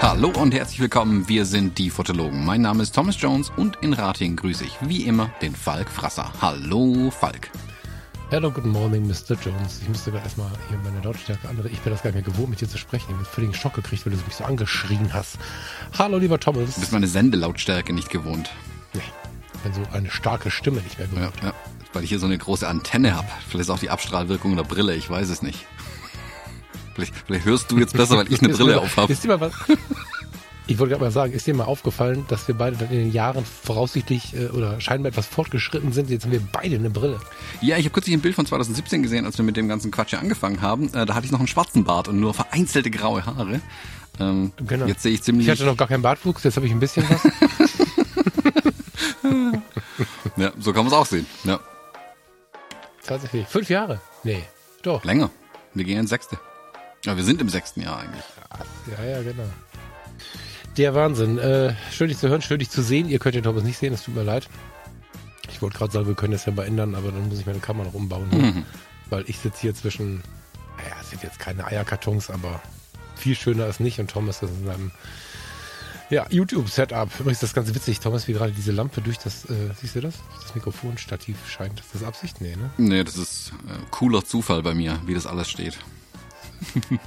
Hallo und herzlich willkommen, wir sind die Fotologen. Mein Name ist Thomas Jones und in Rating grüße ich wie immer den Falk Frasser. Hallo Falk. Hello, good morning, Mr. Jones. Ich musste gerade erstmal hier meine Lautstärke andere. Ich bin das gar nicht mehr gewohnt, mit dir zu sprechen. Ich habe einen völligen Schock gekriegt, weil du mich so angeschrien hast. Hallo, lieber Thomas. Du bist meine Sendelautstärke nicht gewohnt. Nee, ich bin so eine starke Stimme nicht mehr gewohnt. Ja, ja. Weil ich hier so eine große Antenne habe. Vielleicht ist auch die Abstrahlwirkung der Brille, ich weiß es nicht. Vielleicht, vielleicht hörst du jetzt besser, weil ich eine Brille auf habe. Ist dir mal was? Ich wollte gerade mal sagen, ist dir mal aufgefallen, dass wir beide dann in den Jahren voraussichtlich äh, oder scheinbar etwas fortgeschritten sind? Jetzt haben wir beide eine Brille. Ja, ich habe kürzlich ein Bild von 2017 gesehen, als wir mit dem ganzen Quatsch hier angefangen haben. Äh, da hatte ich noch einen schwarzen Bart und nur vereinzelte graue Haare. Ähm, Genau. Jetzt sehe ich ziemlich. Ich hatte noch gar keinen Bartwuchs, jetzt habe ich ein bisschen was. ja, so kann man es auch sehen. Ja, Tatsächlich. Fünf Jahre? Nee, doch. länger. Wir gehen ins sechste. Ja, wir sind im sechsten Jahr eigentlich. Ja, ja, genau. Der Wahnsinn. Äh, schön dich zu hören, schön dich zu sehen. Ihr könnt den Thomas nicht sehen, es tut mir leid. Ich wollte gerade sagen, wir können das ja mal ändern, aber dann muss ich meine Kamera noch umbauen. Mhm. Weil ich sitze hier zwischen, naja, es sind jetzt keine Eierkartons, aber viel schöner ist nicht. Und Thomas ist in seinem ja, YouTube-Setup. Übrigens, das ist ganz witzig, Thomas, wie gerade diese Lampe durch das, äh, siehst du das? Das Mikrofonstativ scheint. Ist das Absicht? Nee, ne? Nee, das ist äh, cooler Zufall bei mir, wie das alles steht.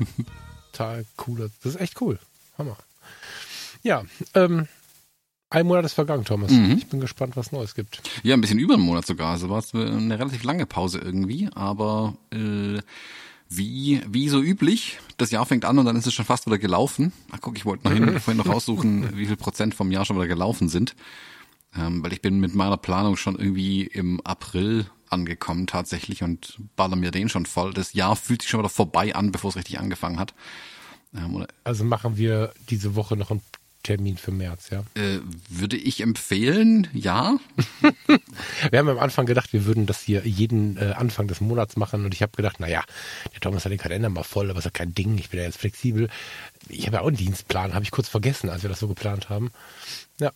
Total cooler. Das ist echt cool. Hammer. Ja, ähm, ein Monat ist vergangen, Thomas. Mhm. Ich bin gespannt, was Neues gibt. Ja, ein bisschen über einen Monat sogar. Also war es eine relativ lange Pause irgendwie, aber äh, wie, wie so üblich, das Jahr fängt an und dann ist es schon fast wieder gelaufen. Ach guck, ich wollte noch hin, vorhin noch raussuchen, wie viel Prozent vom Jahr schon wieder gelaufen sind. Ähm, weil ich bin mit meiner Planung schon irgendwie im April angekommen tatsächlich und baller mir den schon voll. Das Jahr fühlt sich schon wieder vorbei an, bevor es richtig angefangen hat. Ähm, Also machen wir diese Woche noch einen Termin für März, ja. äh, würde ich empfehlen, ja. Wir haben am Anfang gedacht, wir würden das hier jeden äh, Anfang des Monats machen und ich habe gedacht, naja, der Thomas hat den Kalender mal voll, aber ist ja kein Ding, ich bin ja jetzt flexibel. Ich habe ja auch einen Dienstplan, habe ich kurz vergessen, als wir das so geplant haben. Ja.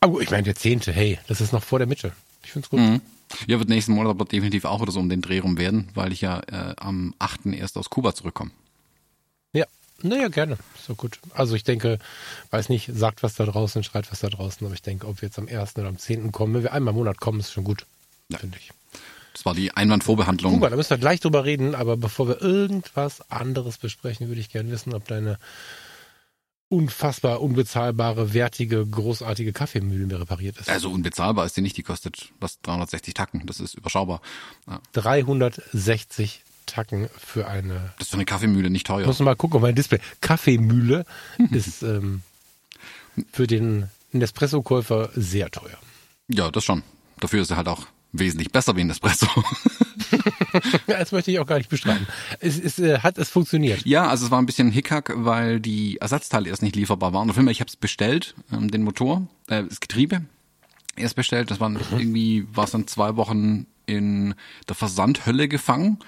Aber gut, ich meine, der zehnte, hey, das ist noch vor der Mitte. Ich find's gut. Mhm. Ja, wird nächsten Monat aber definitiv auch wieder so um den Dreh rum werden, weil ich ja äh, am 8. erst aus Kuba zurückkomme. Ja, naja, gerne. Ist doch gut. Also ich denke, weiß nicht, sagt was da draußen, schreit was da draußen, aber ich denke, ob wir jetzt am 1. oder am 10. kommen, wenn wir einmal im Monat kommen, ist schon gut, Ja. finde ich. Das war die Einwandvorbehandlung. Guck mal, da müssen wir gleich drüber reden, aber bevor wir irgendwas anderes besprechen, würde ich gerne wissen, ob deine unfassbar unbezahlbare, wertige, großartige Kaffeemühle mir repariert ist. Also unbezahlbar ist die nicht, die kostet was 360 Tacken, das ist überschaubar. Ja, 360 Tacken für eine. das ist für eine Kaffeemühle nicht teuer. Muss mal gucken mein Display. Kaffeemühle ist ähm, für den Nespresso-Käufer sehr teuer. Ja, das schon. Dafür ist er halt auch wesentlich besser wie ein Espresso. Das möchte ich auch gar nicht bestreiten. Es, es äh, hat es funktioniert. ja, also es war ein bisschen Hickhack, weil die Ersatzteile erst nicht lieferbar waren. Auf jeden Fall, ich habe es bestellt, ähm, den Motor, äh, das Getriebe erst bestellt. Das waren irgendwie, war es dann zwei Wochen in der Versandhölle gefangen.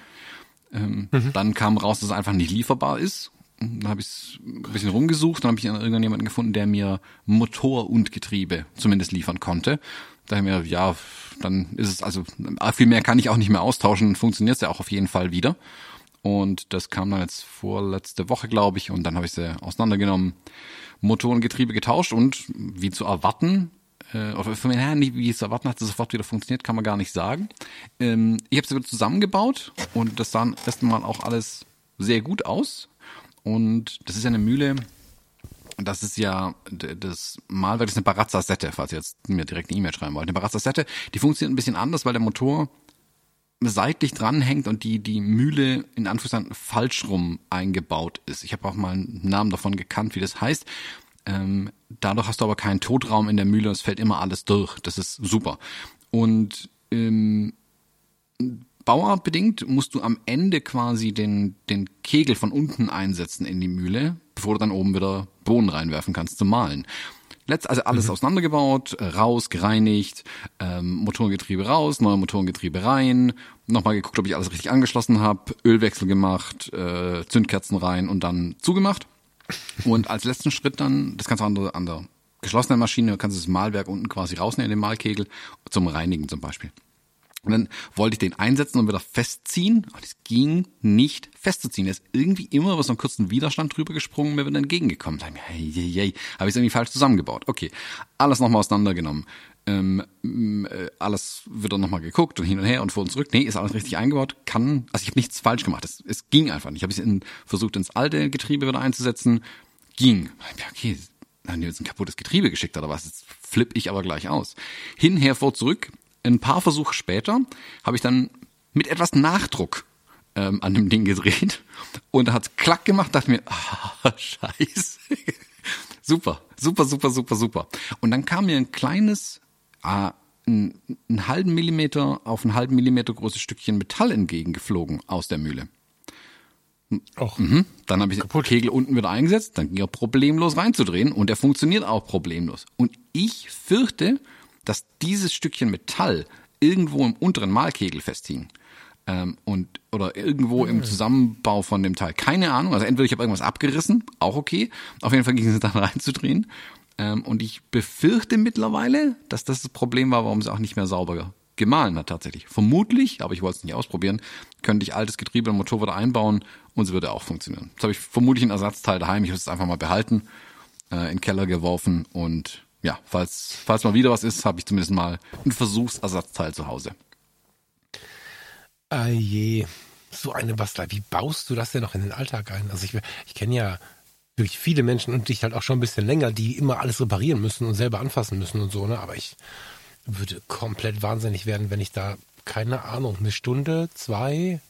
Ähm, Dann kam raus, dass es einfach nicht lieferbar ist. Dann habe ich ein bisschen rumgesucht, dann habe ich irgendjemanden gefunden, der mir Motor und Getriebe zumindest liefern konnte. Da habe ich mir, ja, dann ist es, also viel mehr kann ich auch nicht mehr austauschen, funktioniert es ja auch auf jeden Fall wieder. Und das kam dann jetzt vorletzte Woche, glaube ich, und dann habe ich sie auseinandergenommen, Motor und Getriebe getauscht und wie zu erwarten, äh, oder von mir her, nicht wie es erwarten hat, es sofort wieder funktioniert, kann man gar nicht sagen. Ähm, ich habe sie wieder zusammengebaut und das sah erstmal auch alles sehr gut aus. Und das ist ja eine Mühle, das ist ja das Malwerk, ist eine Barazza-Sette, falls ihr jetzt mir direkt eine E-Mail schreiben wollt. Eine Barazza-Sette, die funktioniert ein bisschen anders, weil der Motor seitlich dranhängt und die, die Mühle in Anführungszeichen falsch rum eingebaut ist. Ich habe auch mal einen Namen davon gekannt, wie das heißt. Ähm, dadurch hast du aber keinen Totraum in der Mühle, es fällt immer alles durch. Das ist super. Und ähm, bauartbedingt musst du am Ende quasi den, den Kegel von unten einsetzen in die Mühle, bevor du dann oben wieder Bohnen reinwerfen kannst zum Malen. Letzt, also alles auseinandergebaut, äh, raus, gereinigt, ähm, Motorengetriebe raus, neue Motorengetriebe rein, nochmal geguckt, ob ich alles richtig angeschlossen habe, Ölwechsel gemacht, äh, Zündkerzen rein und dann zugemacht. Und als letzten Schritt dann das Ganze an der, an der geschlossenen Maschine kannst du das Malwerk unten quasi rausnehmen, den Malkegel, zum Reinigen zum Beispiel. Und dann wollte ich den einsetzen und wieder festziehen. Und es ging nicht festzuziehen. Er ist irgendwie immer über so einen kurzen Widerstand drüber gesprungen, mir wieder entgegengekommen. Da habe ich es irgendwie falsch zusammengebaut. Okay, alles nochmal auseinandergenommen. Ähm, äh, alles wieder nochmal geguckt und hin und her und vor und zurück. Nee, ist alles richtig eingebaut. Kann, also ich habe nichts falsch gemacht. Es, es ging einfach nicht. Ich habe es in, versucht, ins alte Getriebe wieder einzusetzen. Ging. Okay, haben die jetzt ein kaputtes Getriebe geschickt oder was? Jetzt flippe ich aber gleich aus. Hin, her, vor, zurück ein paar Versuche später habe ich dann mit etwas Nachdruck ähm, an dem Ding gedreht und da hat's klack gemacht, dachte mir, ah, scheiße. super, super, super, super, super. Und dann kam mir ein kleines, äh, ein, einen halben Millimeter auf einen halben Millimeter großes Stückchen Metall entgegengeflogen aus der Mühle. Och, mhm. Dann habe ich den Kegel unten wieder eingesetzt, dann ging er problemlos reinzudrehen und er funktioniert auch problemlos. Und ich fürchte, dass dieses Stückchen Metall irgendwo im unteren Malkegel festhing. Ähm, und, oder irgendwo mhm. im hm. Zusammenbau von dem Teil. Keine Ahnung. Also entweder ich habe irgendwas abgerissen, auch okay. Auf jeden Fall ging es dann reinzudrehen. Ähm, und ich befürchte mittlerweile, dass das das Problem war, warum es auch nicht mehr sauber gemahlen hat tatsächlich. Vermutlich, aber ich wollte es nicht ausprobieren, könnte ich altes Getriebe und Motor wieder einbauen und es würde auch funktionieren. Jetzt habe ich vermutlich ein Ersatzteil daheim. Ich habe es einfach mal behalten, äh, in den Keller geworfen und ja, falls, falls mal wieder was ist, habe ich zumindest mal ein Versuchsersatzteil zu Hause. Ah je, so eine Bastler. Wie baust du das denn noch in den Alltag ein? Also ich, ich kenne ja wirklich viele Menschen und dich halt auch schon ein bisschen länger, die immer alles reparieren müssen und selber anfassen müssen und so, ne? Aber ich würde komplett wahnsinnig werden, wenn ich da, keine Ahnung, eine Stunde, zwei,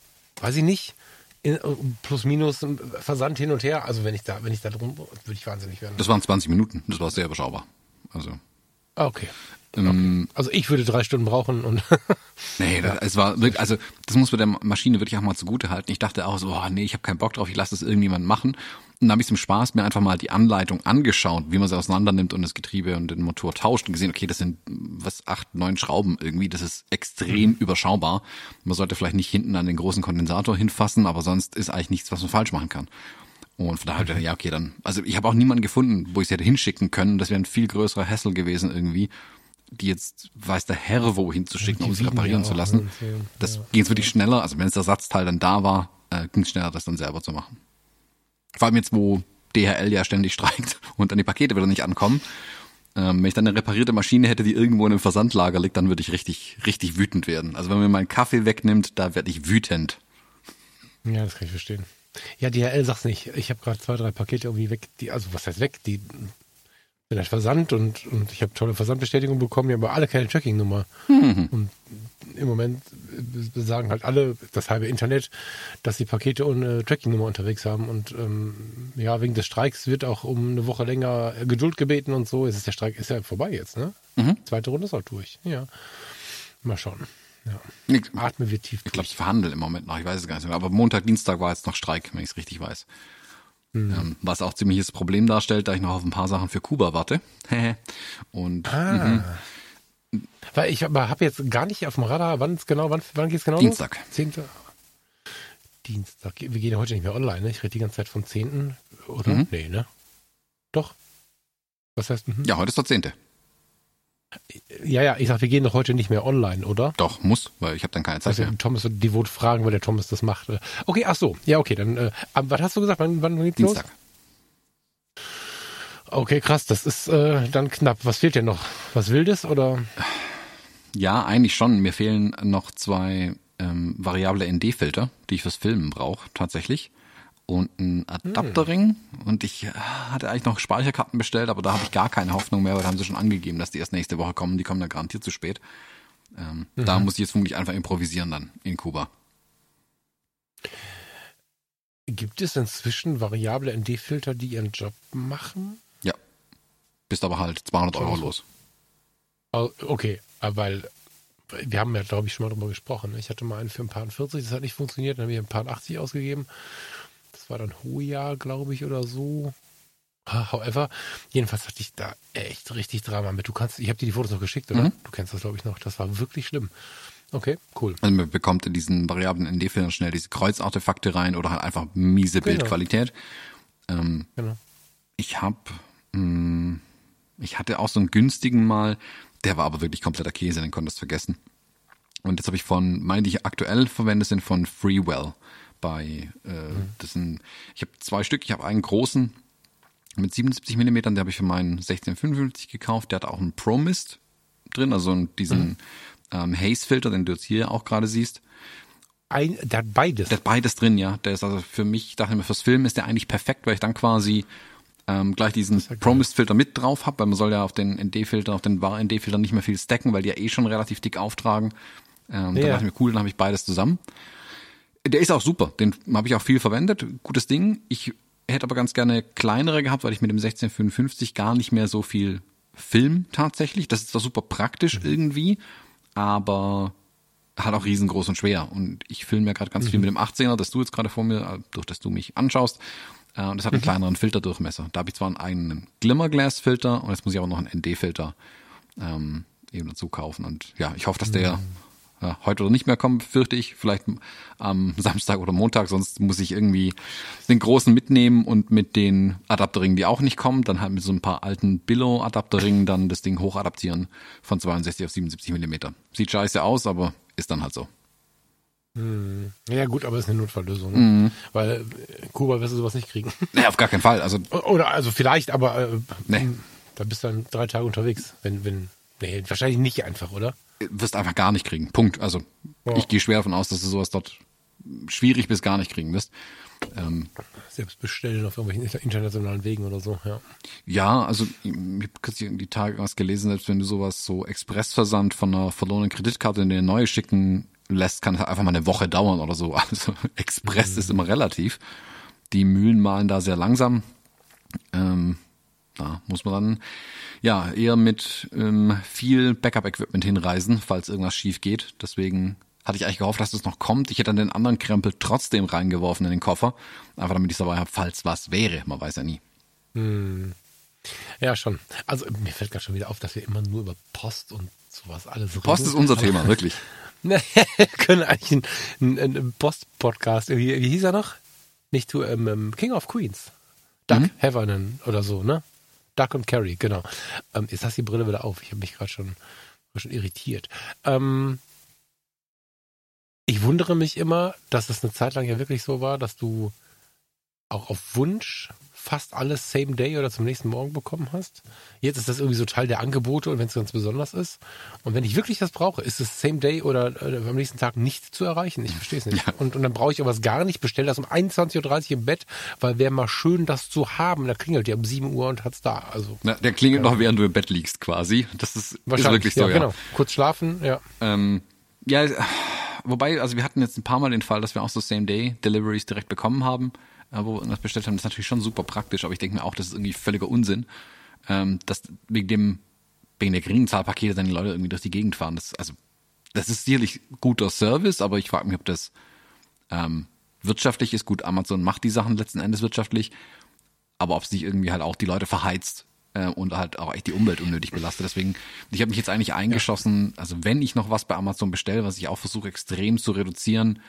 weiß ich nicht, in, plus minus Versand hin und her. Also wenn ich da, wenn ich da drum, würde ich wahnsinnig werden. Das waren 20 Minuten, das war sehr überschaubar. Also. Okay. Ähm, okay. Also ich würde drei Stunden brauchen und. nee, das, es war wirklich, also das muss mit der Maschine wirklich auch mal zugute halten. Ich dachte auch so, oh, nee, ich habe keinen Bock drauf, ich lasse das irgendjemand machen. Und dann habe ich zum Spaß mir einfach mal die Anleitung angeschaut, wie man sie auseinander nimmt und das Getriebe und den Motor tauscht und gesehen, okay, das sind was acht, neun Schrauben irgendwie, das ist extrem mhm. überschaubar. Man sollte vielleicht nicht hinten an den großen Kondensator hinfassen, aber sonst ist eigentlich nichts, was man falsch machen kann. Und von daher, mhm. ja, okay, dann. Also ich habe auch niemanden gefunden, wo ich sie hätte hinschicken können. Das wäre ein viel größerer Hassel gewesen irgendwie, die jetzt weiß der Herr wo hinzuschicken, um sie reparieren zu lassen. Das ja. ging jetzt wirklich schneller. Also wenn das Ersatzteil dann da war, äh, ging es schneller, das dann selber zu machen. Vor allem jetzt, wo DHL ja ständig streikt und dann die Pakete wieder nicht ankommen. Ähm, wenn ich dann eine reparierte Maschine hätte, die irgendwo in einem Versandlager liegt, dann würde ich richtig, richtig wütend werden. Also wenn mir meinen Kaffee wegnimmt, da werde ich wütend. Ja, das kann ich verstehen. Ja, DHL sagt's nicht. Ich habe gerade zwei, drei Pakete irgendwie weg, die, also was heißt weg, die sind halt Versand und, und ich habe tolle Versandbestätigung bekommen, die haben aber alle keine Tracking-Nummer. Mhm. Und im Moment sagen halt alle, das halbe Internet, dass die Pakete ohne Tracking-Nummer unterwegs haben. Und ähm, ja, wegen des Streiks wird auch um eine Woche länger Geduld gebeten und so. Es ist der Streik ist ja vorbei jetzt, ne? Mhm. Zweite Runde ist auch durch. Ja. Mal schauen. Ja. Ich, Atme wir tief. Ich glaube, ich verhandle im Moment noch, ich weiß es gar nicht mehr. Aber Montag, Dienstag war jetzt noch Streik, wenn ich es richtig weiß. Mhm. Ähm, was auch ziemliches Problem darstellt, da ich noch auf ein paar Sachen für Kuba warte. Und ah. Weil ich aber habe jetzt gar nicht auf dem Radar, wann es genau, wann, wann geht es genau? Dienstag. Los? 10. Dienstag. Wir gehen heute nicht mehr online, ne? Ich rede die ganze Zeit vom 10. oder? Mhm. Nee, ne? Doch. Was heißt? Mhm. Ja, heute ist der 10. Ja, ja, ich sag, wir gehen doch heute nicht mehr online, oder? Doch, muss, weil ich habe dann keine Zeit also, mehr. Thomas wird devot fragen, weil der Thomas das macht. Okay, ach so, ja, okay, dann, äh, was hast du gesagt, wann, wann geht's Dienstag. los? Okay, krass, das ist äh, dann knapp. Was fehlt dir noch? Was Wildes oder? Ja, eigentlich schon. Mir fehlen noch zwei ähm, variable ND-Filter, die ich fürs Filmen brauche, tatsächlich und ein Adapterring. Hm. Und ich äh, hatte eigentlich noch Speicherkarten bestellt, aber da habe ich gar keine Hoffnung mehr, weil da haben sie schon angegeben, dass die erst nächste Woche kommen. Die kommen da garantiert zu spät. Ähm, mhm. Da muss ich jetzt vermutlich einfach improvisieren dann in Kuba. Gibt es inzwischen variable ND-Filter, die ihren Job machen? Bist aber halt 200 Euro los. Okay, weil wir haben ja, glaube ich, schon mal drüber gesprochen. Ich hatte mal einen für ein paar 40, das hat nicht funktioniert, dann habe ich ein paar 80 ausgegeben war dann Hoja, glaube ich, oder so. However, jedenfalls hatte ich da echt richtig Drama mit. Du kannst, ich habe dir die Fotos noch geschickt, oder? Mhm. Du kennst das, glaube ich, noch. Das war wirklich schlimm. Okay, cool. Also man bekommt in diesen variablen ND-Filtern schnell diese Kreuzartefakte rein oder halt einfach miese genau. Bildqualität. Ähm, genau. Ich habe, hm, ich hatte auch so einen günstigen mal, der war aber wirklich kompletter Käse, den konntest du vergessen. Und jetzt habe ich von, meine, die ich aktuell verwende, sind von Freewell. Bei, äh, mhm. das sind, ich habe zwei Stück, ich habe einen großen mit 77 Millimetern, der habe ich für meinen 1655 gekauft. Der hat auch einen Pro Mist drin, also diesen mhm. ähm, Haze-Filter, den du jetzt hier auch gerade siehst. Ein, der hat beides. Der hat beides drin, ja. Der ist also für mich, ich dachte mir, fürs Film ist der eigentlich perfekt, weil ich dann quasi ähm, gleich diesen ja Promised-Filter mit drauf habe, weil man soll ja auf den ND-Filter, auf den War-ND-Filter nicht mehr viel stacken, weil die ja eh schon relativ dick auftragen. Ähm, ja. Dann dachte ich mir, cool, dann habe ich beides zusammen. Der ist auch super, den habe ich auch viel verwendet, gutes Ding. Ich hätte aber ganz gerne kleinere gehabt, weil ich mit dem 1655 gar nicht mehr so viel Film tatsächlich. Das ist zwar super praktisch mhm. irgendwie, aber halt auch riesengroß und schwer. Und ich filme ja gerade ganz mhm. viel mit dem 18er, das du jetzt gerade vor mir, äh, durch das du mich anschaust. Äh, und das hat einen mhm. kleineren Filterdurchmesser. Da habe ich zwar einen eigenen Glimmerglass-Filter und jetzt muss ich aber noch einen ND-Filter ähm, eben dazu kaufen. Und ja, ich hoffe, dass der mhm ja, heute oder nicht mehr kommen, fürchte ich. Vielleicht am Samstag oder Montag, sonst muss ich irgendwie den großen mitnehmen und mit den Adapterringen, die auch nicht kommen, dann halt mit so ein paar alten Billo-Adapterringen dann das Ding hochadaptieren von 62 auf 77 Millimeter. Sieht scheiße aus, aber ist dann halt so. Hm. Ja gut, aber ist eine Notfalllösung, ne? mhm. weil in Kuba wirst du sowas nicht kriegen. Nee, auf gar keinen Fall. Also oder also vielleicht, aber äh, nee. da bist du dann drei Tage unterwegs, wenn wenn nee, wahrscheinlich nicht einfach, oder? wirst einfach gar nicht kriegen. Punkt. Also ja. ich gehe schwer davon aus, dass du sowas dort schwierig bis gar nicht kriegen wirst. Ähm, Selbst bestellen auf irgendwelchen internationalen Wegen oder so, ja. Ja, also ich habe kürzlich die Tage was gelesen, selbst wenn du sowas so Expressversand von einer verlorenen Kreditkarte in eine neue schicken lässt, kann es einfach mal eine Woche dauern oder so. Also Express mhm. ist immer relativ. Die Mühlen malen da sehr langsam. Ähm, da muss man dann ja eher mit ähm, viel Backup-Equipment hinreisen, falls irgendwas schief geht. Deswegen hatte ich eigentlich gehofft, dass das noch kommt. Ich hätte dann den anderen Krempel trotzdem reingeworfen in den Koffer, einfach damit ich es dabei habe, falls was wäre. Man weiß ja nie. Hm. Ja, schon. Also mir fällt gerade schon wieder auf, dass wir immer nur über Post und sowas alles reden. Post ist unser Thema, wirklich. wir können eigentlich einen, einen Post-Podcast, wie, wie hieß er noch? Nicht zu ähm, King of Queens. Doug mhm. Heffernan oder so, ne? Duck und Carrie, genau. Ähm, jetzt hast du die Brille wieder auf. Ich habe mich gerade schon, schon irritiert. Ähm, ich wundere mich immer, dass es eine Zeit lang ja wirklich so war, dass du auch auf Wunsch fast alles Same Day oder zum nächsten Morgen bekommen hast. Jetzt ist das irgendwie so Teil der Angebote und wenn es ganz besonders ist. Und wenn ich wirklich das brauche, ist es Same Day oder äh, am nächsten Tag nicht zu erreichen. Ich verstehe es nicht. Ja. Und, und dann brauche ich aber was gar nicht, bestelle das um 21.30 Uhr im Bett, weil wäre mal schön, das zu haben. Da klingelt ja um 7 Uhr und hat es da. Also, Na, der klingelt ja. noch, während du im Bett liegst quasi. Das ist, ist wirklich so, ja, ja. Genau. Kurz schlafen, ja. Ähm, ja, wobei, also wir hatten jetzt ein paar Mal den Fall, dass wir auch so Same Day Deliveries direkt bekommen haben wo wir das bestellt haben, das ist natürlich schon super praktisch, aber ich denke mir auch, das ist irgendwie völliger Unsinn, ähm, dass wegen dem, wegen der geringen Zahl Pakete dann die Leute irgendwie durch die Gegend fahren. Das, also, das ist sicherlich guter Service, aber ich frage mich, ob das ähm, wirtschaftlich ist. Gut, Amazon macht die Sachen letzten Endes wirtschaftlich, aber ob es nicht irgendwie halt auch die Leute verheizt äh, und halt auch echt die Umwelt unnötig belastet. Deswegen, ich habe mich jetzt eigentlich eingeschossen, also wenn ich noch was bei Amazon bestelle, was ich auch versuche extrem zu reduzieren,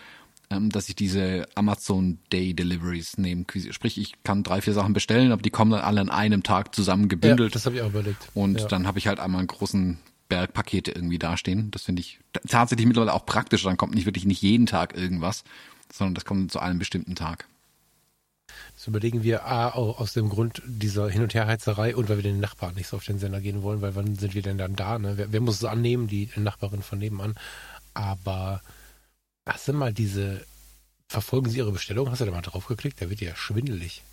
ähm, dass ich diese Amazon Day Deliveries nehme. Sprich, ich kann drei, vier Sachen bestellen, aber die kommen dann alle an einem Tag zusammen gebündelt. Ja, das habe ich auch überlegt. Und ja. dann habe ich halt einmal einen großen Berg Pakete irgendwie dastehen. Das finde ich tatsächlich mittlerweile auch praktisch. Dann kommt nicht wirklich nicht jeden Tag irgendwas, sondern das kommt zu einem bestimmten Tag. Das überlegen wir A, auch aus dem Grund dieser Hin- und Herheizerei und weil wir den Nachbarn nicht so auf den Sender gehen wollen, weil wann sind wir denn dann da? Ne? Wer, wer muss es annehmen? Die Nachbarin von nebenan. Aber Hast du mal diese, verfolgen Sie Ihre Bestellung? Hast du da mal draufgeklickt? Da wird ja schwindelig.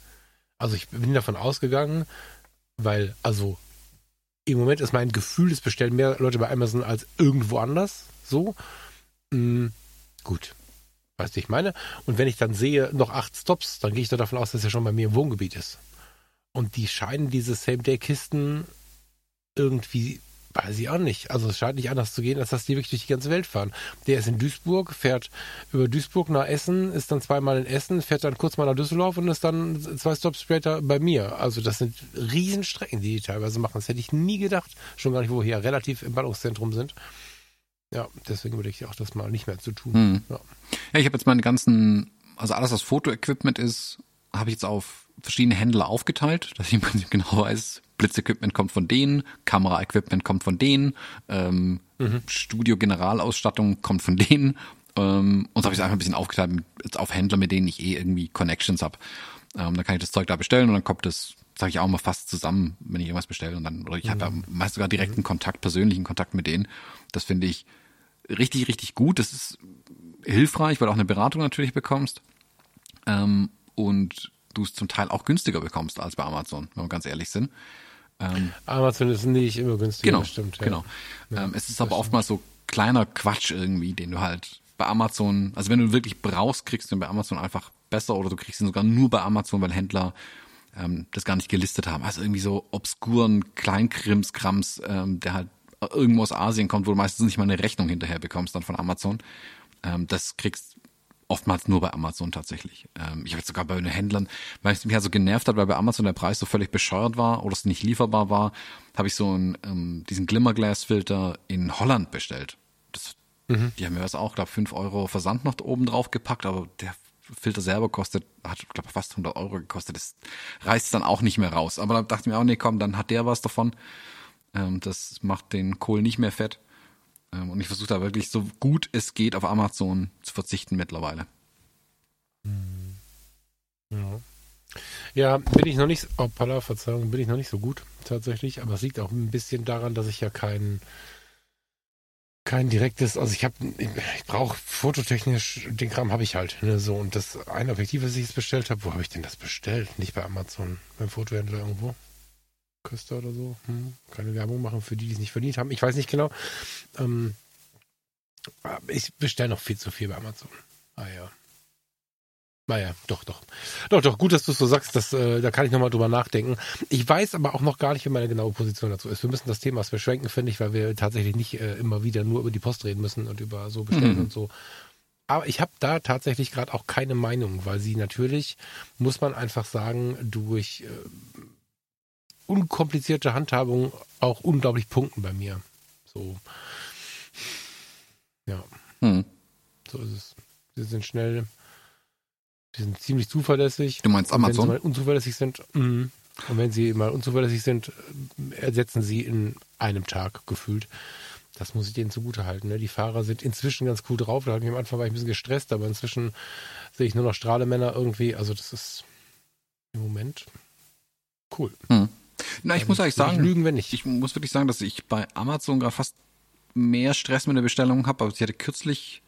Also ich bin davon ausgegangen, weil, also im Moment ist mein Gefühl, es bestellen mehr Leute bei Amazon als irgendwo anders. So. Hm, gut. Weißt du, ich meine? Und wenn ich dann sehe, noch acht Stops, dann gehe ich doch davon aus, dass er schon bei mir im Wohngebiet ist. Und die scheinen diese Same-Day-Kisten irgendwie Weiß ich auch nicht. Also es scheint nicht anders zu gehen, als dass die wirklich durch die ganze Welt fahren. Der ist in Duisburg, fährt über Duisburg nach Essen, ist dann zweimal in Essen, fährt dann kurz mal nach Düsseldorf und ist dann zwei Stops später bei mir. Also das sind Riesenstrecken, die die teilweise machen. Das hätte ich nie gedacht. Schon gar nicht, wo wir hier relativ im Ballungszentrum sind. Ja, deswegen würde ich auch das mal nicht mehr zu tun. Hm. Ja. ja, ich habe jetzt meine ganzen, also alles, was Fotoequipment ist, habe ich jetzt auf verschiedene Händler aufgeteilt, dass ich im Prinzip genau weiß, Blitzequipment kommt von denen, Kameraequipment kommt von denen, ähm, mhm. Studio-Generalausstattung kommt von denen. Ähm, und so habe ich es einfach ein bisschen aufgeteilt mit, auf Händler, mit denen ich eh irgendwie Connections habe. Ähm, dann kann ich das Zeug da bestellen und dann kommt das, sage ich auch mal fast zusammen, wenn ich irgendwas bestelle und dann, oder ich mhm. habe ja meist sogar direkten mhm. Kontakt, persönlichen Kontakt mit denen. Das finde ich richtig, richtig gut. Das ist hilfreich, weil du auch eine Beratung natürlich bekommst. Ähm, und du es zum Teil auch günstiger bekommst als bei Amazon, wenn wir ganz ehrlich sind. Ähm, Amazon ist nicht immer günstiger, genau, stimmt. Ja. Genau. Ja, ähm, es ist aber oftmals so kleiner Quatsch irgendwie, den du halt bei Amazon, also wenn du wirklich brauchst, kriegst du ihn bei Amazon einfach besser oder du kriegst ihn sogar nur bei Amazon, weil Händler ähm, das gar nicht gelistet haben. Also irgendwie so obskuren Kleinkrimskrams, ähm, der halt irgendwo aus Asien kommt, wo du meistens nicht mal eine Rechnung hinterher bekommst dann von Amazon. Ähm, das kriegst oftmals nur bei Amazon tatsächlich. Ähm, ich habe jetzt sogar bei den Händlern, weil es mich halt so genervt hat, weil bei Amazon der Preis so völlig bescheuert war oder es nicht lieferbar war, habe ich so einen, ähm, diesen Glimmerglass-Filter in Holland bestellt. Das, mhm. Die haben mir was auch, glaube fünf Euro Versand noch oben drauf gepackt, aber der Filter selber kostet, hat, glaube fast 100 Euro gekostet. Das reißt dann auch nicht mehr raus. Aber da dachte ich mir auch, nee, komm, dann hat der was davon. Ähm, das macht den Kohl nicht mehr fett. Ähm, und ich versuche da wirklich so gut es geht auf Amazon zu verzichten mittlerweile. Hm. Ja. Ja, bin ich noch nicht, oh, Pala, Verzeihung, bin ich noch nicht so gut tatsächlich, aber es liegt auch ein bisschen daran, dass ich ja kein, kein direktes, also ich habe, ich, ich brauche fototechnisch, den Kram habe ich halt, ne, so und das ein Objektiv, was ich jetzt bestellt habe, wo habe ich denn das bestellt? Nicht bei Amazon, beim Fotohändler irgendwo. Köster oder so. Hm, keine Werbung machen für die, die es nicht verdient haben. Ich weiß nicht genau. Ähm, ich bestelle noch viel zu viel bei Amazon. Ah ja. Naja, doch, doch. Doch, doch, gut, dass du es so sagst, dass, äh, da kann ich nochmal drüber nachdenken. Ich weiß aber auch noch gar nicht, wie meine genaue Position dazu ist. Wir müssen das Thema beschränken, finde ich, weil wir tatsächlich nicht äh, immer wieder nur über die Post reden müssen und über so bestellen mhm. und so. Aber ich habe da tatsächlich gerade auch keine Meinung, weil sie natürlich, muss man einfach sagen, durch äh, unkomplizierte Handhabung auch unglaublich punkten bei mir. So. Ja. Hm. So ist es. Sie sind schnell. Sie sind ziemlich zuverlässig. Du meinst Amazon? wenn sie mal unzuverlässig sind, mh. und wenn sie mal unzuverlässig sind, ersetzen sie in einem Tag gefühlt. Das muss ich denen zugute halten. Ne? Die Fahrer sind inzwischen ganz cool drauf. Da habe ich am Anfang war ich ein bisschen gestresst, aber inzwischen sehe ich nur noch Strahlemänner irgendwie. Also das ist im Moment cool. Hm. Na, ich also muss eigentlich sagen, lügen, wenn nicht. Ich muss wirklich sagen, dass ich bei Amazon gerade fast mehr Stress mit der Bestellung habe. Aber ich hatte kürzlich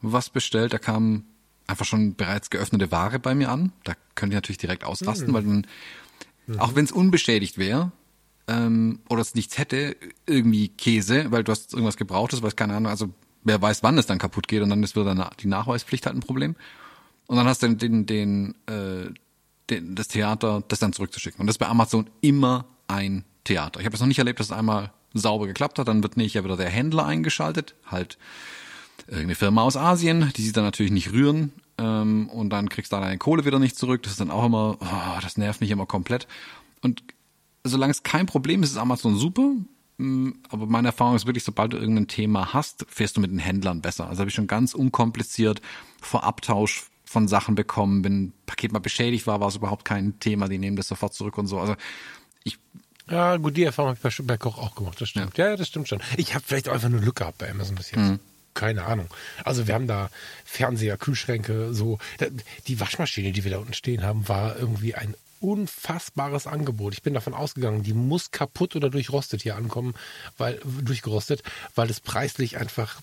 was bestellt, da kam einfach schon bereits geöffnete Ware bei mir an. Da könnte ich natürlich direkt ausrasten, mhm. weil dann, mhm. auch wenn es unbeschädigt wäre, ähm, oder es nichts hätte, irgendwie Käse, weil du hast irgendwas gebrauchtes, weil keine Ahnung, also wer weiß, wann es dann kaputt geht und dann ist wieder die Nachweispflicht halt ein Problem. Und dann hast du den, den, den äh, den, das Theater, das dann zurückzuschicken. Und das ist bei Amazon immer ein Theater. Ich habe es noch nicht erlebt, dass es einmal sauber geklappt hat. Dann wird nicht ja wieder der Händler eingeschaltet, halt irgendeine Firma aus Asien, die sieht dann natürlich nicht rühren. Ähm, und dann kriegst du deine Kohle wieder nicht zurück. Das ist dann auch immer, oh, das nervt mich immer komplett. Und solange es kein Problem ist, ist Amazon super. Mm, aber meine Erfahrung ist wirklich, sobald du irgendein Thema hast, fährst du mit den Händlern besser. Also habe ich schon ganz unkompliziert vor Abtausch von Sachen bekommen. Wenn ein Paket mal beschädigt war, war es überhaupt kein Thema. Die nehmen das sofort zurück und so. Also ich ja, gut, die Erfahrung habe ich bei, Koch auch gemacht, das stimmt. Ja, ja das stimmt schon. Ich habe vielleicht auch einfach nur Glück gehabt bei Amazon bis jetzt. Mhm. Keine Ahnung. Also wir haben da Fernseher, Kühlschränke, so. Die Waschmaschine, die wir da unten stehen haben, war irgendwie ein unfassbares Angebot. Ich bin davon ausgegangen, die muss kaputt oder durchrostet hier ankommen, weil durchgerostet, weil es preislich einfach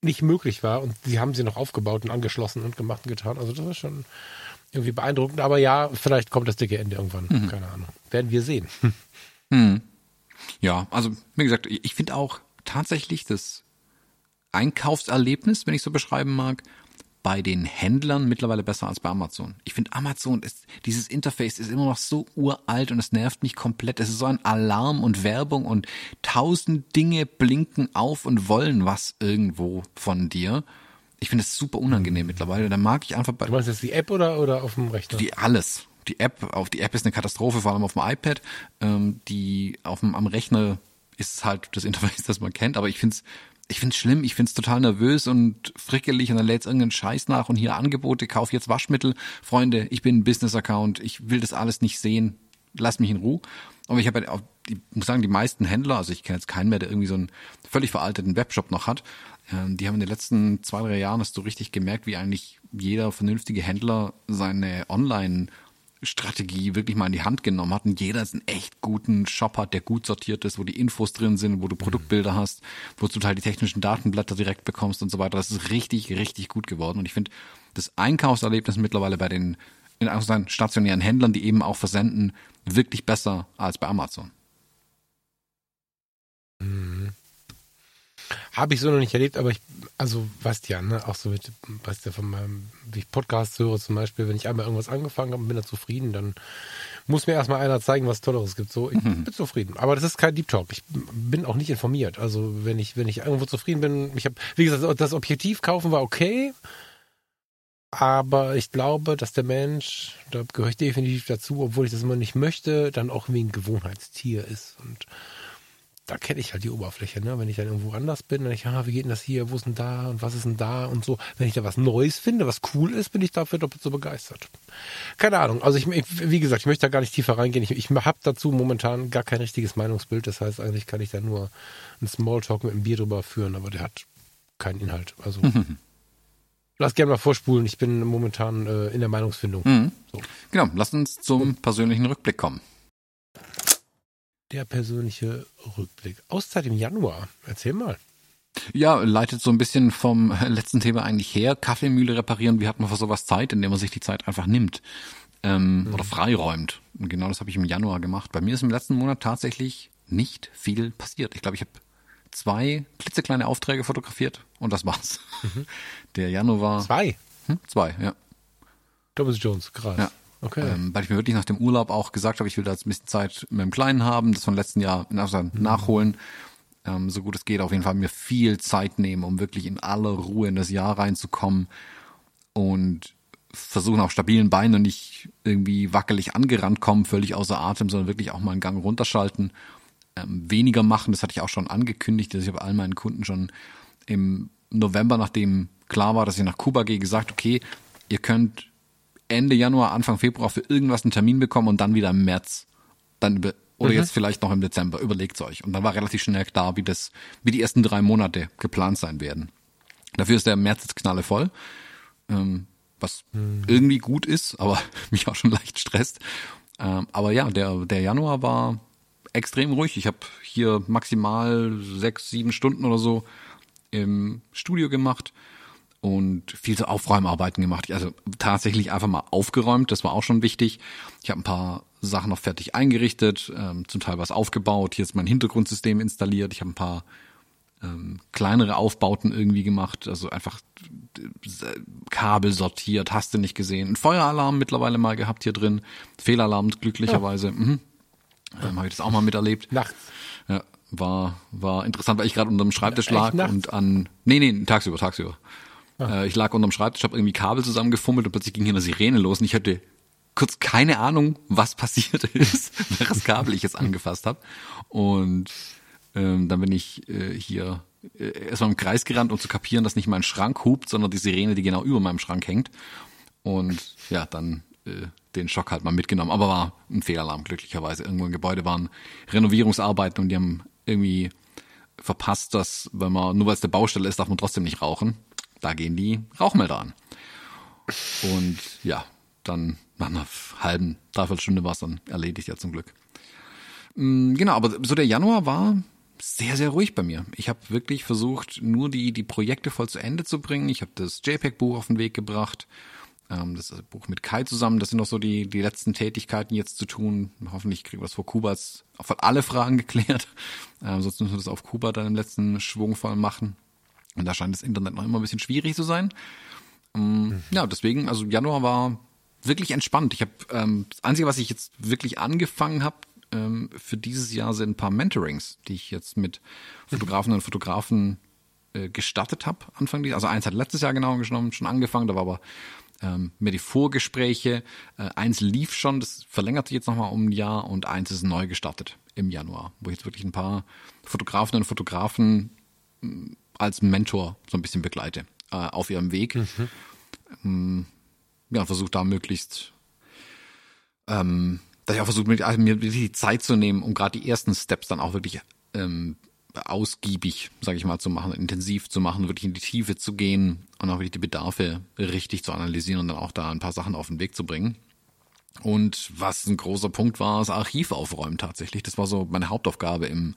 nicht möglich war und sie haben sie noch aufgebaut und angeschlossen und gemacht und getan. Also das war schon irgendwie beeindruckend. Aber ja, vielleicht kommt das dicke Ende irgendwann. Mhm. Keine Ahnung. Werden wir sehen. Mhm. Ja, also wie gesagt, ich finde auch tatsächlich das Einkaufserlebnis, wenn ich so beschreiben mag, bei den Händlern mittlerweile besser als bei Amazon. Ich finde Amazon ist, dieses Interface ist immer noch so uralt und es nervt mich komplett. Es ist so ein Alarm und Werbung und tausend Dinge blinken auf und wollen was irgendwo von dir. Ich finde es super unangenehm mittlerweile. Da mag ich einfach bei. Du meinst jetzt die App oder, oder auf dem Rechner? Die alles. Die App, auf die App ist eine Katastrophe, vor allem auf dem iPad. Ähm, die auf dem, am Rechner ist halt das Interface, das man kennt, aber ich finde es ich find's schlimm, ich find's total nervös und frickelig und dann lädt's irgendeinen Scheiß nach und hier Angebote, kauf jetzt Waschmittel. Freunde, ich bin ein Business-Account, ich will das alles nicht sehen. lass mich in Ruhe. Aber ich habe ja auch, ich muss sagen, die meisten Händler, also ich kenne jetzt keinen mehr, der irgendwie so einen völlig veralteten Webshop noch hat, ähm, die haben in den letzten zwei, drei Jahren hast du richtig gemerkt, wie eigentlich jeder vernünftige Händler seine Online- Strategie wirklich mal in die Hand genommen hat und jeder einen echt guten Shop hat, der gut sortiert ist, wo die Infos drin sind, wo du Produktbilder hast, wo du total die technischen Datenblätter direkt bekommst und so weiter. Das ist richtig, richtig gut geworden. Und ich finde das Einkaufserlebnis mittlerweile bei den in Anführungszeichen stationären Händlern, die eben auch versenden, wirklich besser als bei Amazon. Mhm. Habe ich so noch nicht erlebt, aber ich, also weißt ja, ne, auch so mit, weißt ja von meinem, wie ich Podcasts höre zum Beispiel, wenn ich einmal irgendwas angefangen habe und bin da zufrieden, dann muss mir erstmal einer zeigen, was Tolleres gibt. So, ich mhm. bin zufrieden. Aber das ist kein Deep Talk. Ich bin auch nicht informiert. Also wenn ich, wenn ich irgendwo zufrieden bin, ich habe, wie gesagt, das Objektiv kaufen war okay. Aber ich glaube, dass der Mensch, da gehöre ich definitiv dazu, obwohl ich das immer nicht möchte, dann auch wie ein Gewohnheitstier ist. Und da kenne ich halt die Oberfläche, ne? Wenn ich dann irgendwo anders bin, dann ich, ah, wie geht denn das hier, wo ist denn da und was ist denn da und so. Wenn ich da was Neues finde, was cool ist, bin ich dafür doppelt so begeistert. Keine Ahnung, also ich, wie gesagt, ich möchte da gar nicht tiefer reingehen. Ich, ich habe dazu momentan gar kein richtiges Meinungsbild. Das heißt, eigentlich kann ich da nur einen Smalltalk mit einem Bier drüber führen, aber der hat keinen Inhalt. Also lass gerne mal vorspulen. Ich bin momentan äh, in der Meinungsfindung. Mhm. So. Genau, lass uns zum persönlichen Rückblick kommen der persönliche Rückblick. Auszeit im Januar. Erzähl mal. Ja, leitet so ein bisschen vom letzten Thema eigentlich her. Kaffeemühle reparieren. Wie hat man für sowas Zeit, indem man sich die Zeit einfach nimmt ähm, mhm. oder freiräumt? Und genau das habe ich im Januar gemacht. Bei mir ist im letzten Monat tatsächlich nicht viel passiert. Ich glaube, ich habe zwei klitzekleine Aufträge fotografiert und das war's. Mhm. Der Januar. Zwei? Hm? Zwei, ja. Thomas Jones, krass. Ja. Okay. Ähm, weil ich mir wirklich nach dem Urlaub auch gesagt habe, ich will da jetzt ein bisschen Zeit mit dem Kleinen haben, das von letzten Jahr mhm. nachholen, ähm, so gut es geht, auf jeden Fall mir viel Zeit nehmen, um wirklich in aller Ruhe in das Jahr reinzukommen und versuchen auf stabilen Beinen und nicht irgendwie wackelig angerannt kommen, völlig außer Atem, sondern wirklich auch mal einen Gang runterschalten, ähm, weniger machen, das hatte ich auch schon angekündigt, dass ich habe all meinen Kunden schon im November, nachdem klar war, dass ich nach Kuba gehe, gesagt, okay, ihr könnt Ende Januar, Anfang Februar für irgendwas einen Termin bekommen und dann wieder im März. Dann über, oder mhm. jetzt vielleicht noch im Dezember. Überlegt's euch. Und dann war relativ schnell klar, wie das, wie die ersten drei Monate geplant sein werden. Dafür ist der März jetzt knalle voll. Ähm, was mhm. irgendwie gut ist, aber mich auch schon leicht stresst. Ähm, aber ja, der, der Januar war extrem ruhig. Ich habe hier maximal sechs, sieben Stunden oder so im Studio gemacht und viel so Aufräumarbeiten gemacht. Also tatsächlich einfach mal aufgeräumt, das war auch schon wichtig. Ich habe ein paar Sachen noch fertig eingerichtet, ähm, zum Teil was aufgebaut. Hier ist mein Hintergrundsystem installiert. Ich habe ein paar ähm, kleinere Aufbauten irgendwie gemacht, also einfach äh, Kabel sortiert, hast du nicht gesehen. Ein Feueralarm mittlerweile mal gehabt hier drin, Fehlalarm glücklicherweise. Ja. Mhm. Ähm, habe ich das auch mal miterlebt. Nachts. Ja, war war interessant, weil ich gerade unter dem Schreibtisch lag und an nee nee tagsüber tagsüber Ah. Äh, ich lag unterm Schreibtisch, habe irgendwie Kabel zusammengefummelt und plötzlich ging hier eine Sirene los und ich hatte kurz keine Ahnung, was passiert ist, welches Kabel ich jetzt angefasst habe. Und ähm, dann bin ich äh, hier äh, erstmal im Kreis gerannt, um zu kapieren, dass nicht mein Schrank hupt, sondern die Sirene, die genau über meinem Schrank hängt. Und ja, dann äh, den Schock halt mal mitgenommen. Aber war ein Fehlalarm, glücklicherweise. Irgendwo im Gebäude waren Renovierungsarbeiten und die haben irgendwie verpasst, dass, wenn man, nur weil es der Baustelle ist, darf man trotzdem nicht rauchen da gehen die Rauchmelder an. Und ja, dann nach einer halben, dreiviertel Stunde war es dann erledigt, ja zum Glück. Mm, genau, aber so der Januar war sehr, sehr ruhig bei mir. Ich habe wirklich versucht, nur die, die Projekte voll zu Ende zu bringen. Ich habe das JPEG-Buch auf den Weg gebracht. Ähm, das Buch mit Kai zusammen. Das sind noch so die, die letzten Tätigkeiten jetzt zu tun. Hoffentlich kriegen wir es vor Kubas auf alle Fragen geklärt. Ähm, sonst müssen wir das auf Kuba dann im letzten Schwung voll machen. Und da scheint das Internet noch immer ein bisschen schwierig zu sein. Ähm, ja, deswegen, also Januar war wirklich entspannt. Ich habe ähm, das Einzige, was ich jetzt wirklich angefangen habe ähm, für dieses Jahr, sind ein paar Mentorings, die ich jetzt mit Fotografen und Fotografen äh, gestartet habe. Anfang dieses, also eins hat letztes Jahr genau genommen schon angefangen, da war aber ähm, mehr die Vorgespräche. Äh, eins lief schon, das verlängert sich jetzt nochmal um ein Jahr und eins ist neu gestartet im Januar, wo ich jetzt wirklich ein paar Fotografen und Fotografen als Mentor so ein bisschen begleite äh, auf ihrem Weg. Mhm. Ja, versuche da möglichst ähm, dass ich auch versucht, mir, also mir wirklich die Zeit zu nehmen, um gerade die ersten Steps dann auch wirklich ähm, ausgiebig, sage ich mal, zu machen, intensiv zu machen, wirklich in die Tiefe zu gehen und auch wirklich die Bedarfe richtig zu analysieren und dann auch da ein paar Sachen auf den Weg zu bringen. Und was ein großer Punkt war, das Archiv aufräumen tatsächlich. Das war so meine Hauptaufgabe im,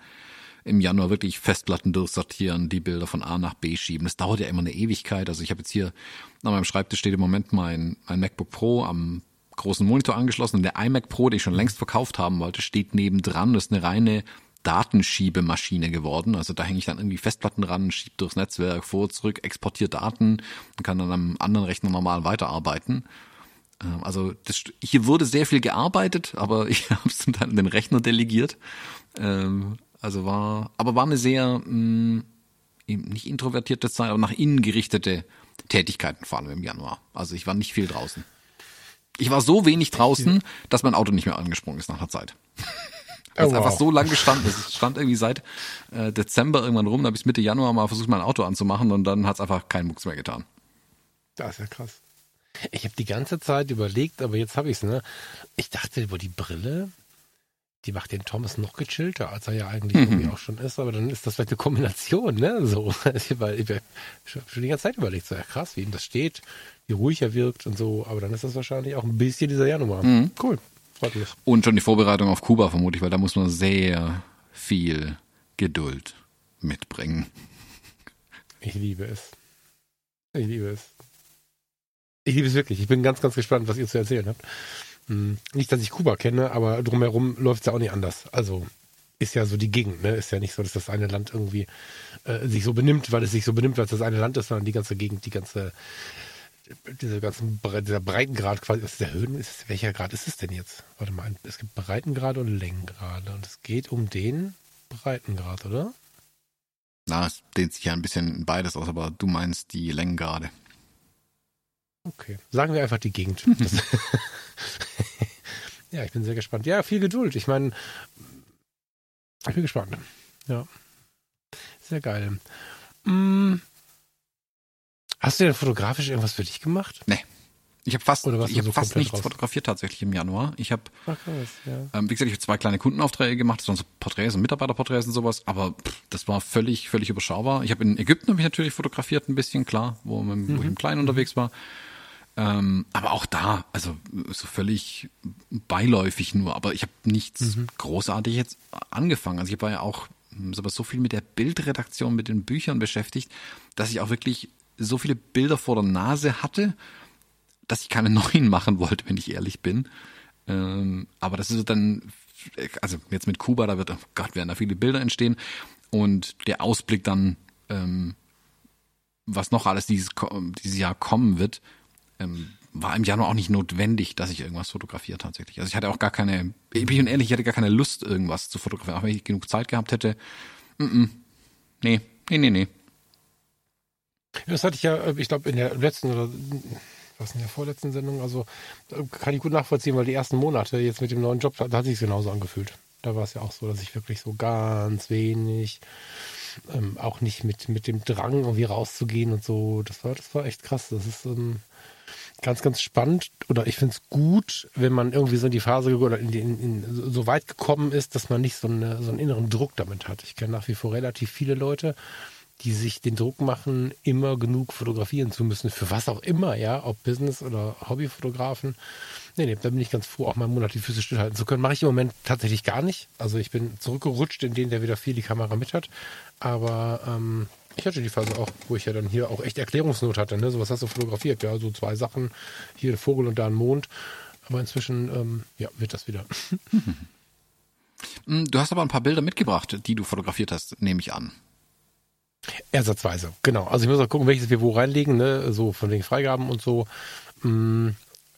im Januar, wirklich Festplatten durchsortieren, die Bilder von A nach B schieben. Das dauert ja immer eine Ewigkeit. Also ich habe jetzt hier an meinem Schreibtisch steht im Moment mein, mein MacBook Pro am großen Monitor angeschlossen und der iMac Pro, den ich schon längst verkauft haben wollte, steht nebendran. Das ist eine reine Datenschiebemaschine geworden. Also da hänge ich dann irgendwie Festplatten ran, schiebe durchs Netzwerk vor, zurück, exportiere Daten und kann dann am anderen Rechner normal weiterarbeiten. Ähm, also das, hier wurde sehr viel gearbeitet, aber ich habe es zum an den Rechner delegiert. Also war, aber war eine sehr mh, nicht introvertierte Zeit, aber nach innen gerichtete Tätigkeiten vor allem im Januar. Also ich war nicht viel draußen. Ich war so wenig draußen, dass mein Auto nicht mehr angesprungen ist nach einer Zeit. Weil es oh, wow. einfach so lang gestanden ist. Es stand irgendwie seit äh, Dezember irgendwann rum, da habe ich Mitte Januar mal versucht, mein Auto anzumachen und dann hat es einfach keinen Mucks mehr getan. Das ist ja krass. Ich habe die ganze Zeit überlegt, aber jetzt habe ich es, ne? Ich dachte über die Brille, die macht den Thomas noch gechillter, als er ja eigentlich mhm. irgendwie auch schon ist, aber dann ist das vielleicht eine Kombination, ne? So, weil ich habe schon die ganze Zeit überlegt, so ja, krass, wie ihm das steht, wie ruhig er wirkt und so, aber dann ist das wahrscheinlich auch ein bisschen dieser Januar. Mhm. Cool. Freut mich. Und schon die Vorbereitung auf Kuba vermutlich, weil da muss man sehr viel Geduld mitbringen. Ich liebe es. Ich liebe es. Ich liebe es wirklich. Ich bin ganz, ganz gespannt, was ihr zu erzählen habt. Hm, nicht, dass ich Kuba kenne, aber drumherum läuft es ja auch nicht anders. Also ist ja so die Gegend, ne? Ist ja nicht so, dass das eine Land irgendwie äh, sich so benimmt, weil es sich so benimmt, weil es das eine Land ist, sondern die ganze Gegend, die ganze dieser ganzen dieser Breitengrad quasi, ist der Höhen, ist welcher Grad ist es denn jetzt? Warte mal, es gibt Breitengrade und Längengrade und es geht um den Breitengrad, oder? Na, es dehnt sich ja ein bisschen beides aus, aber du meinst die Längengrade. Okay, sagen wir einfach die Gegend. ja, ich bin sehr gespannt. Ja, viel Geduld. Ich meine, ich bin gespannt. Ja, sehr geil. Hm. Hast du denn fotografisch irgendwas für dich gemacht? Nee. Ich habe fast, ich hab so fast nichts raus? fotografiert tatsächlich im Januar. Ich habe, ja. ähm, wie gesagt, ich habe zwei kleine Kundenaufträge gemacht, das waren so Porträts und Mitarbeiterporträts und sowas, aber pff, das war völlig, völlig überschaubar. Ich habe in Ägypten habe ich natürlich fotografiert ein bisschen, klar, wo, wo mhm. ich im Kleinen unterwegs war. Ähm, aber auch da, also so völlig beiläufig nur, aber ich habe nichts mhm. großartig jetzt angefangen. Also ich war ja auch aber so viel mit der Bildredaktion, mit den Büchern beschäftigt, dass ich auch wirklich so viele Bilder vor der Nase hatte, dass ich keine neuen machen wollte, wenn ich ehrlich bin. Ähm, aber das ist dann, also jetzt mit Kuba, da wird, oh Gott, werden da viele Bilder entstehen. Und der Ausblick dann, ähm, was noch alles dieses, dieses Jahr kommen wird, ähm, war im Januar auch nicht notwendig, dass ich irgendwas fotografiere tatsächlich. Also ich hatte auch gar keine, ich bin ehrlich, ich hatte gar keine Lust, irgendwas zu fotografieren. Auch wenn ich genug Zeit gehabt hätte. Mm -mm. Nee, nee, nee, nee. Das hatte ich ja, äh, ich glaube, in der letzten oder was in der vorletzten Sendung, also kann ich gut nachvollziehen, weil die ersten Monate jetzt mit dem neuen Job, da, hat sich genauso angefühlt. Da war es ja auch so, dass ich wirklich so ganz wenig, ähm, auch nicht mit, mit dem Drang irgendwie rauszugehen und so, das war, das war echt krass. Das ist ähm, ganz, ganz spannend oder ich finde es gut, wenn man irgendwie so in die Phase oder in, in, in, so weit gekommen ist, dass man nicht so, eine, so einen inneren Druck damit hat. Ich kenne nach wie vor relativ viele Leute, die sich den Druck machen, immer genug fotografieren zu müssen, für was auch immer, ja, ob Business oder Hobbyfotografen. Nee, nee, da bin ich ganz froh, auch mal einen Monat die Füße stillhalten zu können. Mache ich im Moment tatsächlich gar nicht. Also ich bin zurückgerutscht in den, der wieder viel die Kamera mit hat. Aber ähm, ich hatte die Phase auch, wo ich ja dann hier auch echt Erklärungsnot hatte. Ne? So was hast du fotografiert? Ja, so zwei Sachen. Hier ein Vogel und da ein Mond. Aber inzwischen, ähm, ja, wird das wieder. Du hast aber ein paar Bilder mitgebracht, die du fotografiert hast, nehme ich an. Ersatzweise, genau. Also ich muss auch gucken, welches wir wo reinlegen, ne? so von den Freigaben und so. Mm,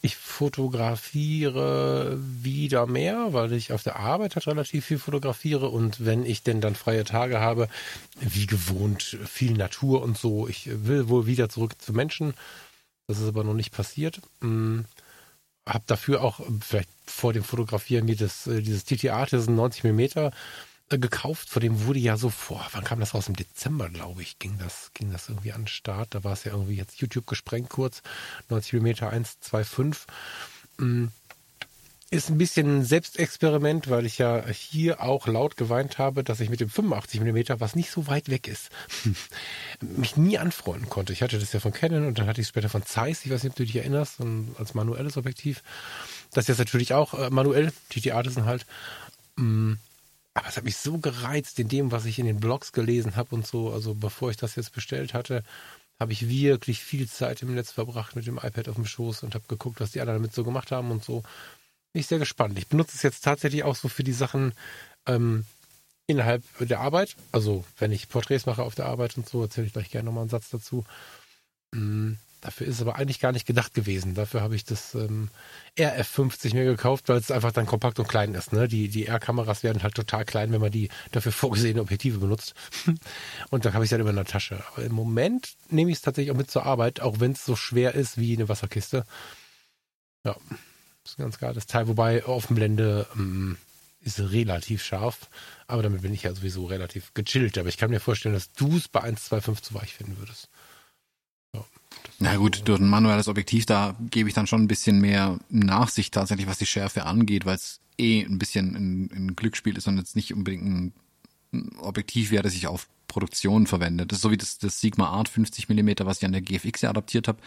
ich fotografiere wieder mehr, weil ich auf der Arbeit halt relativ viel fotografiere und wenn ich denn dann freie Tage habe, wie gewohnt, viel Natur und so. Ich will wohl wieder zurück zu Menschen. Das ist aber noch nicht passiert. Mm, hab dafür auch vielleicht vor dem Fotografieren mir das, äh, dieses ist ein 90 Millimeter äh, gekauft, vor dem wurde ja so vor, wann kam das raus? Im Dezember, glaube ich, ging das, ging das irgendwie an den Start. Da war es ja irgendwie jetzt YouTube gesprengt kurz, 90 mm 125. ist ein bisschen ein Selbstexperiment, weil ich ja hier auch laut geweint habe, dass ich mit dem 85 mm, was nicht so weit weg ist, mich nie anfreunden konnte. Ich hatte das ja von Canon und dann hatte ich es später von Zeiss, ich weiß nicht, ob du dich erinnerst, als manuelles Objektiv. Das ist jetzt natürlich auch äh, manuell, die, die sind halt. Aber es hat mich so gereizt in dem, was ich in den Blogs gelesen habe und so, also bevor ich das jetzt bestellt hatte, habe ich wirklich viel Zeit im Netz verbracht mit dem iPad auf dem Schoß und habe geguckt, was die anderen damit so gemacht haben und so bin ich sehr gespannt. Ich benutze es jetzt tatsächlich auch so für die Sachen ähm, innerhalb der Arbeit. Also wenn ich Porträts mache auf der Arbeit und so, erzähle ich gleich gerne nochmal einen Satz dazu. Ähm, dafür ist es aber eigentlich gar nicht gedacht gewesen. Dafür habe ich das ähm, RF50 mir gekauft, weil es einfach dann kompakt und klein ist. Ne? Die, die R-Kameras werden halt total klein, wenn man die dafür vorgesehene Objektive benutzt. und da habe ich es halt immer in der Tasche. Aber im Moment nehme ich es tatsächlich auch mit zur Arbeit, auch wenn es so schwer ist wie eine Wasserkiste. Ja, ist ganz geil. Das Teil, wobei Offenblende ähm, ist relativ scharf, aber damit bin ich ja sowieso relativ gechillt. Aber ich kann mir vorstellen, dass du es bei 1,25 zu weich finden würdest. Na gut, durch ein manuelles Objektiv, da gebe ich dann schon ein bisschen mehr Nachsicht tatsächlich, was die Schärfe angeht, weil es eh ein bisschen ein, ein Glücksspiel ist und jetzt nicht unbedingt ein, Objektiv wäre, das ich auf Produktion verwende. Das ist so wie das, das Sigma Art 50 Millimeter, was ich an der GFX ja adaptiert habe.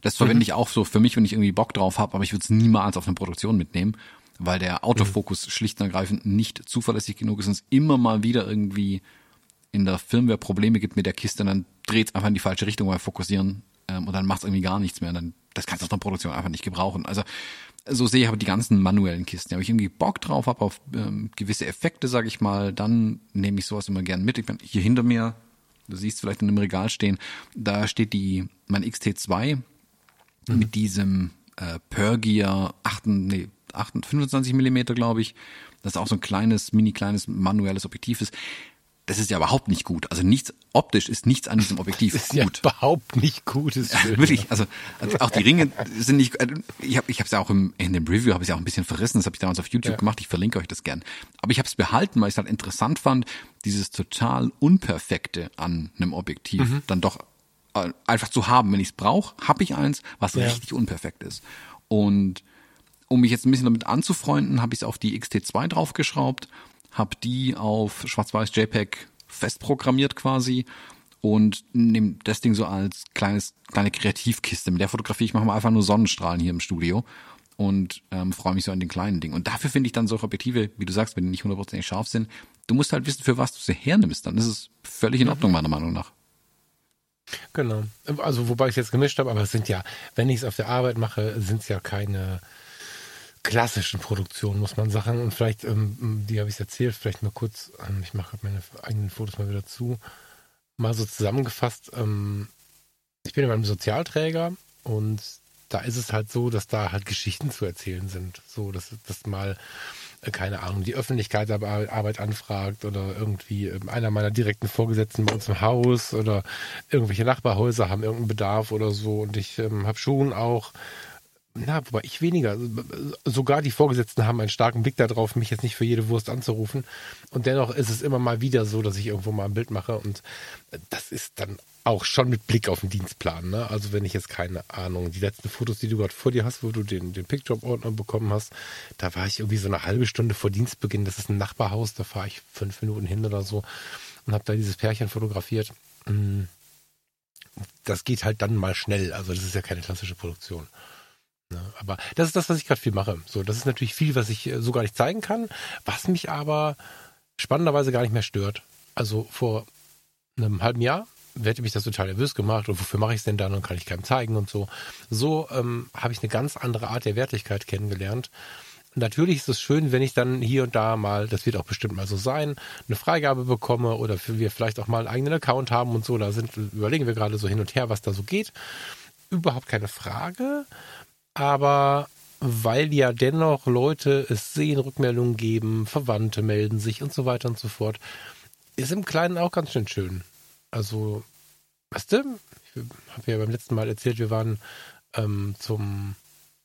Das verwende mhm. ich auch so für mich, wenn ich irgendwie Bock drauf habe, aber ich würde es niemals auf eine Produktion mitnehmen, weil der Autofokus mhm. schlicht und ergreifend nicht zuverlässig genug ist und es immer mal wieder irgendwie in der Firmware Probleme gibt mit der Kiste, und dann dreht es einfach in die falsche Richtung beim Fokussieren ähm, und dann macht es irgendwie gar nichts mehr. Und dann, das kannst du auf einer Produktion einfach nicht gebrauchen. Also so sehe ich aber die ganzen manuellen Kisten. Wenn ich irgendwie Bock drauf habe auf ähm, gewisse Effekte, sage ich mal, dann nehme ich sowas immer gern mit. Ich bin hier hinter mir, du siehst vielleicht in einem Regal stehen, da steht die mein XT2 mhm. mit diesem äh, Pergear 8, nee, 8, 25 Millimeter, glaube ich. Das ist auch so ein kleines, mini kleines manuelles Objektiv ist. Das ist ja überhaupt nicht gut. Also nichts optisch ist nichts an diesem Objektiv ist gut. Ja überhaupt nicht gut. Ist schön, wirklich. Also, also, auch die Ringe sind nicht. Äh, ich habe, ich es ja auch im, in dem Review habe ich ja auch ein bisschen verrissen. Das habe ich damals auf YouTube ja. gemacht. Ich verlinke euch das gern. Aber ich habe es behalten, weil ich es halt interessant fand, dieses total unperfekte an einem Objektiv mhm. dann doch äh, einfach zu haben. Wenn ich es brauche, habe ich eins, was ja. richtig unperfekt ist. Und um mich jetzt ein bisschen damit anzufreunden, habe ich es auf die XT2 draufgeschraubt, habe die auf schwarz-weiß JPEG festprogrammiert quasi und nehme das Ding so als kleines kleine Kreativkiste. Mit der Fotografie ich mache mal einfach nur Sonnenstrahlen hier im Studio und ähm, freue mich so an den kleinen Dingen. Und dafür finde ich dann solche Objektive, wie du sagst, wenn die nicht hundertprozentig scharf sind, du musst halt wissen, für was du sie hernimmst. Dann ist es völlig in Ordnung, meiner Meinung nach. Genau. Also wobei ich es jetzt gemischt habe, aber es sind ja, wenn ich es auf der Arbeit mache, sind es ja keine klassischen Produktionen, muss man sagen. Und vielleicht, ähm, die habe ich erzählt, vielleicht mal kurz, ähm, ich mache meine eigenen Fotos mal wieder zu, mal so zusammengefasst. Ähm, ich bin in einem Sozialträger und da ist es halt so, dass da halt Geschichten zu erzählen sind. So, dass das mal äh, keine Ahnung, die Öffentlichkeit Arbeit anfragt oder irgendwie ähm, einer meiner direkten Vorgesetzten bei uns im Haus oder irgendwelche Nachbarhäuser haben irgendeinen Bedarf oder so und ich ähm, habe schon auch na, wobei ich weniger. Sogar die Vorgesetzten haben einen starken Blick darauf, mich jetzt nicht für jede Wurst anzurufen. Und dennoch ist es immer mal wieder so, dass ich irgendwo mal ein Bild mache. Und das ist dann auch schon mit Blick auf den Dienstplan. Ne? Also wenn ich jetzt keine Ahnung, die letzten Fotos, die du gerade vor dir hast, wo du den, den Pickjob-Ordner bekommen hast, da war ich irgendwie so eine halbe Stunde vor Dienstbeginn. Das ist ein Nachbarhaus, da fahre ich fünf Minuten hin oder so und habe da dieses Pärchen fotografiert. Mm. Das geht halt dann mal schnell. Also das ist ja keine klassische Produktion. Ne? Aber das ist das, was ich gerade viel mache. So, das ist natürlich viel, was ich äh, so gar nicht zeigen kann, was mich aber spannenderweise gar nicht mehr stört. Also vor einem halben Jahr hätte mich das total nervös gemacht und wofür mache ich es denn dann und kann ich keinem zeigen und so. So ähm, habe ich eine ganz andere Art der Wertigkeit kennengelernt. Natürlich ist es schön, wenn ich dann hier und da mal, das wird auch bestimmt mal so sein, eine Freigabe bekomme oder wir vielleicht auch mal einen eigenen Account haben und so. Da sind, überlegen wir gerade so hin und her, was da so geht. Überhaupt keine Frage. Aber weil ja dennoch Leute es sehen, Rückmeldungen geben, Verwandte melden sich und so weiter und so fort, ist im Kleinen auch ganz schön schön. Also, weißt du, ich habe ja beim letzten Mal erzählt, wir waren ähm, zum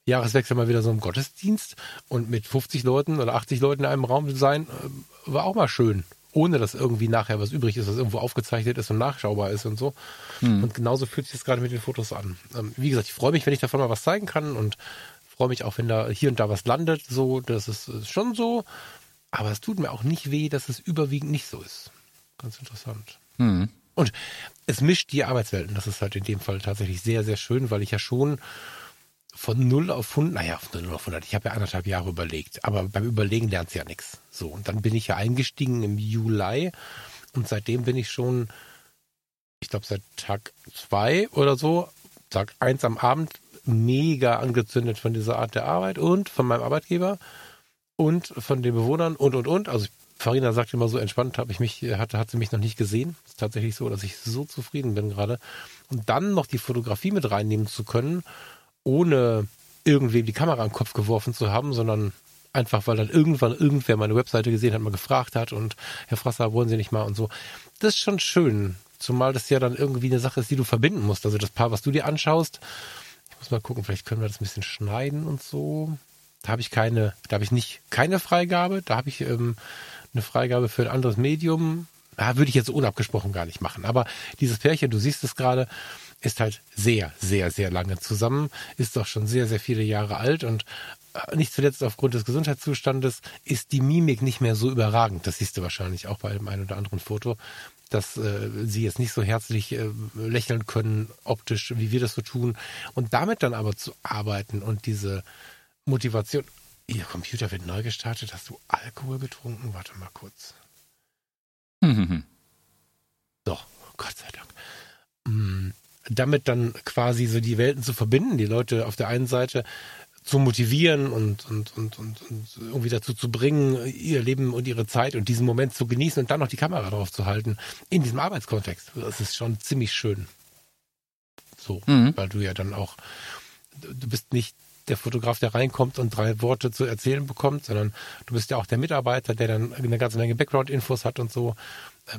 Jahreswechsel mal wieder so im Gottesdienst und mit 50 Leuten oder 80 Leuten in einem Raum sein, äh, war auch mal schön. Ohne dass irgendwie nachher was übrig ist, was irgendwo aufgezeichnet ist und nachschaubar ist und so. Hm. Und genauso fühlt sich das gerade mit den Fotos an. Ähm, wie gesagt, ich freue mich, wenn ich davon mal was zeigen kann und freue mich auch, wenn da hier und da was landet. So, das ist, ist schon so. Aber es tut mir auch nicht weh, dass es überwiegend nicht so ist. Ganz interessant. Mhm. Und es mischt die Arbeitswelten. Das ist halt in dem Fall tatsächlich sehr, sehr schön, weil ich ja schon von 0 auf 100, naja, von 0 auf 100, ich habe ja anderthalb Jahre überlegt, aber beim Überlegen lernt ja nichts. So, und dann bin ich ja eingestiegen im Juli und seitdem bin ich schon, ich glaube seit Tag zwei oder so, Tag eins am Abend, mega angezündet von dieser Art der Arbeit und von meinem Arbeitgeber und von den Bewohnern und, und, und. Also Farina sagt immer so entspannt, habe ich mich, hat, hat sie mich noch nicht gesehen. Ist tatsächlich so, dass ich so zufrieden bin gerade. Und dann noch die Fotografie mit reinnehmen zu können, ohne irgendwem die Kamera im Kopf geworfen zu haben, sondern einfach, weil dann irgendwann irgendwer meine Webseite gesehen hat, mal gefragt hat und Herr Frasser, wollen Sie nicht mal und so. Das ist schon schön. Zumal das ja dann irgendwie eine Sache ist, die du verbinden musst. Also das Paar, was du dir anschaust, ich muss mal gucken, vielleicht können wir das ein bisschen schneiden und so. Da habe ich keine, da habe ich nicht keine Freigabe, da habe ich ähm, eine Freigabe für ein anderes Medium. Ja, würde ich jetzt unabgesprochen gar nicht machen. Aber dieses Pärchen, du siehst es gerade, ist halt sehr, sehr, sehr lange zusammen, ist doch schon sehr, sehr viele Jahre alt und äh, nicht zuletzt aufgrund des Gesundheitszustandes ist die Mimik nicht mehr so überragend. Das siehst du wahrscheinlich auch bei dem einen oder anderen Foto, dass äh, sie jetzt nicht so herzlich äh, lächeln können, optisch, wie wir das so tun. Und damit dann aber zu arbeiten und diese Motivation. Ihr Computer wird neu gestartet. Hast du Alkohol getrunken? Warte mal kurz. Mhm. Doch, Gott sei Dank. Damit dann quasi so die Welten zu verbinden, die Leute auf der einen Seite zu motivieren und, und, und, und, und irgendwie dazu zu bringen, ihr Leben und ihre Zeit und diesen Moment zu genießen und dann noch die Kamera drauf zu halten, in diesem Arbeitskontext. Das ist schon ziemlich schön. So, Mhm. weil du ja dann auch, du bist nicht der Fotograf, der reinkommt und drei Worte zu erzählen bekommt, sondern du bist ja auch der Mitarbeiter, der dann eine ganze Menge Background-Infos hat und so.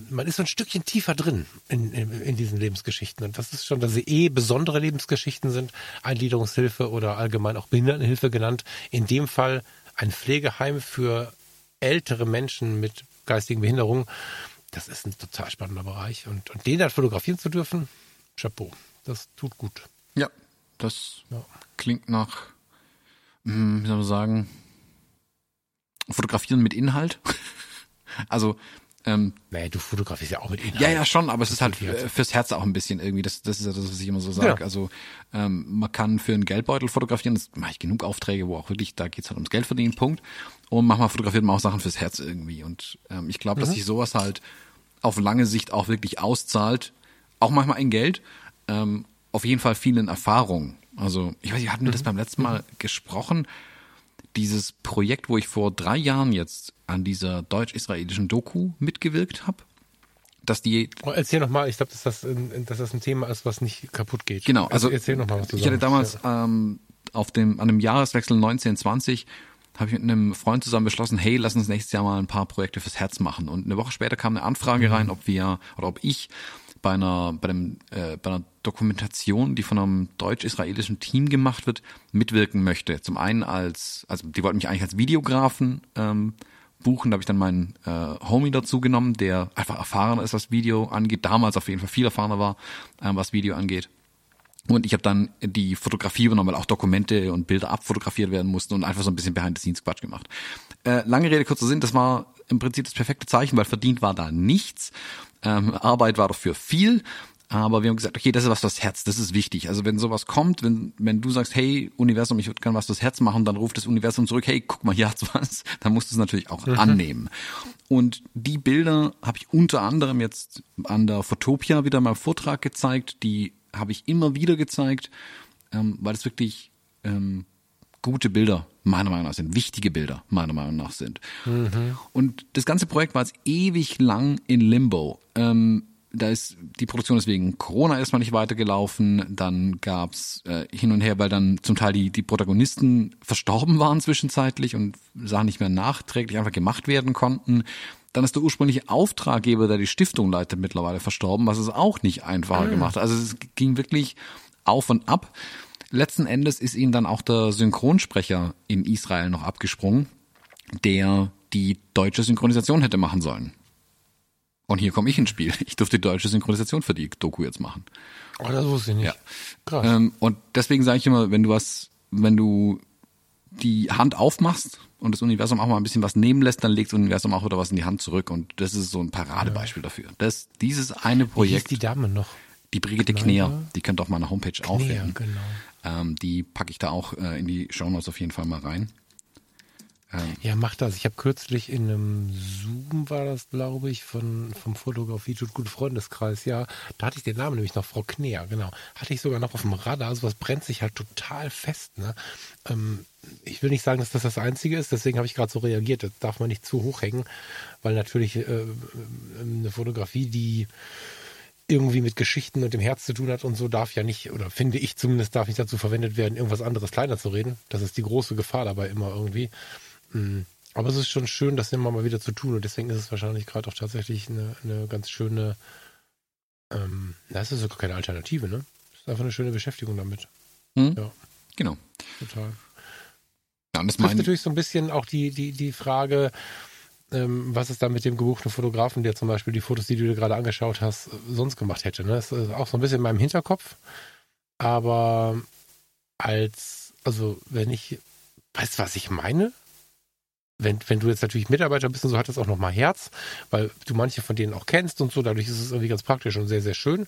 Man ist so ein Stückchen tiefer drin in, in, in diesen Lebensgeschichten. Und das ist schon, dass sie eh besondere Lebensgeschichten sind, Eingliederungshilfe oder allgemein auch Behindertenhilfe genannt. In dem Fall ein Pflegeheim für ältere Menschen mit geistigen Behinderungen. Das ist ein total spannender Bereich. Und, und den dann fotografieren zu dürfen, Chapeau. Das tut gut. Ja, das Ja. klingt nach, hm, wie soll man sagen, Fotografieren mit Inhalt. also, ähm, Naja, du fotografierst ja auch mit Inhalt. ja, ja, schon, aber es ist halt fürs Herz auch ein bisschen irgendwie. Das, das ist ja das, was ich immer so sage. Ja. Also ähm, man kann für einen Geldbeutel fotografieren. Das mache ich genug Aufträge, wo auch wirklich, da geht's halt ums Geld verdienen, Punkt. Und manchmal fotografiert man auch Sachen fürs Herz irgendwie. Und ähm, ich glaube, dass sich sowas halt auf lange Sicht auch wirklich auszahlt. Auch manchmal in Geld. Ähm, auf jeden Fall viel in Erfahrung. Also ich weiß nicht, hatten wir das beim letzten Mal gesprochen? Dieses Projekt, wo ich vor drei Jahren jetzt an dieser deutsch-israelischen Doku mitgewirkt habe, dass die Oh, erzähl noch mal, ich glaube, dass, das ein- dass das ein Thema ist, was nicht kaputt geht. Genau, also erzähl noch mal, was du ich hatte damals Ja. ähm, auf dem an dem Jahreswechsel 1920 habe ich mit einem Freund zusammen beschlossen, hey, lass uns nächstes Jahr mal ein paar Projekte fürs Herz machen. Und eine Woche später kam eine Anfrage Mhm. rein, ob wir oder ob ich bei einer bei dem äh, bei einer Dokumentation, die von einem deutsch-israelischen Team gemacht wird, mitwirken möchte. Zum einen als also die wollten mich eigentlich als Videografen ähm, buchen. Da habe ich dann meinen äh, Homie dazu genommen, der einfach erfahrener ist, was Video angeht. Damals auf jeden Fall viel erfahrener war, ähm, was Video angeht. Und ich habe dann die Fotografie übernommen, weil auch Dokumente und Bilder abfotografiert werden mussten und einfach so ein bisschen Behind-the-Scenes-Quatsch gemacht. Äh, lange Rede, kurzer Sinn, das war im Prinzip das perfekte Zeichen, weil verdient war da nichts. Ähm, Arbeit war dafür viel. Aber wir haben gesagt, okay, das ist was fürs Herz, das ist wichtig. Also wenn sowas kommt, wenn, wenn du sagst, hey, Universum, ich würde gerne was fürs Herz machen, dann ruft das Universum zurück, hey, guck mal, hier hat's was, dann musst du es natürlich auch annehmen. Und die Bilder habe ich unter anderem jetzt an der Fotopia wieder mal Vortrag gezeigt, die habe ich immer wieder gezeigt, ähm, weil es wirklich ähm, gute Bilder meiner Meinung nach sind, wichtige Bilder meiner Meinung nach sind. Und das ganze Projekt war jetzt ewig lang in Limbo. Ähm, da ist die Produktion ist wegen Corona erstmal nicht weitergelaufen. Dann gab's äh, hin und her, weil dann zum Teil die, die Protagonisten verstorben waren zwischenzeitlich und Sachen nicht mehr nachträglich einfach gemacht werden konnten. Dann ist der ursprüngliche Auftraggeber, der die Stiftung leitet, mittlerweile verstorben, was es auch nicht einfacher gemacht hat. Also es ging wirklich auf und ab. Letzten Endes ist ihnen dann auch der Synchronsprecher in Israel noch abgesprungen, der die deutsche Synchronisation hätte machen sollen. Und hier komme ich ins Spiel. Ich durfte die deutsche Synchronisation für die Doku jetzt machen. Oh, das wusste ich nicht. Ja. Krass. Ähm, und deswegen sage ich immer, wenn du was, wenn du die Hand aufmachst und das Universum auch mal ein bisschen was nehmen lässt, dann legt das Universum auch wieder was in die Hand zurück. Und das ist so ein Paradebeispiel dafür. Das, dieses eine Wie hieß Projekt, die Dame noch? die Brigitte Kneiper? Kneer, die könnt ihr auf meiner Homepage Knea, auffinden. genau. Ähm, die packe ich da auch äh, in die Shownotes auf jeden Fall mal rein. Ja, mach das. Ich habe kürzlich in einem Zoom, war das, glaube ich, von, vom Fotografie tut gut Freundeskreis, ja. Da hatte ich den Namen nämlich noch, Frau Kneer, genau. Hatte ich sogar noch auf dem Radar. Sowas brennt sich halt total fest, ne? Ähm, ich will nicht sagen, dass das das Einzige ist, deswegen habe ich gerade so reagiert. Das darf man nicht zu hoch hängen, weil natürlich äh, eine Fotografie, die irgendwie mit Geschichten und dem Herz zu tun hat und so darf ja nicht, oder finde ich zumindest, darf nicht dazu verwendet werden, irgendwas anderes kleiner zu reden. Das ist die große Gefahr dabei immer irgendwie. Mm. Aber es ist schon schön, das immer mal wieder zu tun und deswegen ist es wahrscheinlich gerade auch tatsächlich eine, eine ganz schöne, ähm, das ist sogar keine Alternative, ne? Es ist einfach eine schöne Beschäftigung damit. Hm? Ja, Genau. total. Das trifft mein, natürlich so ein bisschen auch die, die, die Frage, ähm, was es da mit dem gebuchten Fotografen, der zum Beispiel die Fotos, die du dir gerade angeschaut hast, äh, sonst gemacht hätte. Ne? Das ist auch so ein bisschen in meinem Hinterkopf. Aber als, also wenn ich, weißt du, was ich meine? Wenn, wenn du jetzt natürlich Mitarbeiter bist und so, hat das auch nochmal Herz, weil du manche von denen auch kennst und so, dadurch ist es irgendwie ganz praktisch und sehr, sehr schön.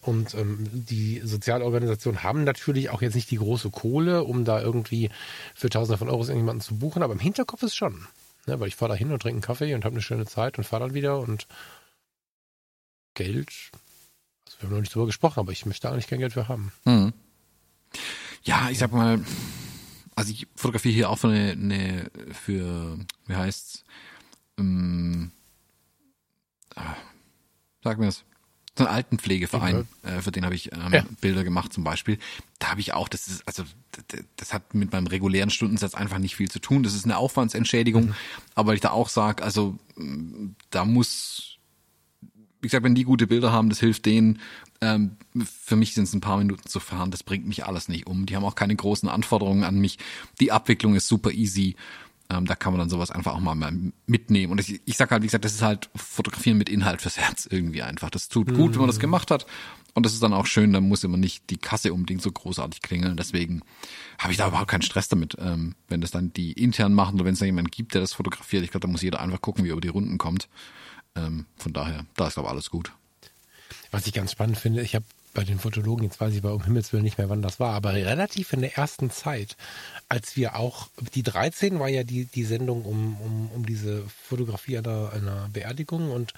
Und ähm, die Sozialorganisationen haben natürlich auch jetzt nicht die große Kohle, um da irgendwie für Tausende von Euros irgendjemanden zu buchen, aber im Hinterkopf ist schon. Ne, weil ich fahre da hin und trinke einen Kaffee und habe eine schöne Zeit und fahre dann wieder und Geld. Also wir haben noch nicht drüber gesprochen, aber ich möchte eigentlich kein Geld für haben. Mhm. Ja, ich sag mal, also ich fotografiere hier auch für eine, eine für, wie heißt's, ähm, ah, sag mir das, so einen Altenpflegeverein, äh, für den habe ich ähm, Ja. Bilder gemacht zum Beispiel. Da habe ich auch, das ist, also das hat mit meinem regulären Stundensatz einfach nicht viel zu tun. Das ist eine Aufwandsentschädigung, aber ich da auch sage, also mm, da muss wie gesagt, wenn die gute Bilder haben, das hilft denen. Ähm, für mich sind es ein paar Minuten zu fahren, das bringt mich alles nicht um. Die haben auch keine großen Anforderungen an mich. Die Abwicklung ist super easy. Ähm, da kann man dann sowas einfach auch mal, mal mitnehmen. Und ich, ich sag halt, wie gesagt, das ist halt Fotografieren mit Inhalt fürs Herz irgendwie einfach. Das tut gut, wenn man das gemacht hat. Und das ist dann auch schön, dann muss immer nicht die Kasse unbedingt so großartig klingeln. Deswegen habe ich da überhaupt keinen Stress damit, ähm, wenn das dann die intern machen oder wenn es da jemanden gibt, der das fotografiert. Ich glaube, da muss jeder einfach gucken, wie er über die Runden kommt. Ähm, von daher, da ist glaube ich alles gut. Was ich ganz spannend finde, ich habe bei den Fotologen, jetzt weiß ich bei um Himmels Willen nicht mehr, wann das war, aber relativ in der ersten Zeit, als wir auch, die 13 war ja die, die Sendung um, um, um diese Fotografie einer, einer Beerdigung und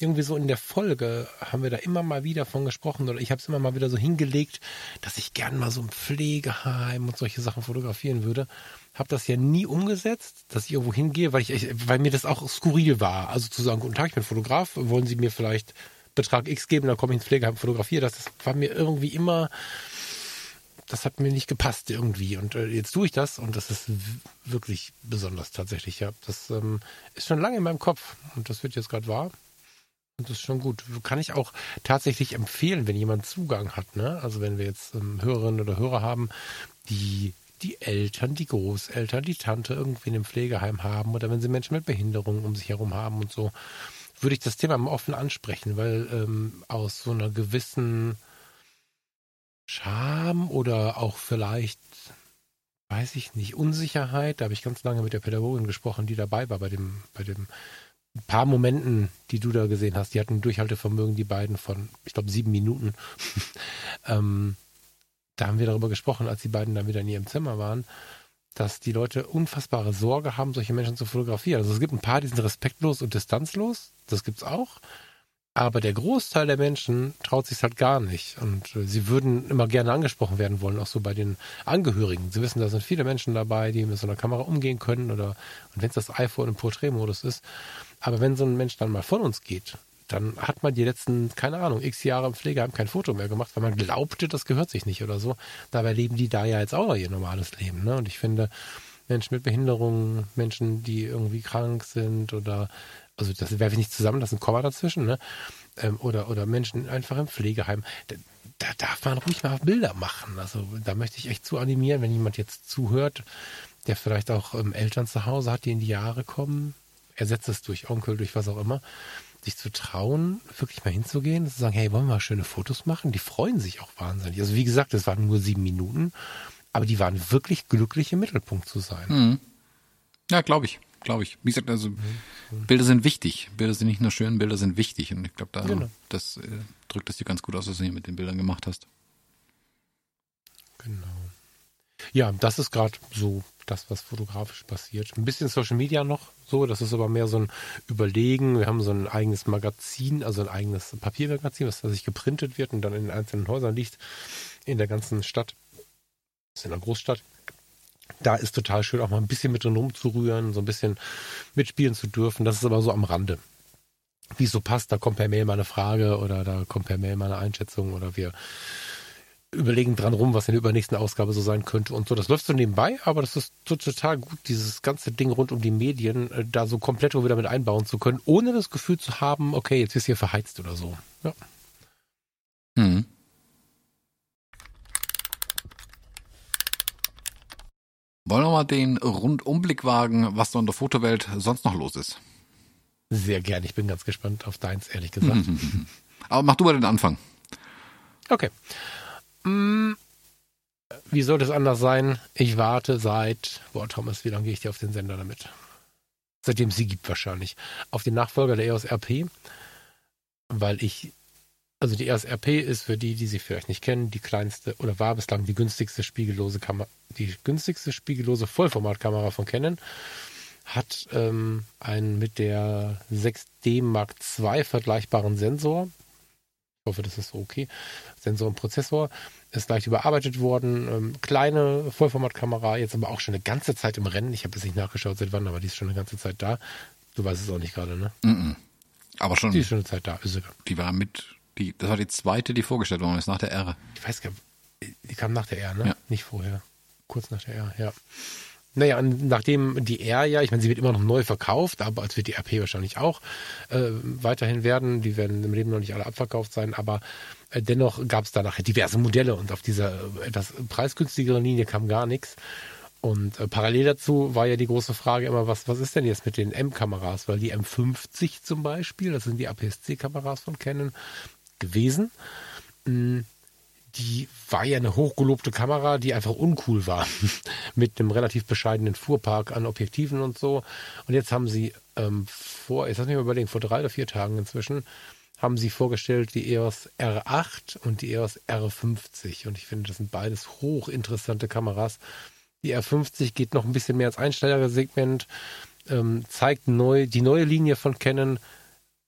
irgendwie so in der Folge haben wir da immer mal wieder von gesprochen oder ich habe es immer mal wieder so hingelegt, dass ich gern mal so ein Pflegeheim und solche Sachen fotografieren würde. Habe das ja nie umgesetzt, dass ich irgendwo hingehe, weil, ich, weil mir das auch skurril war. Also zu sagen, guten Tag, ich bin Fotograf, wollen Sie mir vielleicht Betrag X geben, dann komme ich ins Pflegeheim fotografiere das. Das war mir irgendwie immer, das hat mir nicht gepasst irgendwie. Und äh, jetzt tue ich das und das ist wirklich besonders tatsächlich. Ja, das ähm, ist schon lange in meinem Kopf und das wird jetzt gerade wahr. Und das ist schon gut. Kann ich auch tatsächlich empfehlen, wenn jemand Zugang hat. Ne? Also wenn wir jetzt ähm, Hörerinnen oder Hörer haben, die die Eltern, die Großeltern, die Tante irgendwie in einem Pflegeheim haben oder wenn sie Menschen mit Behinderungen um sich herum haben und so, würde ich das Thema mal offen ansprechen, weil ähm, aus so einer gewissen Scham oder auch vielleicht, weiß ich nicht, Unsicherheit, da habe ich ganz lange mit der Pädagogin gesprochen, die dabei war bei dem, bei dem paar Momenten, die du da gesehen hast. Die hatten Durchhaltevermögen, die beiden von, ich glaube, sieben Minuten. ähm, da haben wir darüber gesprochen, als die beiden dann wieder in ihrem Zimmer waren, dass die Leute unfassbare Sorge haben, solche Menschen zu fotografieren. Also es gibt ein paar, die sind respektlos und distanzlos, das gibt's auch. Aber der Großteil der Menschen traut sich halt gar nicht. Und äh, sie würden immer gerne angesprochen werden wollen, auch so bei den Angehörigen. Sie wissen, da sind viele Menschen dabei, die mit so einer Kamera umgehen können oder und wenn es das iPhone im Porträtmodus ist. Aber wenn so ein Mensch dann mal von uns geht, dann hat man die letzten, keine Ahnung, x Jahre im Pflegeheim kein Foto mehr gemacht, weil man glaubte, das gehört sich nicht oder so. Dabei leben die da ja jetzt auch noch ihr normales Leben. Ne? Und ich finde, Menschen mit Behinderungen, Menschen, die irgendwie krank sind oder, also das werfe ich nicht zusammen, das ist ein Komma dazwischen, ne? Ähm, oder, oder Menschen einfach im Pflegeheim. Da, da darf man ruhig mal Bilder machen. Also da möchte ich echt zu animieren, wenn jemand jetzt zuhört, der vielleicht auch ähm, Eltern zu Hause hat, die in die Jahre kommen, ersetzt es durch Onkel, durch was auch immer, sich zu trauen, wirklich mal hinzugehen, zu sagen, hey, wollen wir mal schöne Fotos machen? Die freuen sich auch wahnsinnig. Also wie gesagt, es waren nur sieben Minuten, aber die waren wirklich glücklich im Mittelpunkt zu sein. Mhm. Ja, glaube ich. Glaube ich. Wie gesagt, also Bilder sind wichtig. Bilder sind nicht nur schön, Bilder sind wichtig. Und ich glaube, da Genau. das äh, drückt es dir ganz gut aus, was du hier mit den Bildern gemacht hast. Genau. Ja, das ist gerade so das, was fotografisch passiert. Ein bisschen Social Media noch so, das ist aber mehr so ein Überlegen. Wir haben so ein eigenes Magazin, also ein eigenes Papiermagazin, was sich geprintet wird und dann in einzelnen Häusern liegt, in der ganzen Stadt. Ist in der Großstadt. Da ist total schön, auch mal ein bisschen mit drin rumzurühren, so ein bisschen mitspielen zu dürfen. Das ist aber so am Rande. Wie es so passt, da kommt per Mail mal eine Frage oder da kommt per Mail mal eine Einschätzung oder wir überlegen dran rum, was in der übernächsten Ausgabe so sein könnte und so. Das läuft so nebenbei, aber das ist total gut, dieses ganze Ding rund um die Medien äh, da so komplett wieder mit einbauen zu können, ohne das Gefühl zu haben, okay, jetzt ist hier verheizt oder so. Ja. Mhm. Wollen wir mal den Rundumblick wagen, was so in der Fotowelt sonst noch los ist? Sehr gern. Ich bin ganz gespannt auf deins, ehrlich gesagt. Aber mach du mal den Anfang. Okay. Wie soll das anders sein? Ich warte seit, boah, Thomas, wie lange gehe ich dir auf den Sender damit? Seitdem es sie gibt wahrscheinlich. Auf den Nachfolger der EOS RP, weil ich, also die EOS RP ist für die, die sie vielleicht nicht kennen, die kleinste oder war bislang die günstigste spiegellose Kamera, die günstigste spiegellose Vollformatkamera von Canon. Hat ähm, einen mit der 6D Mark II vergleichbaren Sensor. Ich hoffe, das ist so okay. Sensor und Prozessor ist leicht überarbeitet worden. Ähm, kleine Vollformatkamera, jetzt aber auch schon eine ganze Zeit im Rennen. Ich habe jetzt nicht nachgeschaut, seit wann, aber die ist schon eine ganze Zeit da. Du weißt es auch nicht gerade, ne? Mhm. Aber schon, Die ist schon eine Zeit da. Ist sie. die war mit, die, das war die zweite, die vorgestellt worden ist, nach der R. Ich weiß gar nicht, die kam nach der R, ne? Ja. Nicht vorher. Kurz nach der R, ja. Naja, nachdem die R ja, ich meine, sie wird immer noch neu verkauft, aber als wird die RP wahrscheinlich auch äh, weiterhin werden. Die werden im Leben noch nicht alle abverkauft sein, aber äh, dennoch gab es danach diverse Modelle und auf dieser äh, etwas preisgünstigeren Linie kam gar nichts. Und äh, parallel dazu war ja die große Frage immer, was, was ist denn jetzt mit den M-Kameras? Weil die M50 zum Beispiel, das sind die APS-C-Kameras von Canon gewesen, mh, die war ja eine hochgelobte Kamera, die einfach uncool war. Mit einem relativ bescheidenen Fuhrpark an Objektiven und so. Und jetzt haben sie ähm, vor, jetzt lass mich mal überlegen, vor drei oder vier Tagen inzwischen, haben sie vorgestellt die EOS R8 und die EOS R50. Und ich finde, das sind beides hochinteressante Kameras. Die R50 geht noch ein bisschen mehr ins Einsteigersegment, ähm, zeigt neu, die neue Linie von Canon,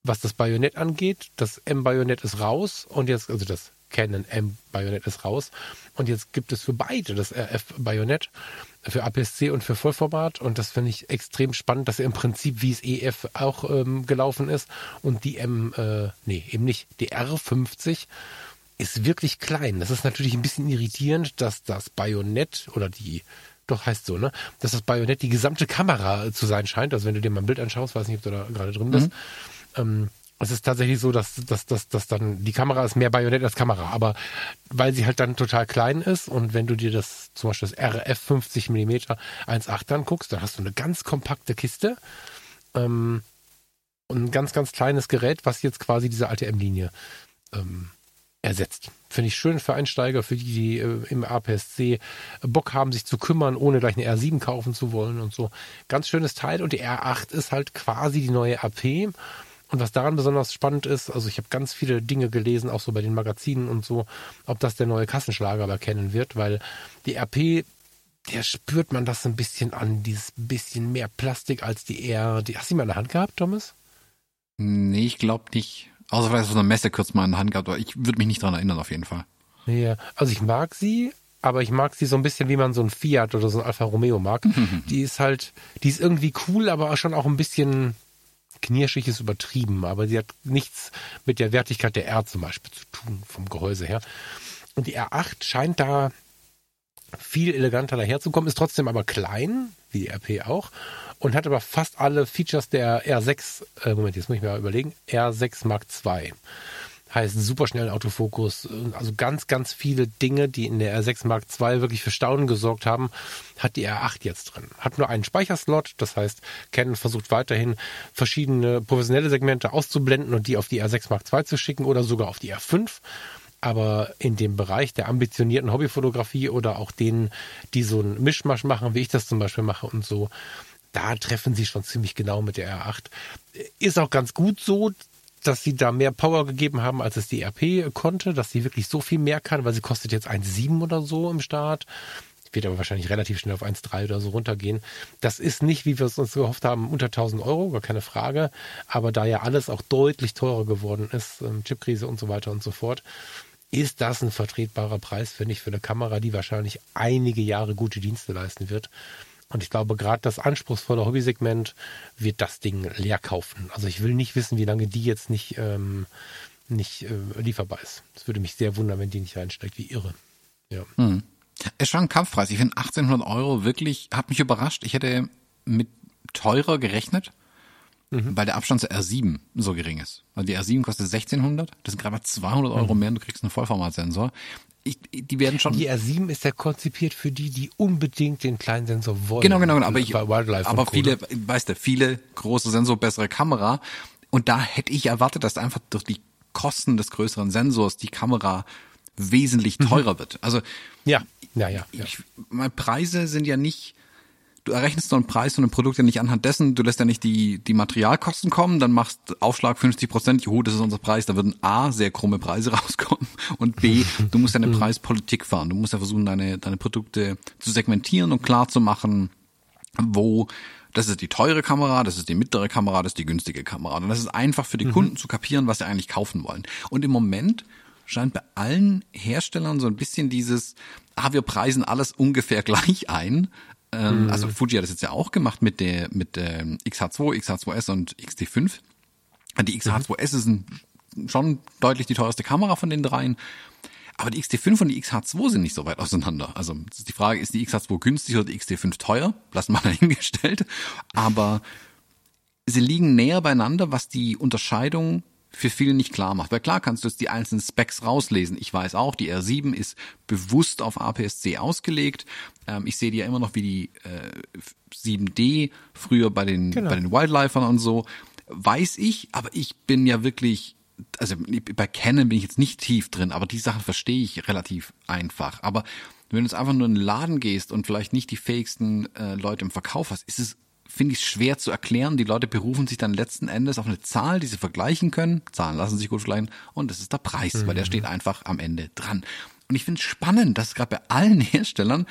was das Bajonett angeht. Das M-Bajonett ist raus und jetzt, also das Canon M-Bajonett ist raus. Und jetzt gibt es für beide das RF-Bajonett, für APS-C und für Vollformat. Und das finde ich extrem spannend, dass er im Prinzip wie es EF auch ähm, gelaufen ist. Und die M, äh, nee, eben nicht, die R50 ist wirklich klein. Das ist natürlich ein bisschen irritierend, dass das Bajonett oder die, doch heißt so, ne, dass das Bajonett die gesamte Kamera zu sein scheint. Also wenn du dir mal ein Bild anschaust, weiß nicht, ob du da gerade drin bist. Ähm, es ist tatsächlich so, dass, dass, dass, dass dann die Kamera ist mehr Bajonett als Kamera, aber weil sie halt dann total klein ist und wenn du dir das zum Beispiel das RF 50 mm 1.8 anguckst, dann hast du eine ganz kompakte Kiste ähm, und ein ganz, ganz kleines Gerät, was jetzt quasi diese alte M-Linie ähm, ersetzt. Finde ich schön für Einsteiger, für die, die äh, im APS-C Bock haben, sich zu kümmern, ohne gleich eine R7 kaufen zu wollen und so. Ganz schönes Teil und die R8 ist halt quasi die neue AP. Und was daran besonders spannend ist, also ich habe ganz viele Dinge gelesen, auch so bei den Magazinen und so, ob das der neue Kassenschlager erkennen wird, weil die RP, der spürt man das ein bisschen an, dieses bisschen mehr Plastik als die R. Die, hast du die mal in der Hand gehabt, Thomas? Nee, ich glaube nicht. Außer vielleicht auf einer Messe kurz mal in der Hand gehabt, aber ich würde mich nicht dran erinnern auf jeden Fall. Ja, also ich mag sie, aber ich mag sie so ein bisschen, wie man so ein Fiat oder so ein Alfa Romeo mag. Die ist halt, die ist irgendwie cool, aber schon auch ein bisschen knirschig ist übertrieben, aber sie hat nichts mit der Wertigkeit der R zum Beispiel zu tun, vom Gehäuse her. Und die R8 scheint da viel eleganter daherzukommen, ist trotzdem aber klein, wie die RP auch, und hat aber fast alle Features der R6, äh, Moment, jetzt muss ich mir überlegen, R6 Mark II. Heißt superschnellen Autofokus, also ganz, ganz viele Dinge, die in der R6 Mark II wirklich für Staunen gesorgt haben, hat die R8 jetzt drin. Hat nur einen Speicherslot, das heißt, Canon versucht weiterhin verschiedene professionelle Segmente auszublenden und die auf die R6 Mark II zu schicken oder sogar auf die R5 Aber in dem Bereich der ambitionierten Hobbyfotografie oder auch denen, die so einen Mischmasch machen, wie ich das zum Beispiel mache und so, da treffen sie schon ziemlich genau mit der R8. Ist auch ganz gut so, dass sie da mehr Power gegeben haben, als es die RP konnte, dass sie wirklich so viel mehr kann, weil sie kostet jetzt 1,7 oder so im Start. Wird aber wahrscheinlich relativ schnell auf 1,3 oder so runtergehen. Das ist nicht, wie wir es uns gehofft haben, unter 1000 Euro, gar keine Frage. Aber da ja alles auch deutlich teurer geworden ist, ähm, Chipkrise und so weiter und so fort, ist das ein vertretbarer Preis, finde ich, für eine Kamera, die wahrscheinlich einige Jahre gute Dienste leisten wird. Und ich glaube, gerade das anspruchsvolle Hobbysegment wird das Ding leer kaufen. Also ich will nicht wissen, wie lange die jetzt nicht, ähm, nicht äh, lieferbar ist. Es würde mich sehr wundern, wenn die nicht reinsteigt, wie irre. Ja. Hm. Ist schon ein Kampfpreis. Ich finde 1800 Euro wirklich, hat mich überrascht. Ich hätte mit teurer gerechnet, mhm. weil der Abstand zur R7 so gering ist. Also die R7 kostet 1600, das sind gerade mal 200 Euro mhm. mehr und du kriegst einen Vollformatsensor ich, die werden schon. Die R7 ist ja konzipiert für die, die unbedingt den kleinen Sensor wollen. Genau, genau, genau. Aber, ich, aber viele, weißt du, viele große Sensor, bessere Kamera. Und da hätte ich erwartet, dass einfach durch die Kosten des größeren Sensors die Kamera wesentlich mhm. teurer mhm. wird. Also ja, ja, ja. ja. Ich, meine Preise sind ja nicht du errechnest so einen Preis von einem Produkt ja nicht anhand dessen, du lässt ja nicht die, die Materialkosten kommen, dann machst Aufschlag 50 Prozent, juhu, das ist unser Preis, da würden A, sehr krumme Preise rauskommen und B, du musst deine Preispolitik fahren. Du musst ja versuchen, deine, deine Produkte zu segmentieren und klar zu machen, wo das ist die teure Kamera, das ist die mittlere Kamera, das ist die günstige Kamera. Und das ist einfach für die mhm. Kunden zu kapieren, was sie eigentlich kaufen wollen. Und im Moment scheint bei allen Herstellern so ein bisschen dieses, ah, wir preisen alles ungefähr gleich ein. Ähm, mhm. Also Fuji hat das jetzt ja auch gemacht mit der mit der XH2, XH2S und XT5. Die XH2S ist ein, schon deutlich die teuerste Kamera von den dreien. Aber die XT5 und die XH2 sind nicht so weit auseinander. Also die Frage, ist die XH2 günstig oder die XT5 teuer? Lassen wir mal dahingestellt. Aber sie liegen näher beieinander, was die Unterscheidung für viele nicht klar macht. Weil klar kannst du jetzt die einzelnen Specs rauslesen. Ich weiß auch, die R7 ist bewusst auf APS-C ausgelegt. Ähm, ich sehe die ja immer noch wie die äh, 7D früher bei den, genau. bei den Wildlifern und so. Weiß ich, aber ich bin ja wirklich also bei Canon bin ich jetzt nicht tief drin, aber die Sachen verstehe ich relativ einfach. Aber wenn du jetzt einfach nur in den Laden gehst und vielleicht nicht die fähigsten äh, Leute im Verkauf hast, ist es finde ich es schwer zu erklären. Die Leute berufen sich dann letzten Endes auf eine Zahl, die sie vergleichen können. Zahlen lassen sich gut vergleichen. Und das ist der Preis, mhm. weil der mhm. steht einfach am Ende dran. Und ich finde es spannend, dass gerade bei allen Herstellern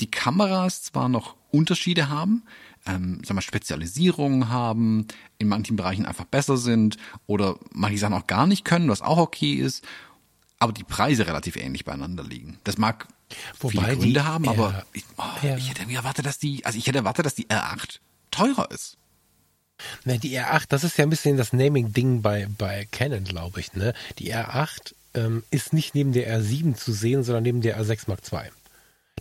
die Kameras zwar noch Unterschiede haben, ähm, sagen wir, Spezialisierungen haben, in manchen Bereichen einfach besser sind oder manche Sachen auch gar nicht können, was auch okay ist, aber die Preise relativ ähnlich beieinander liegen. Das mag Wobei viele Gründe haben, aber ich, oh, ja. ich hätte mir erwartet, dass die, also ich hätte erwartet, dass die R8 teurer ist. Ne, die R8, das ist ja ein bisschen das Naming-Ding bei, bei Canon, glaube ich. Ne? Die R8 ähm, ist nicht neben der R7 zu sehen, sondern neben der R6 Mark II.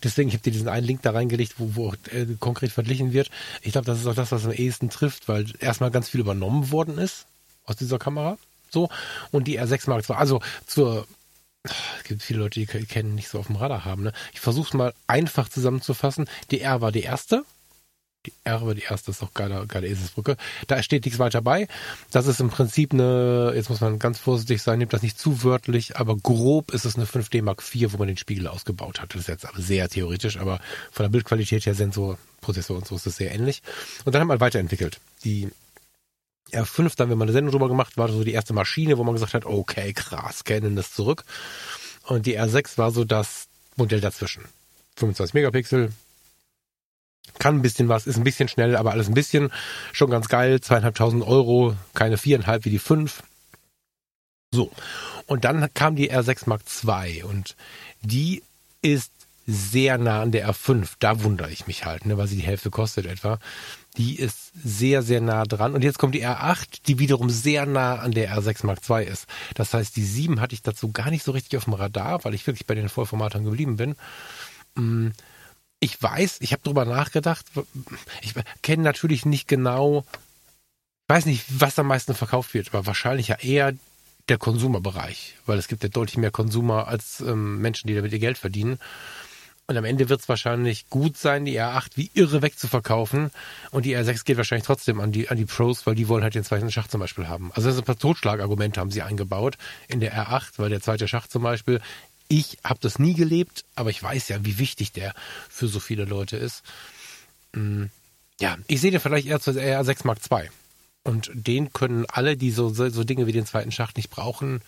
Deswegen, ich habe dir diesen einen Link da reingelegt, wo, wo äh, konkret verglichen wird. Ich glaube, das ist auch das, was am ehesten trifft, weil erstmal ganz viel übernommen worden ist aus dieser Kamera. So. Und die R6 Mark II, also zur es gibt viele Leute, die kennen nicht so auf dem Radar haben. Ne? Ich versuche es mal einfach zusammenzufassen. Die R war die erste, die R war die erste, ist auch geile, geile Eselsbrücke. Da steht nichts weiter bei. Das ist im Prinzip eine, jetzt muss man ganz vorsichtig sein, nimmt das nicht zu wörtlich, aber grob ist es eine 5D Mark IV, wo man den Spiegel ausgebaut hat. Das ist jetzt aber sehr theoretisch, aber von der Bildqualität her, Sensor, Prozessor und so ist es sehr ähnlich. Und dann haben wir weiterentwickelt. Die R5, da haben wir mal eine Sendung drüber gemacht, war so die erste Maschine, wo man gesagt hat, okay, krass, kennen das zurück. Und die R6 war so das Modell dazwischen. 25 Megapixel, kann ein bisschen was, ist ein bisschen schnell, aber alles ein bisschen. Schon ganz geil. Zweieinhalbtausend Euro, keine viereinhalb wie die fünf. So. Und dann kam die R6 Mark II und die ist sehr nah an der R5. Da wundere ich mich halt, ne, weil sie die Hälfte kostet etwa. Die ist sehr, sehr nah dran. Und jetzt kommt die R8, die wiederum sehr nah an der R6 Mark II ist. Das heißt, die 7 hatte ich dazu gar nicht so richtig auf dem Radar, weil ich wirklich bei den Vollformatern geblieben bin. Ich weiß, ich habe drüber nachgedacht. Ich kenne natürlich nicht genau, weiß nicht, was am meisten verkauft wird, aber wahrscheinlich ja eher der Konsumerbereich, weil es gibt ja deutlich mehr Konsumer als ähm, Menschen, die damit ihr Geld verdienen. Und am Ende wird es wahrscheinlich gut sein, die R8 wie irre wegzuverkaufen. Und die R6 geht wahrscheinlich trotzdem an die, an die Pros, weil die wollen halt den zweiten Schacht zum Beispiel haben. Also das ist ein paar Totschlagargumente haben sie eingebaut in der R8, weil der zweite Schacht zum Beispiel, ich habe das nie gelebt, aber ich weiß ja, wie wichtig der für so viele Leute ist. Mm, ja, ich sehe den vielleicht eher zur R6 Mark II. Und den können alle, die so, so Dinge wie den zweiten Schacht nicht brauchen,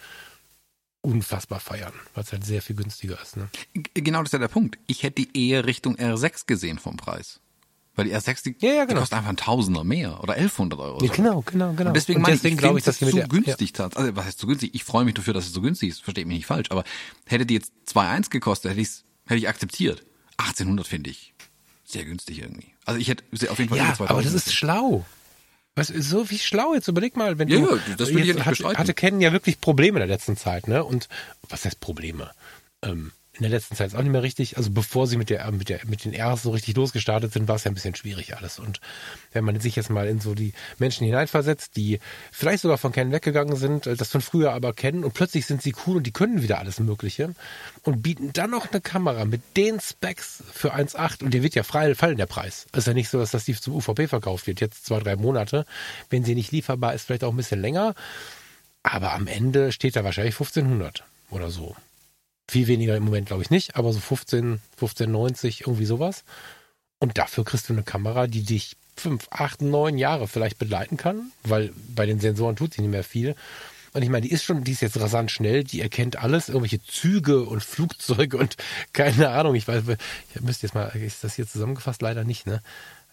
unfassbar feiern, weil es halt sehr viel günstiger ist. Ne? Genau das ist ja der Punkt. Ich hätte die eher Richtung R6 gesehen vom Preis. Weil die R6, die, Ja, ja, die genau. kostet einfach ein Tausender mehr oder 1100 Euro. Ja, genau, genau, genau. Und deswegen Und meine deswegen ich, glaube ich dass mit zu der- günstig. tats- Also was heißt zu günstig? Ich freue mich dafür, dass es so günstig ist. Versteht mich nicht falsch. Aber hätte die jetzt 2,1 gekostet, hätte, ich's, hätte ich akzeptiert. 1800 finde ich sehr günstig irgendwie. Also ich hätte auf jeden Fall Ja, über 2000 aber das ist schlau. Was ist so wie schlau jetzt? Überleg mal, wenn Ja, du ja, das will ich ja nicht hat, bestreiten. hatte Ken ja wirklich Probleme in der letzten Zeit, ne? Und was heißt Probleme? Ähm, in der letzten Zeit ist auch nicht mehr richtig. Also bevor sie mit der mit der mit den Rs so richtig losgestartet sind, war es ja ein bisschen schwierig alles. Und wenn man sich jetzt mal in so die Menschen hineinversetzt, die vielleicht sogar von Ken weggegangen sind, äh, das von früher aber kennen und plötzlich sind sie cool und die können wieder alles Mögliche und bieten dann noch eine Kamera mit den Specs für 1.8 und der wird ja frei fallen der Preis. Ist ja nicht so, dass das die zum UVP verkauft wird, jetzt zwei, drei Monate. Wenn sie nicht lieferbar ist, vielleicht auch ein bisschen länger. Aber am Ende steht da wahrscheinlich 1500 oder so. Viel weniger im Moment glaube ich nicht, aber so 15, 1590, irgendwie sowas. Und dafür kriegst du eine Kamera, die dich fünf, acht, neun Jahre vielleicht begleiten kann, weil bei den Sensoren tut sie nicht mehr viel. Und ich meine, die ist schon, die ist jetzt rasant schnell, die erkennt alles, irgendwelche Züge und Flugzeuge und keine Ahnung. Ich weiß, ich müsste jetzt mal, ist das hier zusammengefasst? Leider nicht, ne?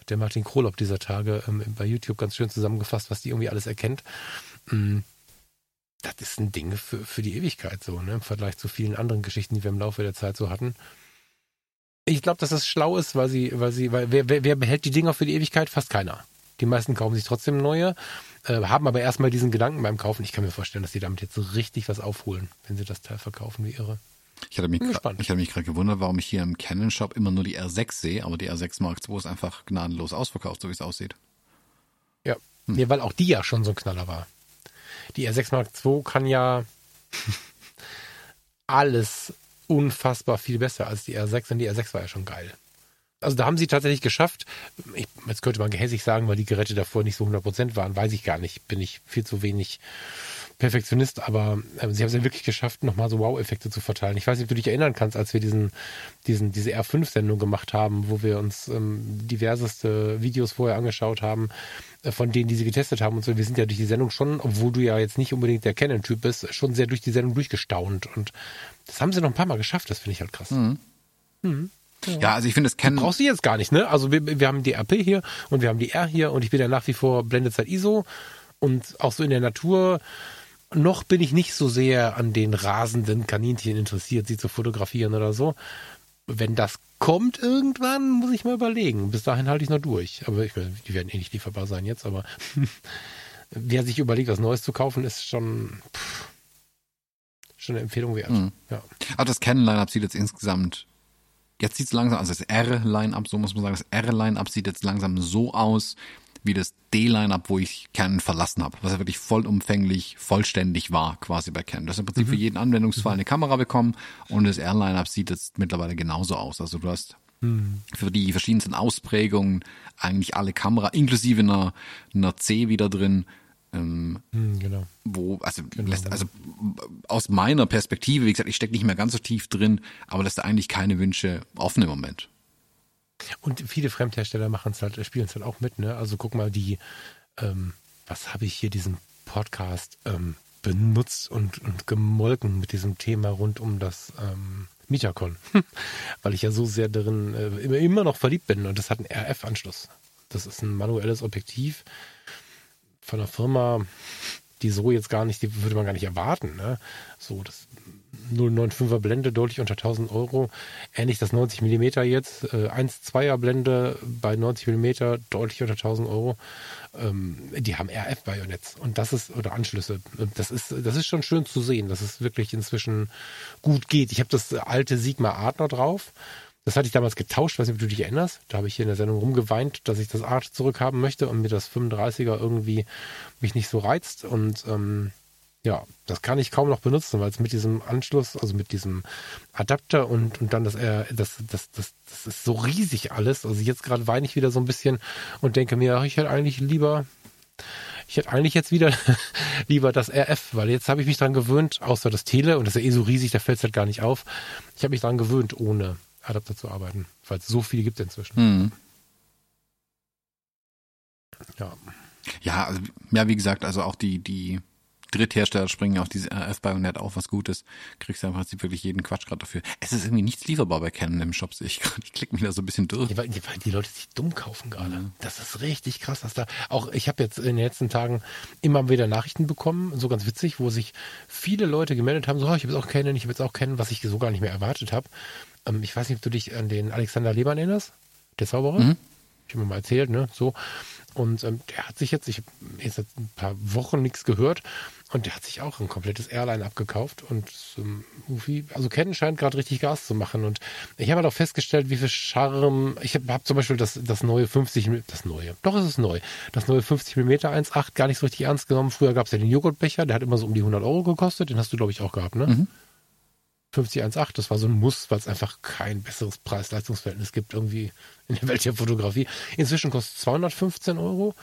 Hat der Martin Krolopp dieser Tage ähm, bei YouTube ganz schön zusammengefasst, was die irgendwie alles erkennt. Mm, das ist ein Ding für, für die Ewigkeit so, ne? Im Vergleich zu vielen anderen Geschichten, die wir im Laufe der Zeit so hatten. Ich glaube, dass das schlau ist, weil sie, weil sie, weil wer, wer, wer behält die Dinger für die Ewigkeit? Fast keiner. Die meisten kaufen sich trotzdem neue, äh, haben aber erstmal diesen Gedanken beim Kaufen. Ich kann mir vorstellen, dass sie damit jetzt so richtig was aufholen, wenn sie das Teil verkaufen wie irre. Ich hatte mich, ich hatte mich gerade gewundert, warum ich hier im Canon Shop immer nur die R6 sehe, aber die R6 Mark II ist einfach gnadenlos ausverkauft, so wie es aussieht. Ja. Nee, weil auch die ja schon so ein Knaller war. Die R6 Mark II kann ja alles unfassbar viel besser als die R6 und die R6 war ja schon geil. Also da haben sie tatsächlich geschafft, ich, jetzt könnte man gehässig sagen, weil die Geräte davor nicht so 100% waren, weiß ich gar nicht, bin ich viel zu wenig Perfektionist, aber äh, sie haben es ja wirklich geschafft, nochmal so Wow-Effekte zu verteilen. Ich weiß nicht, ob du dich erinnern kannst, als wir diesen, diesen, diese R5-Sendung gemacht haben, wo wir uns ähm, diverseste Videos vorher angeschaut haben, äh, von denen, die sie getestet haben und so. Wir sind ja durch die Sendung schon, obwohl du ja jetzt nicht unbedingt der Canon-Typ bist, schon sehr durch die Sendung durchgestaunt. Und das haben sie noch ein paar Mal geschafft, das finde ich halt krass. Ja, also ich finde, es Canon, Brauchst du jetzt gar nicht, ne? Also wir, wir haben die RP hier und wir haben die R hier und ich bin ja nach wie vor Blendezeit ISO und auch so in der Natur. Noch bin ich nicht so sehr an den rasenden Kaninchen interessiert, sie zu fotografieren oder so. Wenn das kommt irgendwann, muss ich mal überlegen. Bis dahin halte ich noch durch. Aber ich, meine, die werden eh nicht lieferbar sein jetzt, aber wer sich überlegt, was Neues zu kaufen, ist schon, pff, schon eine Empfehlung wert. Mhm. Ja. also das Canon-Line-Up sieht jetzt insgesamt, jetzt sieht es langsam, also das R-Line-Up, so muss man sagen, das R-Line-Up sieht jetzt langsam so aus, wie das D-Line-Up, wo ich Canon verlassen habe, was ja wirklich vollumfänglich, vollständig war quasi bei Canon. Du hast im Prinzip für jeden Anwendungsfall eine Kamera bekommen und das R-Line-Up sieht jetzt mittlerweile genauso aus. Also du hast für die verschiedensten Ausprägungen eigentlich alle Kamera, inklusive einer, einer C wieder drin, ähm, Hm, genau. wo, also, lässt, also aus meiner Perspektive, wie gesagt, ich stecke nicht mehr ganz so tief drin, aber lässt eigentlich keine Wünsche offen im Moment. Und viele Fremdhersteller machen es halt, spielen es halt auch mit, ne? Also guck mal, die, ähm, was habe ich hier diesen Podcast ähm, benutzt und, und gemolken mit diesem Thema rund um das ähm, Mitakon. Weil ich ja so sehr darin äh, immer, immer noch verliebt bin und das hat einen RF-Anschluss. Das ist ein manuelles Objektiv von einer Firma, die so jetzt gar nicht, die würde man gar nicht erwarten, ne? So, das 095er Blende deutlich unter 1000 Euro. Ähnlich das 90 mm jetzt. Äh, 1,2er Blende bei 90 mm deutlich unter 1000 Euro. Ähm, die haben RF-Bajonetts und das ist, oder Anschlüsse. Das ist, das ist schon schön zu sehen, dass es wirklich inzwischen gut geht. Ich habe das alte Sigma Art noch drauf. Das hatte ich damals getauscht, weiß nicht, ob du dich erinnerst. Da habe ich hier in der Sendung rumgeweint, dass ich das Art zurückhaben möchte und mir das 35er irgendwie mich nicht so reizt. Und ähm, ja, das kann ich kaum noch benutzen, weil es mit diesem Anschluss, also mit diesem Adapter und, und dann das, äh, das, das, das, das ist so riesig alles. Also jetzt gerade weine ich wieder so ein bisschen und denke mir, ich hätte eigentlich lieber, ich hätte eigentlich jetzt wieder lieber das RF, weil jetzt habe ich mich dran gewöhnt, außer das Tele, und das ist ja eh so riesig, da fällt es halt gar nicht auf. Ich habe mich dran gewöhnt, ohne Adapter zu arbeiten, weil es so viele gibt inzwischen. Hm. Ja. Ja, also, ja, wie gesagt, also auch die, die Dritthersteller springen auf diese RF-Bajonett auf, was Gutes. Kriegst du im Prinzip wirklich jeden Quatsch gerade dafür. Es ist irgendwie nichts lieferbar bei Canon im Shop, sehe ich gerade. Ich klicke mich da so ein bisschen durch. Ja, weil, weil die Leute sich dumm kaufen gerade. Das ist richtig krass, dass da auch ich habe jetzt in den letzten Tagen immer wieder Nachrichten bekommen, so ganz witzig, wo sich viele Leute gemeldet haben, so, oh, ich habe jetzt auch Canon, ich habe jetzt auch Canon, was ich so gar nicht mehr erwartet habe. Ähm, ich weiß nicht, ob du dich an den Alexander Lehmann erinnerst, der Zauberer. Mhm. Ich habe mir mal erzählt, ne, so. Und ähm, der hat sich jetzt, ich habe jetzt ein paar Wochen nichts gehört und der hat sich auch ein komplettes Airline abgekauft und ähm, irgendwie, also Canon scheint gerade richtig Gas zu machen. Und ich habe halt auch festgestellt, wie viel Charme. Ich habe hab zum Beispiel das, das neue 50, das neue, doch ist es neu, das neue 50 mm 1.8 gar nicht so richtig ernst genommen. Früher gab es ja den Joghurtbecher, der hat immer so um die 100 Euro gekostet. Den hast du, glaube ich, auch gehabt, ne? Mhm. 5018, das war so ein Muss, weil es einfach kein besseres Preis-Leistungsverhältnis gibt irgendwie in der Welt der Fotografie. Inzwischen kostet es 215 Euro.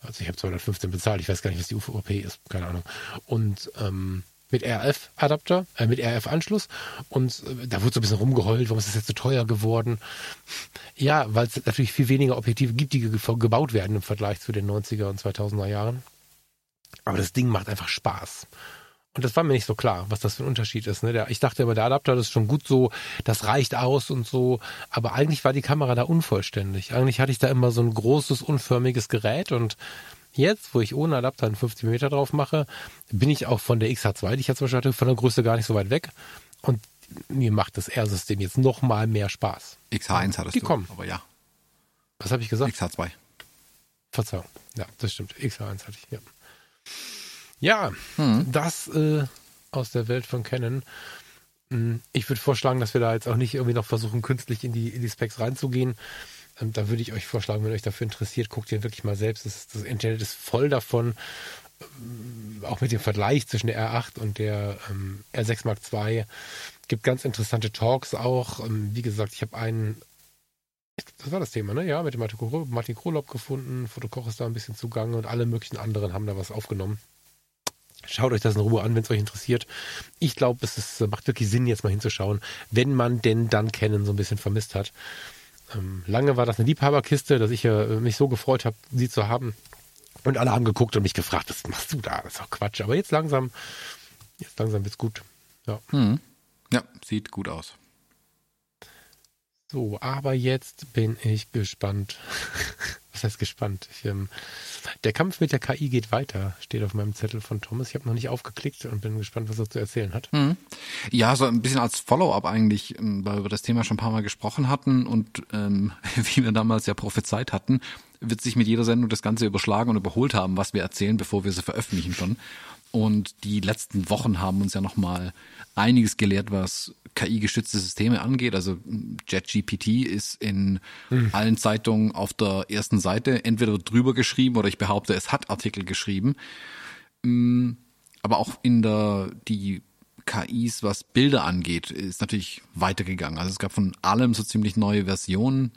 Also ich habe 215 bezahlt, ich weiß gar nicht, was die UVP ist, keine Ahnung. Und ähm, mit RF-Adapter, äh, mit RF-Anschluss. Und äh, da wurde so ein bisschen rumgeheult, warum ist das jetzt so teuer geworden? Ja, weil es natürlich viel weniger Objektive gibt, die ge gebaut werden im Vergleich zu den 90er und 2000er Jahren. Aber das Ding macht einfach Spaß. Und das war mir nicht so klar, was das für ein Unterschied ist. Ne? Der, ich dachte immer, der Adapter, das ist schon gut so, das reicht aus und so. Aber eigentlich war die Kamera da unvollständig. Eigentlich hatte ich da immer so ein großes, unförmiges Gerät und jetzt, wo ich ohne Adapter einen 50 mm drauf mache, bin ich auch von der XH2, die ich jetzt zum Beispiel hatte, von der Größe gar nicht so weit weg. Und mir macht das R-System jetzt noch mal mehr Spaß. XH1 hattest Die du, kommen. aber ja, Was habe ich gesagt? XH2. Verzeihung. Ja, das stimmt. XH1 hatte ich, ja. Ja, Hm. das äh, aus der Welt von Canon. Hm, Ich würde vorschlagen, dass wir da jetzt auch nicht irgendwie noch versuchen, künstlich in die, in die Specs reinzugehen. Ähm, Da würde ich euch vorschlagen, wenn euch dafür interessiert, guckt ihr wirklich mal selbst. Das, das Internet ist voll davon. Ähm, Auch mit dem Vergleich zwischen der R8 und der ähm, R6 Mark II. Gibt ganz interessante Talks auch. Ähm, Wie gesagt, ich habe einen das war das Thema, ne? Ja, mit dem Martin Kro- Martin Krolop gefunden. Fotokoch ist da ein bisschen zugange und alle möglichen anderen haben da was aufgenommen. Schaut euch das in Ruhe an, wenn es euch interessiert. Ich glaube, es ist, macht wirklich Sinn, jetzt mal hinzuschauen, wenn man denn dann Canon so ein bisschen vermisst hat. Ähm, lange war das eine Liebhaberkiste, dass ich äh, mich so gefreut habe, sie zu haben. Und alle haben geguckt und mich gefragt, was machst du da? Das ist doch Quatsch. Aber jetzt langsam, jetzt langsam wird's gut. Ja. Hm. Ja, sieht gut aus. So, aber jetzt bin ich gespannt. Was heißt gespannt? Ich, ähm, der Kampf mit der KI geht weiter, steht auf meinem Zettel von Thomas. Ich habe noch nicht aufgeklickt und bin gespannt, was er zu erzählen hat. Hm. Ja, so ein bisschen als Follow-up eigentlich, ähm, weil wir über das Thema schon ein paar Mal gesprochen hatten und ähm, wie wir damals ja prophezeit hatten, wird sich mit jeder Sendung das Ganze überschlagen und überholt haben, was wir erzählen, bevor wir sie veröffentlichen schon. Und die letzten Wochen haben uns ja nochmal einiges gelehrt, was KI-gestützte Systeme angeht. Also JetGPT ist in allen Zeitungen auf der ersten Seite entweder drüber geschrieben oder ich behaupte, es hat Artikel geschrieben. Mm, Aber auch in der, die KIs, was Bilder angeht, ist natürlich weitergegangen. Also es gab von allem so ziemlich neue Versionen.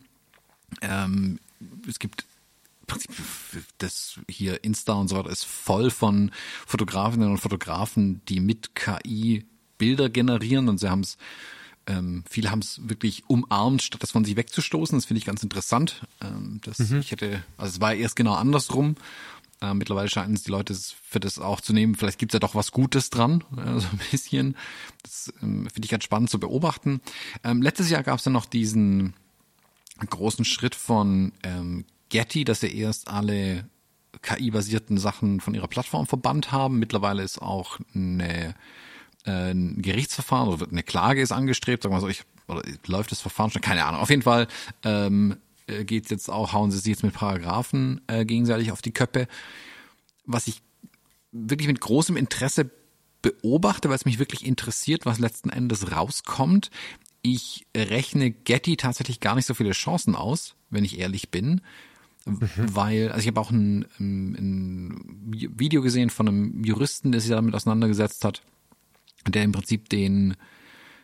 Ähm, es gibt Prinzip das hier Insta und so weiter ist voll von Fotografinnen und Fotografen, die mit KI Bilder generieren und sie haben es ähm, viele haben es wirklich umarmt, statt das von sich wegzustoßen. Das finde ich ganz interessant. Ähm, das, Ich hätte, also es war erst genau andersrum. Äh, mittlerweile scheinen es die Leute für das auch zu nehmen. Vielleicht gibt es ja doch was Gutes dran, äh, so ein bisschen. Das ähm, finde ich ganz spannend zu beobachten. Ähm, letztes Jahr gab es dann noch diesen großen Schritt von ähm, Getty, dass sie erst alle KI-basierten Sachen von ihrer Plattform verbannt haben. Mittlerweile ist auch eine, äh, ein Gerichtsverfahren oder eine Klage ist angestrebt, sagen wir so, ich, oder läuft das Verfahren schon, keine Ahnung. Auf jeden Fall ähm, äh, geht's jetzt auch, hauen sie sich jetzt mit Paragraphen äh, gegenseitig auf die Köppe. Was ich wirklich mit großem Interesse beobachte, weil es mich wirklich interessiert, was letzten Endes rauskommt. Ich rechne Getty tatsächlich gar nicht so viele Chancen aus, wenn ich ehrlich bin. Mhm. weil, also ich habe auch ein, ein, Video gesehen von einem Juristen, der sich damit auseinandergesetzt hat, der im Prinzip den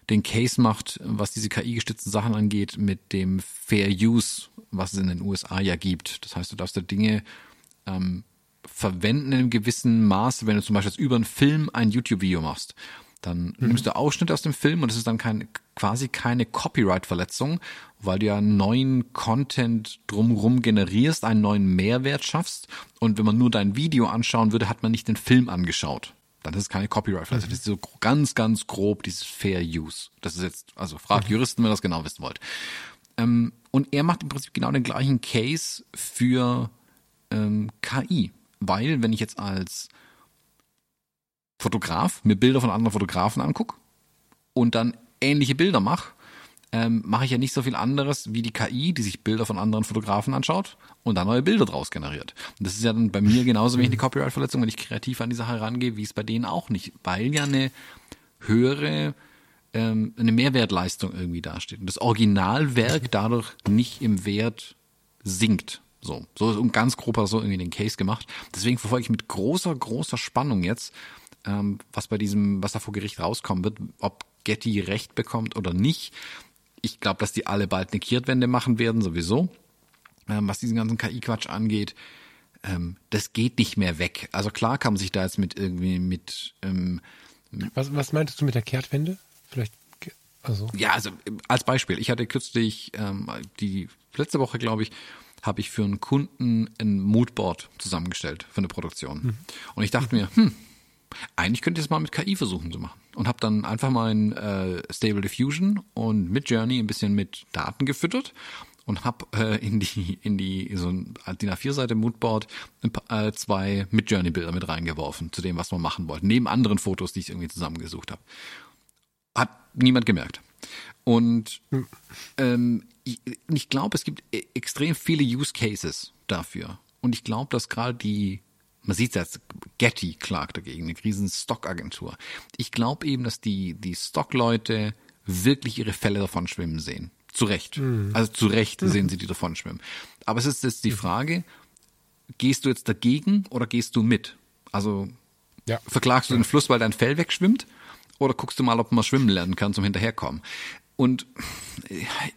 den Case macht, was diese KI-gestützten Sachen angeht, mit dem Fair Use, was es in den USA ja gibt. Das heißt, du darfst da Dinge ähm, verwenden in einem gewissen Maße, wenn du zum Beispiel über einen Film ein YouTube-Video machst. Dann mhm. nimmst du Ausschnitte aus dem Film und es ist dann kein, quasi keine Copyright-Verletzung, weil du ja neuen Content drumherum generierst, einen neuen Mehrwert schaffst. Und wenn man nur dein Video anschauen würde, hat man nicht den Film angeschaut. Dann ist es keine Copyright-Verletzung. Mhm. Das ist so ganz, ganz grob dieses Fair Use. Das ist jetzt, also fragt mhm. Juristen, wenn ihr das genau wissen wollt. Ähm, und er macht im Prinzip genau den gleichen Case für ähm, KI. Weil, wenn ich jetzt als Fotograf mir Bilder von anderen Fotografen angucke und dann ähnliche Bilder mache, ähm, mache ich ja nicht so viel anderes wie die KI, die sich Bilder von anderen Fotografen anschaut und dann neue Bilder draus generiert. Und das ist ja dann bei mir genauso wenig die Copyright-Verletzung, wenn ich kreativ an die Sache rangehe, wie es bei denen auch nicht, weil ja eine höhere ähm, eine Mehrwertleistung irgendwie dasteht und das Originalwerk dadurch nicht im Wert sinkt. So, so ist um ganz grob so irgendwie den Case gemacht. Deswegen verfolge ich mit großer, großer Spannung jetzt, was bei diesem, was da vor Gericht rauskommen wird, ob Getty Recht bekommt oder nicht. Ich glaube, dass die alle bald eine Kehrtwende machen werden, sowieso. Ähm, was diesen ganzen KI-Quatsch angeht. Ähm, das geht nicht mehr weg. Also klar kann man sich da jetzt mit irgendwie mit. Ähm, was, was meintest du mit der Kehrtwende? Vielleicht. Also. Ja, also als Beispiel. Ich hatte kürzlich ähm, die letzte Woche, glaube ich, habe ich für einen Kunden ein Moodboard zusammengestellt für eine Produktion. Mhm. Und ich dachte mir, hm, eigentlich könnte ich es mal mit KI versuchen zu machen. Und habe dann einfach mein äh, Stable Diffusion und mit Journey ein bisschen mit Daten gefüttert und habe äh, in die in die so ein DIN A4-Seite Moodboard äh, zwei mit Journey Bilder mit reingeworfen zu dem, was wir machen wollten, neben anderen Fotos, die ich irgendwie zusammengesucht habe. Hat niemand gemerkt. Und hm. ähm, ich, ich glaube, es gibt e-, extrem viele Use Cases dafür. Und ich glaube, dass gerade die man sieht es jetzt, Getty klagt dagegen, eine riesen Stockagentur. Ich glaube eben, dass die, die Stockleute wirklich ihre Fälle davon schwimmen sehen. Zu Recht. Mhm. Also zu Recht mhm. sehen sie die davon schwimmen. Aber es ist jetzt die mhm. Frage, gehst du jetzt dagegen oder gehst du mit? Also ja. verklagst du den Fluss, weil dein Fell wegschwimmt? Oder guckst du mal, ob man schwimmen lernen kann zum Hinterherkommen? Und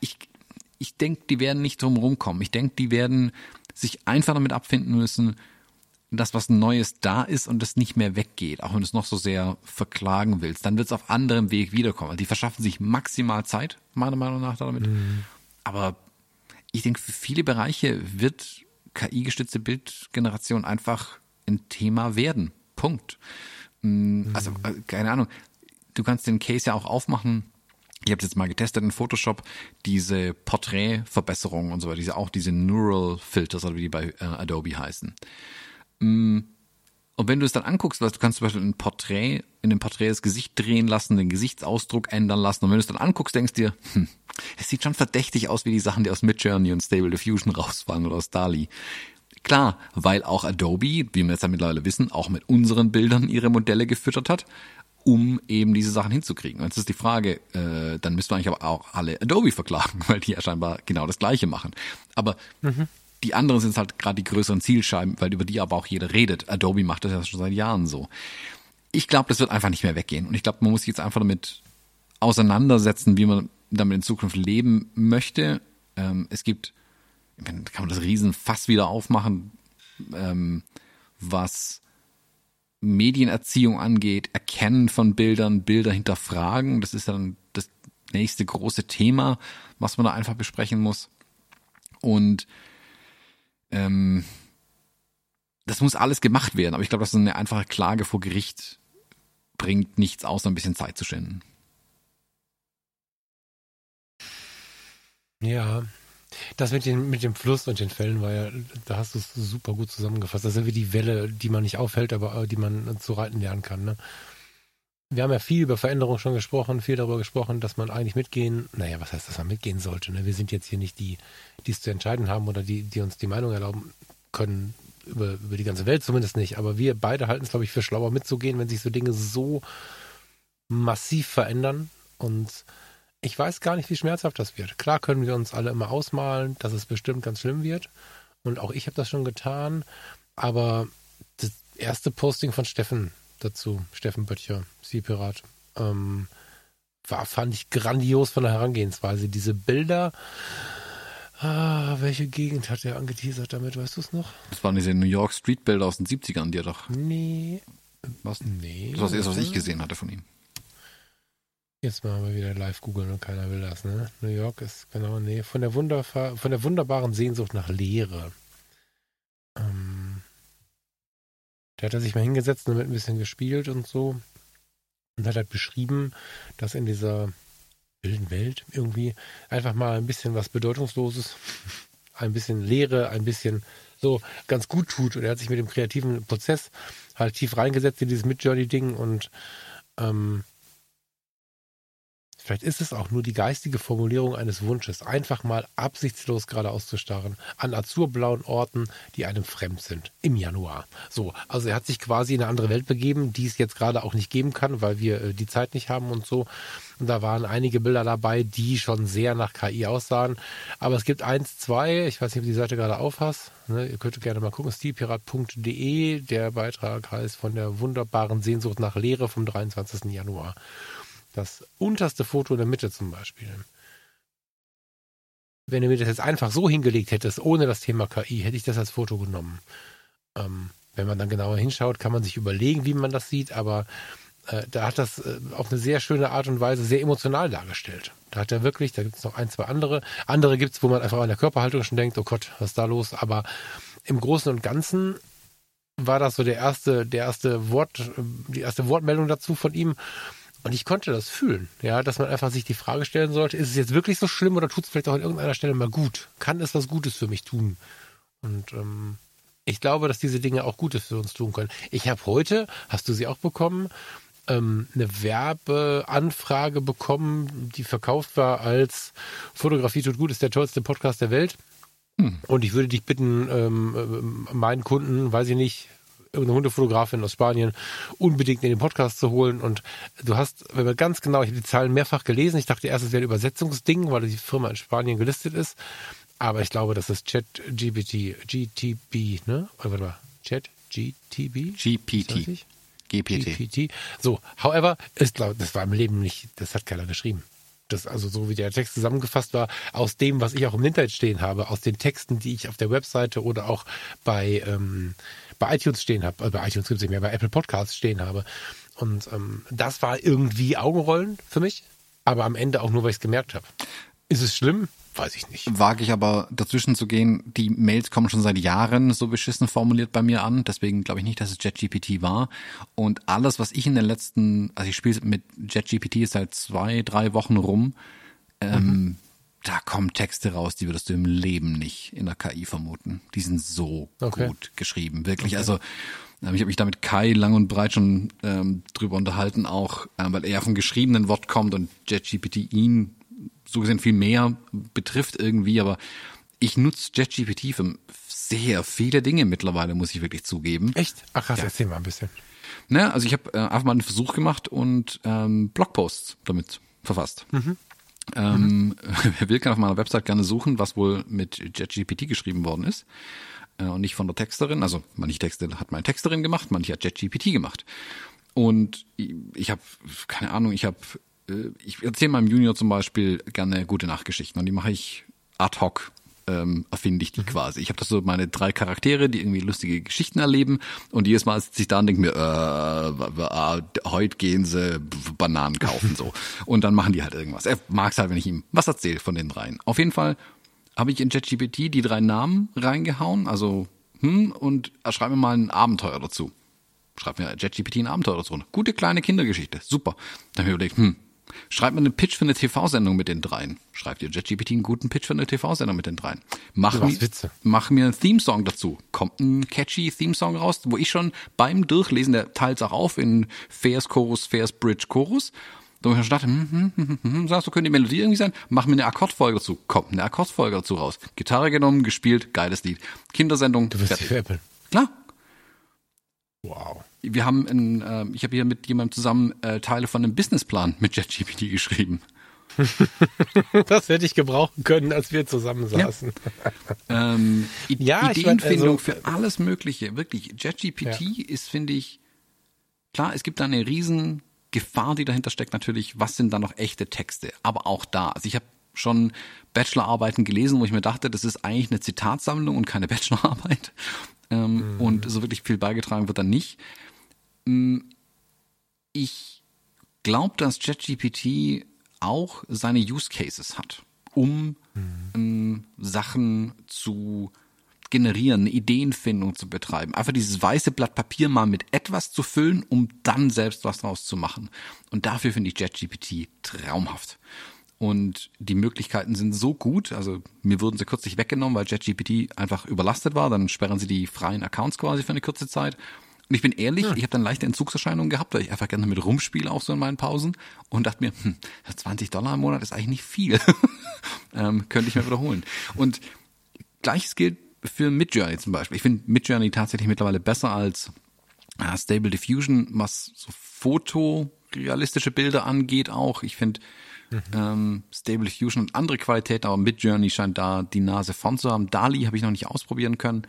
ich, ich denke, die werden nicht drum rumkommen. Ich denke, die werden sich einfach damit abfinden müssen, dass was Neues da ist und das nicht mehr weggeht, auch wenn du es noch so sehr verklagen willst, dann wird es auf anderem Weg wiederkommen. Die verschaffen sich maximal Zeit, meiner Meinung nach, damit. Mhm. Aber ich denke, für viele Bereiche wird KI-gestützte Bildgeneration einfach ein Thema werden. Punkt. Mm, also, äh, keine Ahnung. Du kannst den Case ja auch aufmachen. Ich habe jetzt mal getestet in Photoshop, diese Porträtverbesserung und so weiter, diese auch diese Neural Filters, oder wie die bei äh, Adobe heißen. Mm. Und wenn du es dann anguckst, was du kannst zum Beispiel ein Porträt, in dem Porträt das Gesicht drehen lassen, den Gesichtsausdruck ändern lassen. Und wenn du es dann anguckst, denkst du dir, hm, es sieht schon verdächtig aus wie die Sachen, die aus Midjourney und Stable Diffusion rausfallen oder aus DALI. Klar, weil auch Adobe, wie wir jetzt ja mittlerweile wissen, auch mit unseren Bildern ihre Modelle gefüttert hat, um eben diese Sachen hinzukriegen. Und jetzt ist die Frage, äh, dann müssten wir eigentlich aber auch alle Adobe verklagen, weil die ja scheinbar genau das Gleiche machen. Aber mhm. Die anderen sind halt gerade die größeren Zielscheiben, weil über die aber auch jeder redet. Adobe macht das ja schon seit Jahren so. Ich glaube, das wird einfach nicht mehr weggehen. Und ich glaube, man muss sich jetzt einfach damit auseinandersetzen, wie man damit in Zukunft leben möchte. Ähm, es gibt, kann man das Riesenfass wieder aufmachen, ähm, was Medienerziehung angeht, Erkennen von Bildern, Bilder hinterfragen. Das ist dann das nächste große Thema, was man da einfach besprechen muss. Und ähm, das muss alles gemacht werden, aber ich glaube, dass eine einfache Klage vor Gericht bringt nichts außer ein bisschen Zeit zu schinden. Ja, das mit, den, mit dem Fluss und den Fällen war ja, da hast du es super gut zusammengefasst. Das ja wie die Welle, die man nicht aufhält, aber die man zu reiten lernen kann. Ne? Wir haben ja viel über Veränderung schon gesprochen, viel darüber gesprochen, dass man eigentlich mitgehen, naja, was heißt, dass man mitgehen sollte? Ne? Wir sind jetzt hier nicht die, die es zu entscheiden haben oder die, die uns die Meinung erlauben können, über, über die ganze Welt zumindest nicht. Aber wir beide halten es, glaube ich, für schlauer mitzugehen, wenn sich so Dinge so massiv verändern. Und ich weiß gar nicht, wie schmerzhaft das wird. Klar können wir uns alle immer ausmalen, dass es bestimmt ganz schlimm wird. Und auch ich habe das schon getan. Aber das erste Posting von Steffen dazu, Steffen Böttcher, Seepirat, ähm, war, fand ich grandios von der Herangehensweise. Diese Bilder, ah, welche Gegend hat er angeteasert damit, weißt du es noch? Das waren diese New York Street Bilder aus den 70ern, die er doch. Nee. Was? Nee. Das war das erste, was ich gesehen hatte von ihm. Jetzt machen wir wieder live googeln und keiner will das, ne? New York ist genau, nee, von der, Wunderfa von der wunderbaren Sehnsucht nach Leere. Ähm, da hat er sich mal hingesetzt und damit ein bisschen gespielt und so. Und hat halt beschrieben, dass in dieser wilden Welt irgendwie einfach mal ein bisschen was Bedeutungsloses, ein bisschen Leere, ein bisschen so ganz gut tut. Und er hat sich mit dem kreativen Prozess halt tief reingesetzt in dieses Mid-Journey-Ding und ähm, Vielleicht ist es auch nur die geistige Formulierung eines Wunsches, einfach mal absichtslos geradeaus zu starren an azurblauen Orten, die einem fremd sind, im Januar. So, also er hat sich quasi in eine andere Welt begeben, die es jetzt gerade auch nicht geben kann, weil wir äh, die Zeit nicht haben und so. Und da waren einige Bilder dabei, die schon sehr nach KI aussahen. Aber es gibt eins, zwei, ich weiß nicht, ob du die Seite gerade aufhast. Ne, ihr könnt gerne mal gucken, stilpirat.de. Der Beitrag heißt von der wunderbaren Sehnsucht nach Lehre vom 23. Januar. Das unterste Foto in der Mitte zum Beispiel. Wenn du mir das jetzt einfach so hingelegt hättest, ohne das Thema KI, hätte ich das als Foto genommen. Ähm, wenn man dann genauer hinschaut, kann man sich überlegen, wie man das sieht, aber äh, da hat das äh, auf eine sehr schöne Art und Weise sehr emotional dargestellt. Da hat er wirklich, da gibt es noch ein, zwei andere. Andere gibt es, wo man einfach an der Körperhaltung schon denkt, oh Gott, was ist da los? Aber im Großen und Ganzen war das so der erste, der erste Wort, die erste Wortmeldung dazu von ihm. Und ich konnte das fühlen, ja, dass man einfach sich die Frage stellen sollte, ist es jetzt wirklich so schlimm oder tut es vielleicht auch an irgendeiner Stelle mal gut? Kann es was Gutes für mich tun? Und ähm, ich glaube, dass diese Dinge auch Gutes für uns tun können. Ich habe heute, hast du sie auch bekommen, ähm, eine Werbeanfrage bekommen, die verkauft war als Fotografie tut gut, ist der tollste Podcast der Welt. Hm. Und ich würde dich bitten, ähm, äh, meinen Kunden, weiß ich nicht, irgendeine Hundefotografin aus Spanien unbedingt in den Podcast zu holen. Und du hast, wenn man ganz genau, ich habe die Zahlen mehrfach gelesen, ich dachte erst, es wäre ein Übersetzungsding, weil die Firma in Spanien gelistet ist. Aber ich glaube, das ist ChatGPT, GTB, ne? Oder warte mal, ChatGTB? GPT. GPT. GPT. So, however, ist, glaub, das war im Leben nicht, das hat keiner geschrieben. Das, also so wie der Text zusammengefasst war, aus dem, was ich auch im Internet stehen habe, aus den Texten, die ich auf der Webseite oder auch bei, ähm, bei iTunes stehen habe, also bei iTunes gibt es nicht mehr, bei Apple Podcasts stehen habe. Und ähm, das war irgendwie Augenrollen für mich, aber am Ende auch nur, weil ich es gemerkt habe. Ist es schlimm? Weiß ich nicht. Wage ich aber dazwischen zu gehen, die Mails kommen schon seit Jahren so beschissen formuliert bei mir an, deswegen glaube ich nicht, dass es JetGPT war. Und alles, was ich in den letzten, also ich spiele mit JetGPT seit zwei, drei Wochen rum, ähm, mhm da kommen Texte raus, die würdest du im Leben nicht in der KI vermuten. Die sind so okay. gut geschrieben, wirklich. Okay. Also ähm, ich habe mich damit Kai lang und breit schon ähm, drüber unterhalten, auch äh, weil er vom geschriebenen Wort kommt und JetGPT ihn so gesehen viel mehr betrifft irgendwie, aber ich nutze JetGPT für sehr viele Dinge mittlerweile, muss ich wirklich zugeben. Echt? Ach krass, ja. erzähl mal ein bisschen. Ne, also ich habe äh, einfach mal einen Versuch gemacht und ähm, Blogposts damit verfasst. Mhm. Ähm, wer will, kann auf meiner Website gerne suchen, was wohl mit JetGPT geschrieben worden ist. Äh, und nicht von der Texterin. Also manche Texte hat meine Texterin gemacht, manche hat JetGPT gemacht. Und ich habe, keine Ahnung, ich habe, äh, ich erzähle meinem Junior zum Beispiel gerne gute Nachtgeschichten und die mache ich ad hoc ähm, erfinde ich die mhm. quasi. Ich habe das so meine drei Charaktere, die irgendwie lustige Geschichten erleben und jedes Mal sitze ich da und denke mir, äh, äh, heute gehen sie Bananen kaufen so. Und dann machen die halt irgendwas. Er mag es halt, wenn ich ihm was erzähle von den dreien. Auf jeden Fall habe ich in ChatGPT die drei Namen reingehauen, also hm, und schreibt mir mal ein Abenteuer dazu. Schreibt mir ChatGPT ein Abenteuer dazu. Gute kleine Kindergeschichte, super. Dann habe ich überlegt, hm, Schreibt mir einen Pitch für eine TV-Sendung mit den dreien. Schreibt ihr JetGPT einen guten Pitch für eine TV-Sendung mit den dreien. Mach, mir, Witze. mach mir einen Theme-Song dazu. Kommt ein catchy Theme-Song raus, wo ich schon beim Durchlesen, der teilt auch auf in Fairs Chorus, Fairs Bridge Chorus. Da ich schon dachte, hm, hm, hm, hm, hm, sagst du, könnte die Melodie irgendwie sein? Mach mir eine Akkordfolge dazu. Kommt eine Akkordfolge dazu raus. Gitarre genommen, gespielt, geiles Lied. Kindersendung. Du wirst veräppeln. Klar. Wow wir haben in, äh, ich habe hier mit jemandem zusammen äh, Teile von einem Businessplan mit JetGPT geschrieben. das hätte ich gebrauchen können, als wir zusammensaßen. Ja. ähm, Ja, ich Ideenfindung mein, also- für alles Mögliche. Wirklich. JetGPT ist, finde ich, klar, es gibt da eine riesen Gefahr, die dahinter steckt natürlich. Was sind da noch echte Texte? Aber auch da. Also ich habe schon Bachelorarbeiten gelesen, wo ich mir dachte, das ist eigentlich eine Zitatsammlung und keine Bachelorarbeit. Ähm, Und so wirklich viel beigetragen wird da nicht. Mm, Ich glaube, dass ChatGPT auch seine Use Cases hat, um ähm, Sachen zu generieren, eine Ideenfindung zu betreiben. Einfach dieses weiße Blatt Papier mal mit etwas zu füllen, um dann selbst was draus zu machen. Und dafür finde ich ChatGPT traumhaft. Und die Möglichkeiten sind so gut, also mir wurden sie kürzlich weggenommen, weil ChatGPT einfach überlastet war, dann sperren sie die freien Accounts quasi für eine kurze Zeit. Und ich bin ehrlich, ich habe dann leichte Entzugserscheinungen gehabt, weil ich einfach gerne damit rumspiele, auch so in meinen Pausen und dachte mir, hm, 20 Dollar im Monat ist eigentlich nicht viel. ähm, könnte ich mir wiederholen. Und gleiches gilt für Midjourney zum Beispiel. Ich finde Midjourney tatsächlich mittlerweile besser als äh, Stable Diffusion, was so fotorealistische Bilder angeht auch. Ich finde ähm, Stable Diffusion und andere Qualitäten, aber Midjourney scheint da die Nase vorn zu haben. Dali habe ich noch nicht ausprobieren können.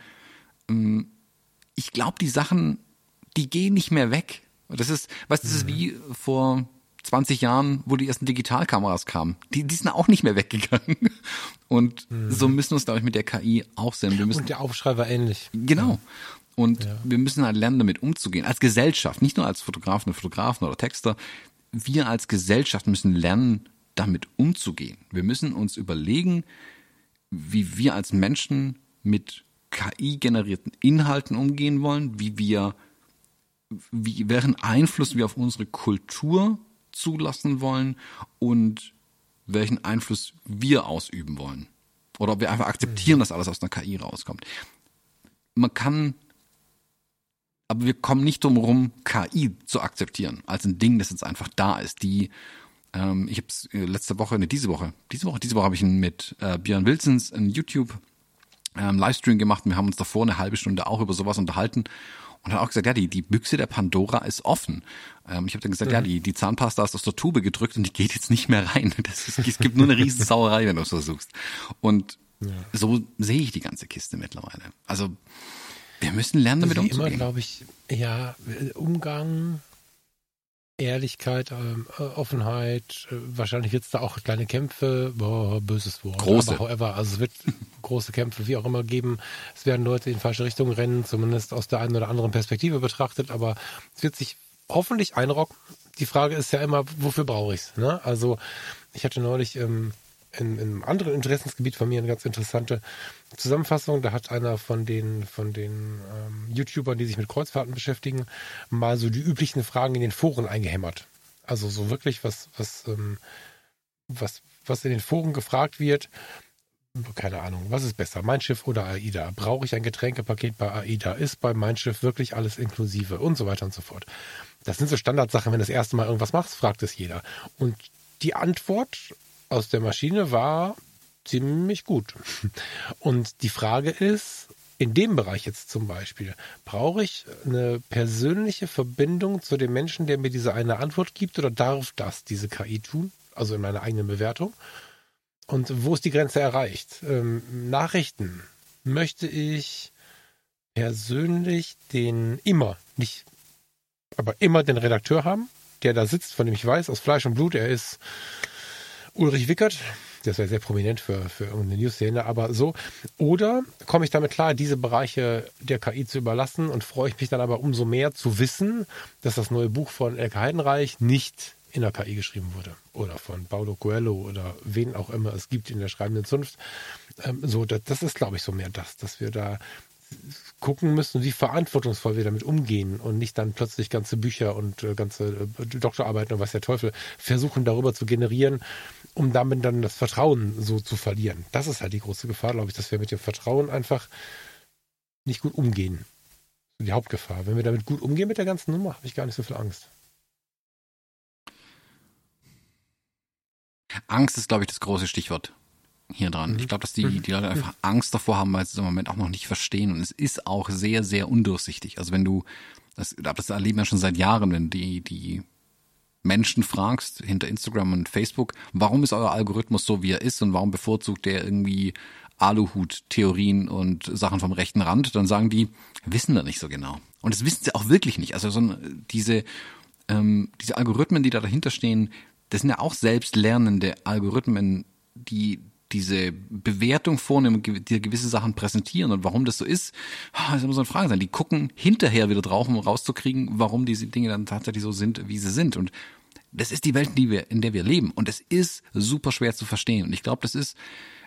Ähm, ich glaube, die Sachen, die gehen nicht mehr weg. Das ist, weißt du, das ist wie vor 20 Jahren, wo die ersten Digitalkameras kamen. Die, die sind auch nicht mehr weggegangen. Und so müssen wir es, glaube ich, mit der KI auch sehen. Wir müssen Und der Aufschrei war ähnlich. Genau. Und wir müssen halt lernen, damit umzugehen. Als Gesellschaft, nicht nur als Fotografen und Fotografen oder Texter. Wir als Gesellschaft müssen lernen, damit umzugehen. Wir müssen uns überlegen, wie wir als Menschen mit KI-generierten Inhalten umgehen wollen, wie wir, wie, welchen Einfluss wir auf unsere Kultur zulassen wollen und welchen Einfluss wir ausüben wollen. Oder ob wir einfach akzeptieren, dass alles aus einer KI rauskommt. Man kann, aber wir kommen nicht drum herum, KI zu akzeptieren, als ein Ding, das jetzt einfach da ist. Die, ähm, ich habe es letzte Woche, ne, diese Woche, diese Woche, diese Woche habe ich mit äh, Björn Wilsons in YouTube ähm, Livestream gemacht und wir haben uns davor eine halbe Stunde auch über sowas unterhalten und hat auch gesagt, ja, die, die Büchse der Pandora ist offen. Ähm, ich habe dann gesagt, ja, die, die Zahnpasta ist aus der Tube gedrückt und die geht jetzt nicht mehr rein. Das ist, es gibt nur eine riesen Sauerei, wenn du es versuchst. Und so sehe ich die ganze Kiste mittlerweile. Also wir müssen lernen, damit Wie immer, umzugehen. glaube ich, ja, Umgang, Ehrlichkeit, ähm, äh, Offenheit, äh, wahrscheinlich wird es da auch kleine Kämpfe, boah, böses Wort. Große. Aber however, also es wird große Kämpfe, wie auch immer, geben. Es werden Leute in falsche Richtungen rennen, zumindest aus der einen oder anderen Perspektive betrachtet, aber es wird sich hoffentlich einrocken. Die Frage ist ja immer, wofür brauche ich es? Ne? Also ich hatte neulich ähm, in, in einem anderen Interessensgebiet von mir eine ganz interessante Zusammenfassung. Da hat einer von den, von den ähm, YouTubern, die sich mit Kreuzfahrten beschäftigen, mal so die üblichen Fragen in den Foren eingehämmert. Also so wirklich, was, was, ähm, was, was in den Foren gefragt wird. Keine Ahnung, was ist besser, Mein Schiff oder AIDA? Brauche ich ein Getränkepaket bei AIDA? Ist bei Mein Schiff wirklich alles inklusive? Und so weiter und so fort. Das sind so Standardsachen, wenn du das erste Mal irgendwas machst, fragt es jeder. Und die Antwort aus der Maschine war ziemlich gut. Und die Frage ist, in dem Bereich jetzt zum Beispiel, brauche ich eine persönliche Verbindung zu dem Menschen, der mir diese eine Antwort gibt, oder darf das diese KI tun? Also in meiner eigenen Bewertung. Und wo ist die Grenze erreicht? Ähm, Nachrichten. Möchte ich persönlich den immer, nicht, aber immer den Redakteur haben, der da sitzt, von dem ich weiß, aus Fleisch und Blut, er ist Ulrich Wickert, das wäre sehr prominent für, für irgendeine News-Szene, aber so. Oder komme ich damit klar, diese Bereiche der KI zu überlassen und freue ich mich dann aber umso mehr zu wissen, dass das neue Buch von Elke Heidenreich nicht in der KI geschrieben wurde. Oder von Paulo Coelho oder wen auch immer es gibt in der schreibenden Zunft. Ähm, so, das, das ist, glaube ich, so mehr das, dass wir da gucken müssen, wie verantwortungsvoll wir damit umgehen und nicht dann plötzlich ganze Bücher und äh, ganze äh, Doktorarbeiten und was der Teufel versuchen darüber zu generieren, um damit dann das Vertrauen so zu verlieren. Das ist halt die große Gefahr, glaube ich, dass wir mit dem Vertrauen einfach nicht gut umgehen. Die Hauptgefahr. Wenn wir damit gut umgehen mit der ganzen Nummer, habe ich gar nicht so viel Angst. Angst ist, glaube ich, das große Stichwort hier dran. Mhm. Ich glaube, dass die, die Leute einfach Angst davor haben, weil sie es im Moment auch noch nicht verstehen. Und es ist auch sehr, sehr undurchsichtig. Also wenn du, das, das erleben wir schon seit Jahren, wenn die, die Menschen fragst, hinter Instagram und Facebook, warum ist euer Algorithmus so, wie er ist und warum bevorzugt der irgendwie Aluhut-Theorien und Sachen vom rechten Rand, dann sagen die, wissen wir nicht so genau. Und das wissen sie auch wirklich nicht. Also so diese, ähm, diese Algorithmen, die da dahinter stehen, das sind ja auch selbstlernende Algorithmen, die diese Bewertung vornehmen, die gewisse Sachen präsentieren und warum das so ist, das muss eine Frage sein. Die gucken hinterher wieder drauf, um rauszukriegen, warum diese Dinge dann tatsächlich so sind, wie sie sind. Und das ist die Welt, in der wir leben. Und es ist super schwer zu verstehen. Und ich glaube, das ist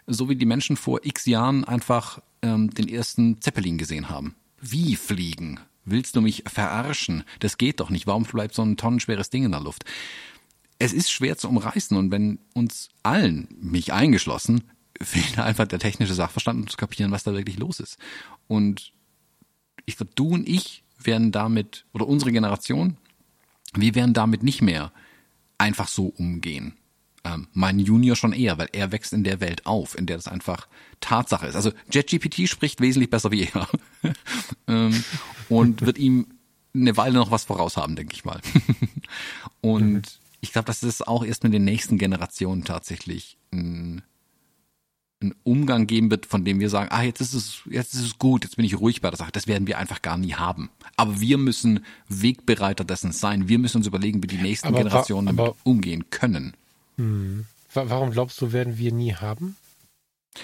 so wie die Menschen vor x Jahren einfach ähm, den ersten Zeppelin gesehen haben. Wie fliegen? Willst du mich verarschen? Das geht doch nicht. Warum bleibt so ein tonnenschweres Ding in der Luft? Es ist schwer zu umreißen und wenn uns allen, mich eingeschlossen, fehlt einfach der technische Sachverstand, um zu kapieren, was da wirklich los ist. Und ich glaube, du und ich werden damit, oder unsere Generation, wir werden damit nicht mehr einfach so umgehen. Ähm, mein Junior schon eher, weil er wächst in der Welt auf, in der das einfach Tatsache ist. Also JetGPT spricht wesentlich besser wie er ähm, und wird ihm eine Weile noch was voraus haben, denke ich mal. und mhm. Ich glaube, dass es auch erst mit den nächsten Generationen tatsächlich ein, einen Umgang geben wird, von dem wir sagen, ah, jetzt ist es, jetzt ist es gut, jetzt bin ich ruhig bei der Sache. Das werden wir einfach gar nie haben. Aber wir müssen Wegbereiter dessen sein. Wir müssen uns überlegen, wie die nächsten aber, Generationen aber, damit umgehen können. Hm. Warum glaubst du, werden wir nie haben?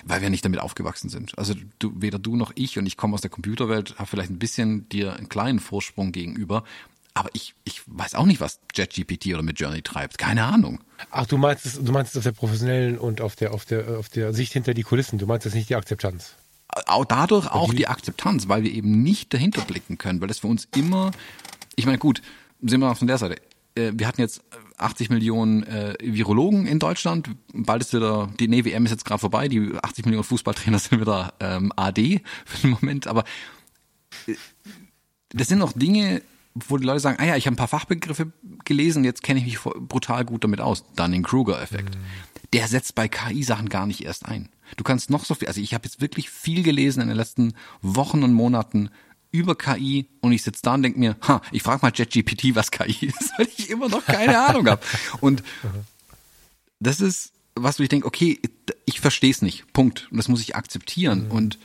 Weil wir nicht damit aufgewachsen sind. Also du, weder du noch ich und ich komme aus der Computerwelt, habe vielleicht ein bisschen dir einen kleinen Vorsprung gegenüber. Aber ich, ich weiß auch nicht, was JetGPT oder mit Journey treibt. Keine Ahnung. Ach, du meinst es, du meinst es auf der professionellen und auf der, auf der, auf der Sicht hinter die Kulissen. Du meinst jetzt nicht die Akzeptanz. Auch dadurch auch die, die Akzeptanz, weil wir eben nicht dahinter blicken können, weil das für uns immer, ich meine, gut, sind wir von der Seite. Äh, wir hatten jetzt 80 Millionen äh, Virologen in Deutschland. Bald ist wieder, die nee, WM ist jetzt gerade vorbei, die 80 Millionen Fußballtrainer sind wieder ähm, AD für den Moment. Aber äh, das sind noch Dinge, wo die Leute sagen, ah ja, ich habe ein paar Fachbegriffe gelesen, jetzt kenne ich mich brutal gut damit aus. Dunning-Kruger-Effekt. Mhm. Der setzt bei KI-Sachen gar nicht erst ein. Du kannst noch so viel, also ich habe jetzt wirklich viel gelesen in den letzten Wochen und Monaten über KI und ich sitze da und denke mir, ha, ich frage mal JetGPT, was KI ist, weil ich immer noch keine Ahnung habe. Und das ist was, ich denke, okay, ich verstehe es nicht. Punkt. Und das muss ich akzeptieren. Mhm. Und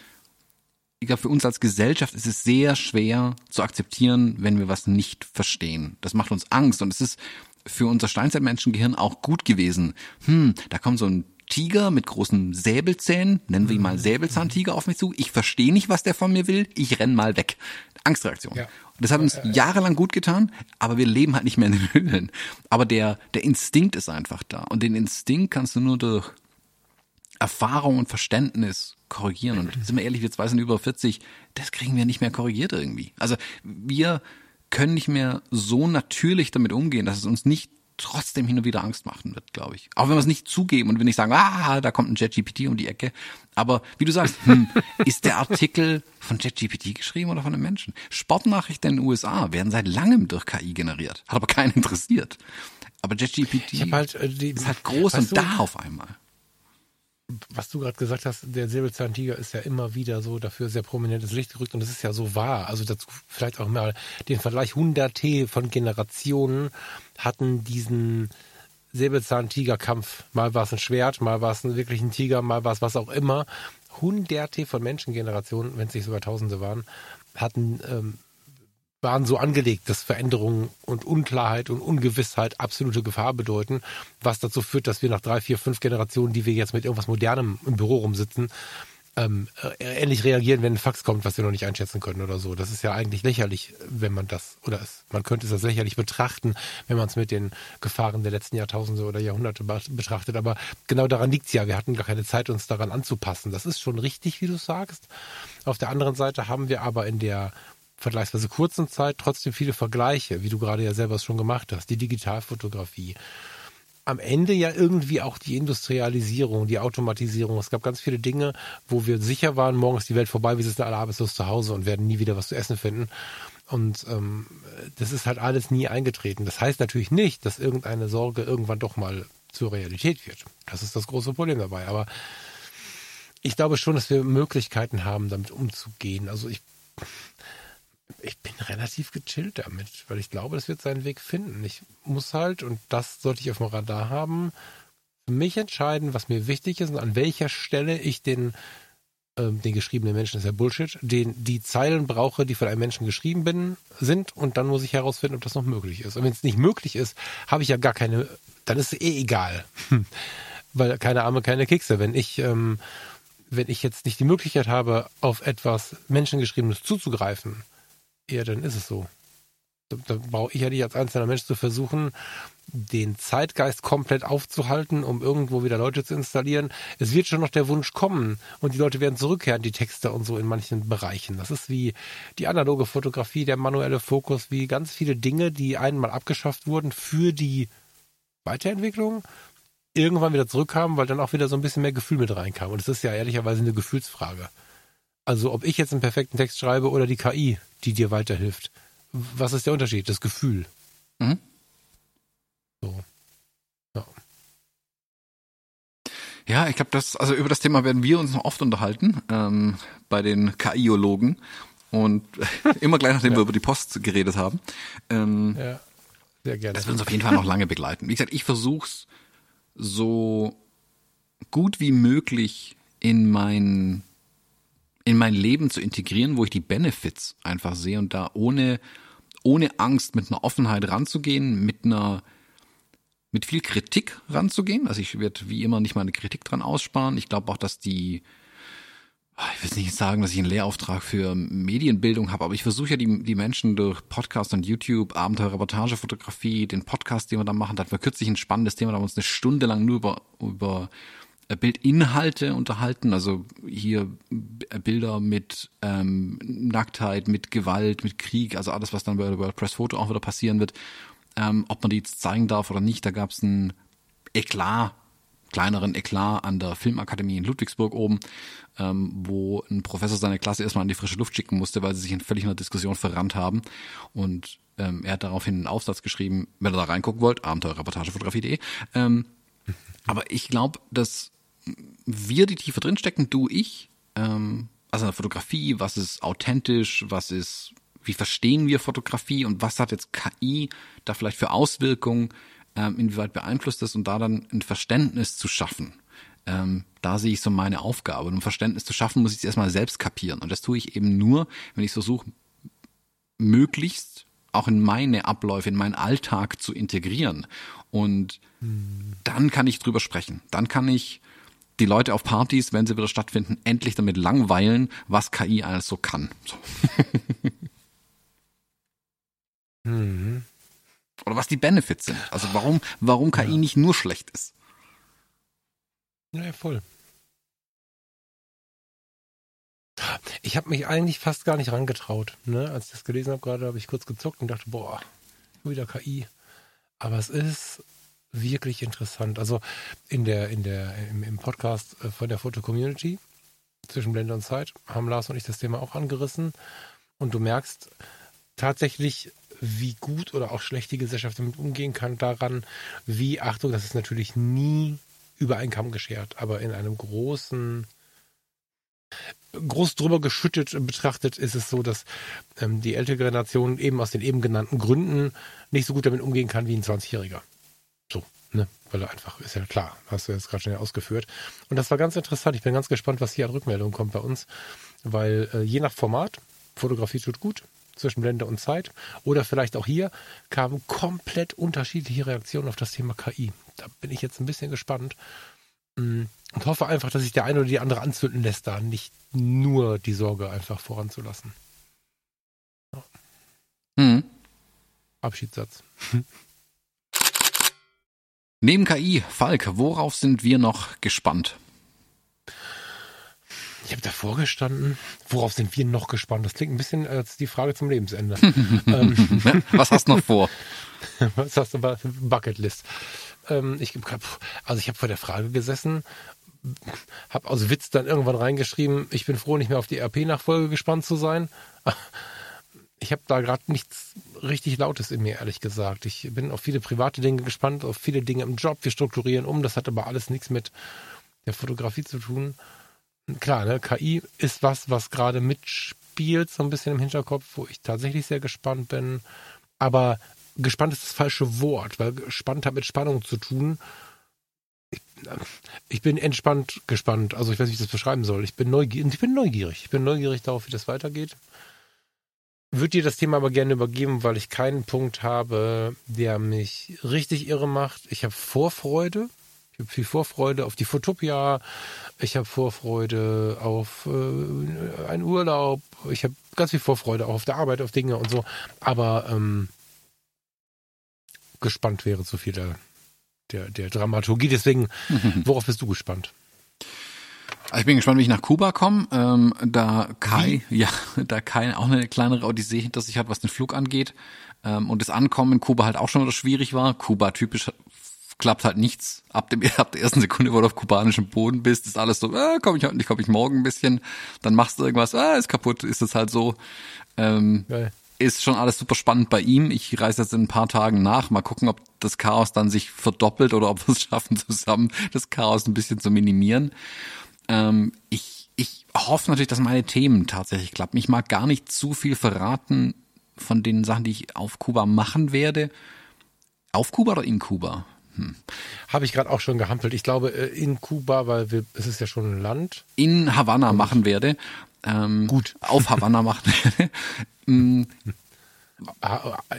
ich glaube, für uns als Gesellschaft ist es sehr schwer zu akzeptieren, wenn wir was nicht verstehen. Das macht uns Angst. Und es ist für unser Steinzeitmenschengehirn auch gut gewesen. Hm, da kommt so ein Tiger mit großen Säbelzähnen, nennen wir ihn mal mhm. Säbelzahntiger auf mich zu. Ich verstehe nicht, was der von mir will. Ich renn mal weg. Angstreaktion. Ja. das hat uns jahrelang gut getan, aber wir leben halt nicht mehr in den Höhlen. Aber der, der Instinkt ist einfach da. Und den Instinkt kannst du nur durch Erfahrung und Verständnis korrigieren. Und sind wir ehrlich, wir zwei sind über 40, das kriegen wir nicht mehr korrigiert irgendwie. Also wir können nicht mehr so natürlich damit umgehen, dass es uns nicht trotzdem hin und wieder Angst machen wird, glaube ich. Auch wenn wir es nicht zugeben und wenn ich sagen, ah, da kommt ein JetGPT um die Ecke. Aber wie du sagst, hm, ist der Artikel von JetGPT geschrieben oder von einem Menschen? Sportnachrichten in den USA werden seit langem durch KI generiert. Hat aber keinen interessiert. Aber JetGPT halt, äh, ist halt groß und du, da auf einmal was du gerade gesagt hast, der Säbelzahntiger ist ja immer wieder so dafür sehr prominentes Licht gerückt und das ist ja so wahr. Also dazu vielleicht auch mal den Vergleich hunderte von Generationen hatten diesen Säbelzahntigerkampf. Mal war es ein Schwert, mal war es wirklich ein Tiger, mal war es was auch immer. Hunderte von Menschengenerationen, wenn es nicht sogar Tausende waren, hatten ähm, waren so angelegt, dass Veränderungen und Unklarheit und Ungewissheit absolute Gefahr bedeuten, was dazu führt, dass wir nach drei, vier, fünf Generationen, die wir jetzt mit irgendwas Modernem im Büro rumsitzen, ähm, äh, ähnlich reagieren, wenn ein Fax kommt, was wir noch nicht einschätzen können oder so. Das ist ja eigentlich lächerlich, wenn man das, oder es, man könnte es als lächerlich betrachten, wenn man es mit den Gefahren der letzten Jahrtausende oder Jahrhunderte betrachtet. Aber genau daran liegt es ja. Wir hatten gar keine Zeit, uns daran anzupassen. Das ist schon richtig, wie du sagst. Auf der anderen Seite haben wir aber in der vergleichsweise kurzen Zeit trotzdem viele Vergleiche, wie du gerade ja selber schon gemacht hast, die Digitalfotografie. Am Ende ja irgendwie auch die Industrialisierung, die Automatisierung. Es gab ganz viele Dinge, wo wir sicher waren, morgen ist die Welt vorbei, wir sitzen alle arbeitslos zu Hause und werden nie wieder was zu essen finden. Und ähm, das ist halt alles nie eingetreten. Das heißt natürlich nicht, dass irgendeine Sorge irgendwann doch mal zur Realität wird. Das ist das große Problem dabei. Aber ich glaube schon, dass wir Möglichkeiten haben, damit umzugehen. Also ich Ich bin relativ gechillt damit, weil ich glaube, das wird seinen Weg finden. Ich muss halt, und das sollte ich auf dem Radar haben, für mich entscheiden, was mir wichtig ist und an welcher Stelle ich den, ähm, den geschriebenen Menschen, ist ja Bullshit, den, die Zeilen brauche, die von einem Menschen geschrieben bin, sind und dann muss ich herausfinden, ob das noch möglich ist. Und wenn es nicht möglich ist, habe ich ja gar keine, dann ist es eh egal. weil keine Arme, keine Kekse. Wenn ich, ähm, wenn ich jetzt nicht die Möglichkeit habe, auf etwas Menschengeschriebenes zuzugreifen, ja, dann ist es so. Da, brauche ich ja nicht als einzelner Mensch zu versuchen, den Zeitgeist komplett aufzuhalten, um irgendwo wieder Leute zu installieren. Es wird schon noch der Wunsch kommen und die Leute werden zurückkehren, die Texte und so in manchen Bereichen. Das ist wie die analoge Fotografie, der manuelle Fokus, wie ganz viele Dinge, die einmal abgeschafft wurden für die Weiterentwicklung, irgendwann wieder zurückkamen, weil dann auch wieder so ein bisschen mehr Gefühl mit reinkam. Und es ist ja ehrlicherweise eine Gefühlsfrage. Also ob ich jetzt einen perfekten Text schreibe oder die KI, die dir weiterhilft. Was ist der Unterschied? Das Gefühl. Mhm. So. Ja. Ja, ich glaube, das, also über das Thema werden wir uns noch oft unterhalten, ähm, bei den KI-Ologen. Und immer gleich, nachdem ja. wir über die Post geredet haben. Ähm, ja, sehr gerne. Das wird uns auf jeden Fall noch lange begleiten. Wie gesagt, ich versuch's so gut wie möglich in mein in mein Leben zu integrieren, wo ich die Benefits einfach sehe und da ohne ohne Angst mit einer Offenheit ranzugehen, mit einer mit viel Kritik ranzugehen. Also ich werde wie immer nicht meine Kritik dran aussparen. Ich glaube auch, dass die ich will nicht sagen, dass ich einen Lehrauftrag für Medienbildung habe, aber ich versuche ja die, die Menschen durch Podcast und YouTube, Abenteuer-Reportage-Fotografie, den Podcast, den wir da machen, da hatten wir kürzlich ein spannendes Thema, da haben wir uns eine Stunde lang nur über, über Bildinhalte unterhalten, also hier Bilder mit ähm, Nacktheit, mit Gewalt, mit Krieg, also alles, was dann bei der WordPress Foto auch wieder passieren wird. Ähm, ob man die jetzt zeigen darf oder nicht, da gab es ein Eklat kleineren Eklat an der Filmakademie in Ludwigsburg oben, ähm, wo ein Professor seine Klasse erstmal an die frische Luft schicken musste, weil sie sich in völlig einer Diskussion verrannt haben. Und ähm, er hat daraufhin einen Aufsatz geschrieben, wenn ihr da reingucken wollt, abenteuerreportagefotografie.de. Ähm, aber ich glaube, dass wir, die tiefer drinstecken, du, ich, ähm, also in der Fotografie, was ist authentisch, was ist, wie verstehen wir Fotografie und was hat jetzt KI da vielleicht für Auswirkungen, ähm, inwieweit beeinflusst das und da dann ein Verständnis zu schaffen. Ähm, da sehe ich so meine Aufgabe. Und um Verständnis zu schaffen, muss ich es erstmal selbst kapieren. Und das tue ich eben nur, wenn ich versuche, möglichst auch in meine Abläufe, in meinen Alltag zu integrieren. Und hm. dann kann ich drüber sprechen. Dann kann ich die Leute auf Partys, wenn sie wieder stattfinden, endlich damit langweilen, was KI alles so kann. So. mhm. Oder was die Benefits sind. Also warum, warum KI ja. nicht nur schlecht ist. Ja, voll. Ich habe mich eigentlich fast gar nicht rangetraut. Ne? Als ich das gelesen habe, gerade habe ich kurz gezuckt und dachte, boah, wieder KI. Aber es ist wirklich interessant. Also in der, in der, im, im Podcast äh, von der Foto Community zwischen Blende und Zeit haben Lars und ich das Thema auch angerissen. Und du merkst tatsächlich, wie gut oder auch schlecht die Gesellschaft damit umgehen kann, daran, wie, Achtung, das ist natürlich nie über einen Kamm geschert, aber in einem großen, groß drüber geschüttet betrachtet ist es so, dass ähm, die ältere Generation eben aus den eben genannten Gründen nicht so gut damit umgehen kann wie ein 20-Jähriger. So, ne? Weil er einfach, ist ja klar, hast du jetzt gerade schnell ausgeführt. Und das war ganz interessant. Ich bin ganz gespannt, was hier an Rückmeldungen kommt bei uns, weil äh, je nach Format, Fotografie tut gut, zwischen Blende und Zeit. Oder vielleicht auch hier kamen komplett unterschiedliche Reaktionen auf das Thema KI. Da bin ich jetzt ein bisschen gespannt mm, und hoffe einfach, dass sich der eine oder die andere anzünden lässt, da nicht nur die Sorge einfach voranzulassen. Ja. Mhm. Abschiedssatz. Neben KI, Falk, worauf sind wir noch gespannt? Ich habe davor gestanden. Worauf sind wir noch gespannt? Das klingt ein bisschen als die Frage zum Lebensende. ähm, Was hast du noch vor? Was hast du bei Bucketlist? Ähm, ich also ich habe vor der Frage gesessen, habe aus Witz dann irgendwann reingeschrieben, ich bin froh, nicht mehr auf die RP-Nachfolge gespannt zu sein. Ich habe da gerade nichts richtig Lautes in mir, ehrlich gesagt. Ich bin auf viele private Dinge gespannt, auf viele Dinge im Job. Wir strukturieren um. Das hat aber alles nichts mit der Fotografie zu tun klar, ne, KI ist was, was gerade mitspielt spielt, so ein bisschen im Hinterkopf, wo ich tatsächlich sehr gespannt bin. Aber gespannt ist das falsche Wort, weil gespannt hat mit Spannung zu tun. Ich, ich, bin entspannt gespannt. Also ich weiß nicht, wie ich das beschreiben soll. Ich bin neugierig. Ich bin neugierig darauf, wie das weitergeht. Würde dir das Thema aber gerne übergeben, weil ich keinen Punkt habe, der mich richtig irre macht. Ich habe Vorfreude. Ich habe viel Vorfreude auf die Fotopia. Ich habe Vorfreude auf äh, einen Urlaub. Ich habe ganz viel Vorfreude auch auf der Arbeit, auf Dinge und so. Aber ähm, gespannt wäre zu viel der, der, der Dramaturgie. Deswegen, worauf bist du gespannt? Also ich bin gespannt, wie ich nach Kuba komme. Ähm, da Kai, wie? ja, da Kai auch eine kleinere Odyssee hinter sich hat, was den Flug angeht. Ähm, und das Ankommen in Kuba halt auch schon wieder schwierig war. Kuba typisch klappt halt nichts. Ab, dem, ab der ersten Sekunde, wo du auf kubanischem Boden bist, ist alles so, äh, komm ich heute nicht, komm ich morgen ein bisschen. Dann machst du irgendwas, ah, ist kaputt, ist es halt so. Ähm, Geil. Ist schon alles super spannend bei ihm. Ich reise jetzt in ein paar Tagen nach. Mal gucken, ob das Chaos dann sich verdoppelt oder ob wir es schaffen, zusammen das Chaos ein bisschen zu minimieren. Ähm, ich, ich hoffe natürlich, dass meine Themen tatsächlich klappen. Ich mag gar nicht zu viel verraten von den Sachen, die ich auf Kuba machen werde. Auf Kuba oder in Kuba? Hm. Habe ich gerade auch schon gehampelt. Ich glaube äh, in Kuba, weil wir, es ist ja schon ein Land. In Havanna machen werde. Ähm, Gut. Auf Havanna machen werde.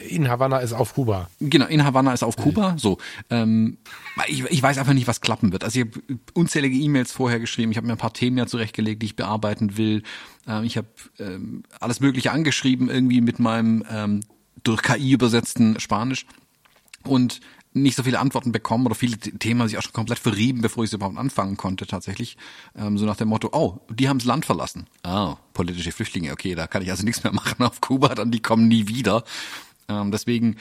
In Havanna ist auf Kuba. Genau, in Havanna ist auf Kuba. So, ähm, ich, ich weiß einfach nicht, was klappen wird. Also ich habe unzählige E-Mails vorher geschrieben. Ich habe mir ein paar Themen ja zurechtgelegt, die ich bearbeiten will. Ähm, ich habe ähm, alles Mögliche angeschrieben irgendwie mit meinem ähm, durch KI übersetzten Spanisch und nicht so viele Antworten bekommen oder viele Themen sich auch schon komplett verrieben, bevor ich sie überhaupt anfangen konnte tatsächlich. Ähm, so nach dem Motto, oh, die haben das Land verlassen. Ah, politische Flüchtlinge, okay, da kann ich also nichts mehr machen auf Kuba, dann die kommen nie wieder. Ähm, deswegen,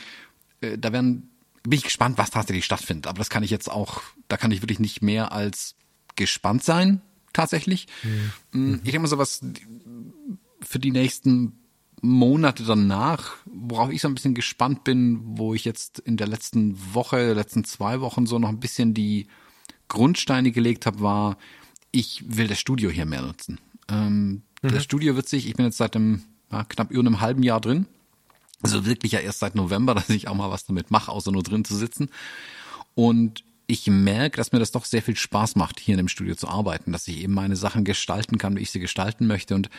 äh, da werden, bin ich gespannt, was tatsächlich stattfindet. Aber das kann ich jetzt auch, da kann ich wirklich nicht mehr als gespannt sein, tatsächlich. Mhm. Ich denke mal so was für die nächsten Monate danach, worauf ich so ein bisschen gespannt bin, wo ich jetzt in der letzten Woche, letzten zwei Wochen so noch ein bisschen die Grundsteine gelegt habe, war, ich will das Studio hier mehr nutzen. Ähm, mhm. Das Studio wird sich, ich bin jetzt seit einem ja, knapp über einem halben Jahr drin. Also wirklich ja erst seit November, dass ich auch mal was damit mache, außer nur drin zu sitzen. Und ich merke, dass mir das doch sehr viel Spaß macht, hier in dem Studio zu arbeiten, dass ich eben meine Sachen gestalten kann, wie ich sie gestalten möchte. Und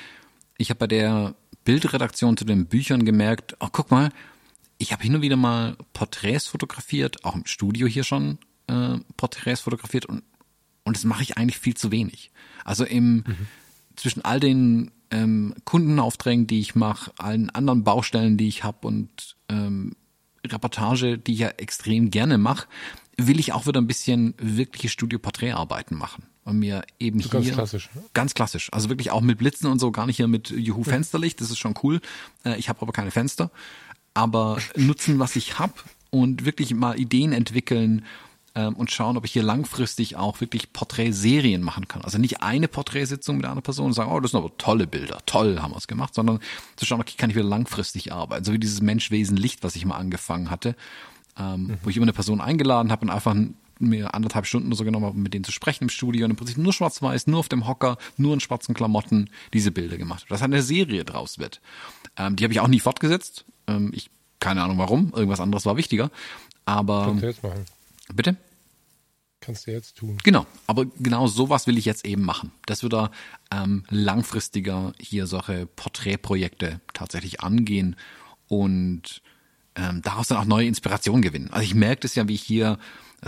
ich habe bei der Bildredaktion zu den Büchern gemerkt, oh guck mal, ich habe hin und wieder mal Porträts fotografiert, auch im Studio hier schon äh, Porträts fotografiert und und das mache ich eigentlich viel zu wenig. Also im mhm. zwischen all den ähm, Kundenaufträgen, die ich mache, allen anderen Baustellen, die ich habe und ähm, Reportage, die ich ja extrem gerne mache, will ich auch wieder ein bisschen wirkliche Studio-Porträtarbeiten machen und mir eben so hier ganz klassisch, ne? ganz klassisch, also wirklich auch mit Blitzen und so, gar nicht hier mit Juhu Fensterlicht, das ist schon cool. Äh, ich habe aber keine Fenster, aber nutzen, was ich habe und wirklich mal Ideen entwickeln ähm, und schauen, ob ich hier langfristig auch wirklich Porträtserien machen kann. Also nicht eine Porträtsitzung mit einer Person und sagen, oh, das sind aber tolle Bilder, toll haben wir es gemacht, sondern zu schauen, okay, kann ich wieder langfristig arbeiten, so wie dieses Mensch-Wesen Licht, was ich mal angefangen hatte, ähm, mhm. wo ich immer eine Person eingeladen habe und einfach mir anderthalb Stunden oder so genommen habe, mit denen zu sprechen im Studio und im Prinzip nur schwarz-weiß, nur auf dem Hocker, nur in schwarzen Klamotten diese Bilder gemacht. Das hat eine Serie draus wird. Ähm, die habe ich auch nie fortgesetzt. Ähm, ich keine Ahnung warum. Irgendwas anderes war wichtiger. Aber kannst du jetzt machen. Bitte. Kannst du jetzt tun. Genau. Aber genau sowas will ich jetzt eben machen. Das wird da ähm, langfristiger hier solche Porträtprojekte tatsächlich angehen und ähm, daraus dann auch neue Inspirationen gewinnen. Also ich merke das ja, wie ich hier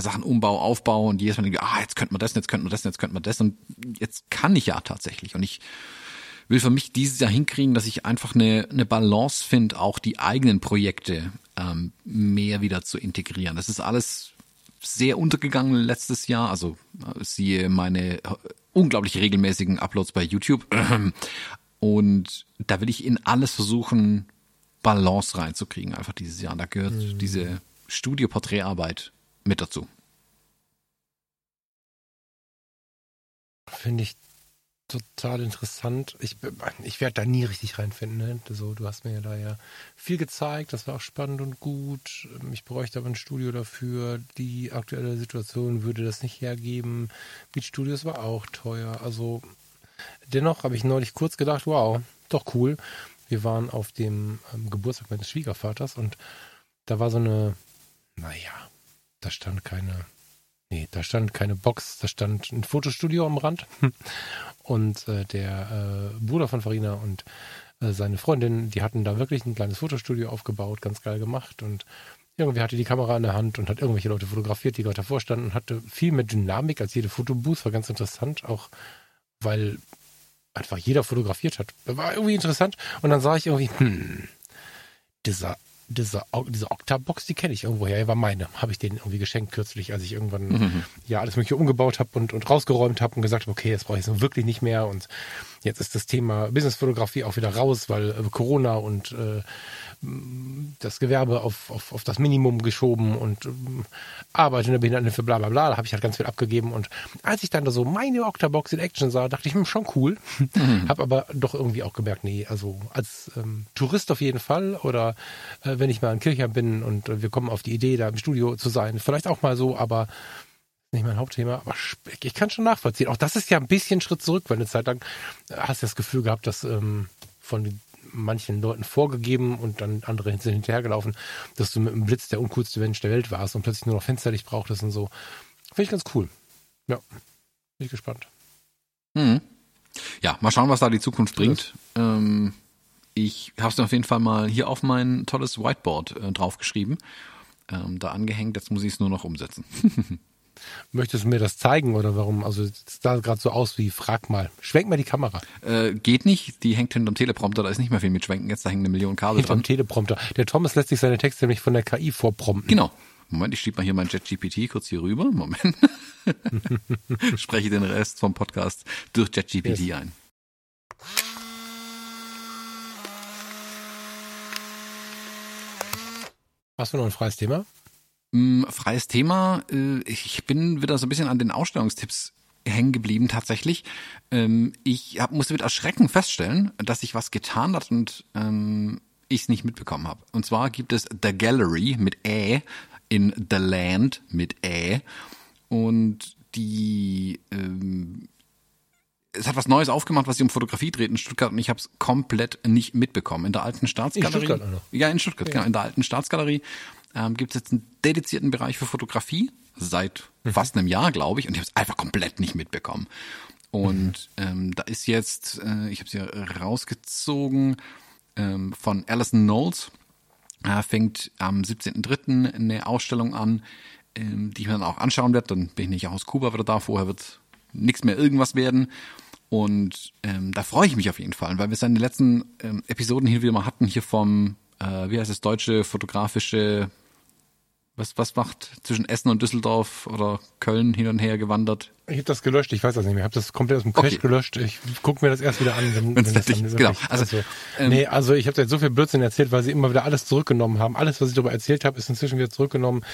Sachen Umbau, Aufbau und jedes Mal denke, ah, jetzt könnte man das, jetzt könnte man das, jetzt könnte man das und jetzt kann ich ja tatsächlich und ich will für mich dieses Jahr hinkriegen, dass ich einfach eine, eine Balance finde, auch die eigenen Projekte ähm, mehr wieder zu integrieren. Das ist alles sehr untergegangen letztes Jahr, also äh, siehe meine äh, unglaublich regelmäßigen Uploads bei YouTube und da will ich in alles versuchen, Balance reinzukriegen, einfach dieses Jahr. Da gehört mhm. diese Studioporträtarbeit mit dazu. Finde ich total interessant. Ich, ich werde da nie richtig reinfinden. Ne? So, du hast mir ja da ja viel gezeigt, das war auch spannend und gut. Ich bräuchte aber ein Studio dafür. Die aktuelle Situation würde das nicht hergeben. Beat Studios war auch teuer. Also dennoch habe ich neulich kurz gedacht, wow, doch cool. Wir waren auf dem ähm, Geburtstag meines Schwiegervaters und da war so eine, naja, da stand keine, nee, da stand keine Box, da stand ein Fotostudio am Rand. Und äh, der äh, Bruder von Farina und äh, seine Freundin, die hatten da wirklich ein kleines Fotostudio aufgebaut, ganz geil gemacht. Und irgendwie hatte die Kamera in der Hand und hat irgendwelche Leute fotografiert, die gerade davor standen und hatte viel mehr Dynamik als jede Fotobooth. War ganz interessant, auch weil einfach jeder fotografiert hat. War irgendwie interessant. Und dann sah ich irgendwie, hm, dieser diese, diese Octabox, die kenne ich irgendwoher, war meine. Habe ich denen irgendwie geschenkt kürzlich, als ich irgendwann mhm. ja alles mögliche umgebaut habe und, und rausgeräumt habe und gesagt habe, okay, das brauche ich so wirklich nicht mehr. Und jetzt ist das Thema Businessfotografie auch wieder raus, weil äh, Corona und äh, das Gewerbe auf, auf, auf das Minimum geschoben und ähm, arbeite in der Behindertenhilfe, bla bla bla. Da habe ich halt ganz viel abgegeben. Und als ich dann da so meine Octabox in Action sah, dachte ich, hm, schon cool. Mhm. habe aber doch irgendwie auch gemerkt, nee, also als ähm, Tourist auf jeden Fall oder äh, wenn ich mal in Kircher bin und äh, wir kommen auf die Idee, da im Studio zu sein, vielleicht auch mal so, aber nicht mein Hauptthema, aber ich kann schon nachvollziehen. Auch das ist ja ein bisschen Schritt zurück, wenn eine Zeit lang äh, hast du das Gefühl gehabt, dass ähm, von den manchen Leuten vorgegeben und dann andere sind hinterhergelaufen, dass du mit einem Blitz der uncoolste Mensch der Welt warst und plötzlich nur noch Fensterlicht brauchtest und so. Finde ich ganz cool. Ja, bin ich gespannt. Mhm. Ja, mal schauen, was da die Zukunft bringt. Ähm, ich habe es auf jeden Fall mal hier auf mein tolles Whiteboard äh, draufgeschrieben, ähm, da angehängt. Jetzt muss ich es nur noch umsetzen. Möchtest du mir das zeigen oder warum? Also es sah gerade so aus wie, frag mal. Schwenk mal die Kamera. Äh, geht nicht, die hängt hinterm Teleprompter, da ist nicht mehr viel mit Schwenken, jetzt da hängen eine Million Kabel hinterm dran. Teleprompter. Der Thomas lässt sich seine Texte nämlich von der KI vorprompten. Genau. Moment, ich schiebe mal hier mein JetGPT kurz hier rüber. Moment. Spreche den Rest vom Podcast durch JetGPT yes. ein. Hast du noch ein freies Thema? Mm, freies Thema. Äh, ich bin wieder so ein bisschen an den Ausstellungstipps hängen geblieben tatsächlich. Ähm, ich hab, musste mit Erschrecken feststellen, dass sich was getan hat und ähm, ich es nicht mitbekommen habe. Und zwar gibt es The Gallery mit Ä in The Land mit Ä und die ähm, es hat was Neues aufgemacht, was sich um Fotografie dreht in Stuttgart und ich habe es komplett nicht mitbekommen. In der alten Staatsgalerie. In Stuttgart, ja, in Stuttgart, ja. genau. In der alten Staatsgalerie ähm, gibt es jetzt einen dedizierten Bereich für Fotografie seit mhm. fast einem Jahr, glaube ich, und ich habe es einfach komplett nicht mitbekommen. Und mhm. ähm, da ist jetzt, äh, ich habe es ja rausgezogen ähm, von Alison Knowles, äh, fängt am 17.03. eine Ausstellung an, ähm, die ich mir dann auch anschauen werde. Dann bin ich nicht aus Kuba wieder da, vorher wird nichts mehr irgendwas werden. Und ähm, da freue ich mich auf jeden Fall, weil wir es in den letzten ähm, Episoden hier wieder mal hatten, hier vom, äh, wie heißt es, deutsche fotografische was, was macht zwischen Essen und Düsseldorf oder Köln hin und her gewandert? Ich habe das gelöscht, ich weiß das nicht mehr. Ich habe das komplett aus dem Cache okay. gelöscht. Ich gucke mir das erst wieder an, wenn, wenn fertig ist. Genau. Also, also ähm, nee, also ich habe jetzt so viel Blödsinn erzählt, weil sie immer wieder alles zurückgenommen haben. Alles, was ich darüber erzählt habe, ist inzwischen wieder zurückgenommen.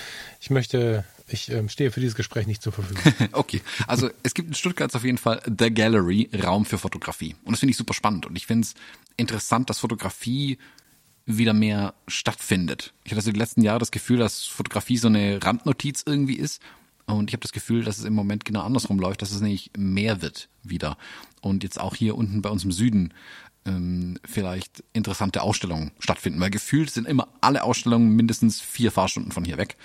Ich möchte, ich ähm, stehe für dieses Gespräch nicht zur Verfügung. okay, also es gibt in Stuttgart auf jeden Fall The Gallery, Raum für Fotografie. Und das finde ich super spannend. Und ich finde es interessant, dass Fotografie wieder mehr stattfindet. Ich hatte so die letzten Jahre das Gefühl, dass Fotografie so eine Randnotiz irgendwie ist. Und ich habe das Gefühl, dass es im Moment genau andersrum läuft, dass es nämlich mehr wird wieder. Und jetzt auch hier unten bei uns im Süden ähm, vielleicht interessante Ausstellungen stattfinden. Weil gefühlt sind immer alle Ausstellungen mindestens vier Fahrstunden von hier weg.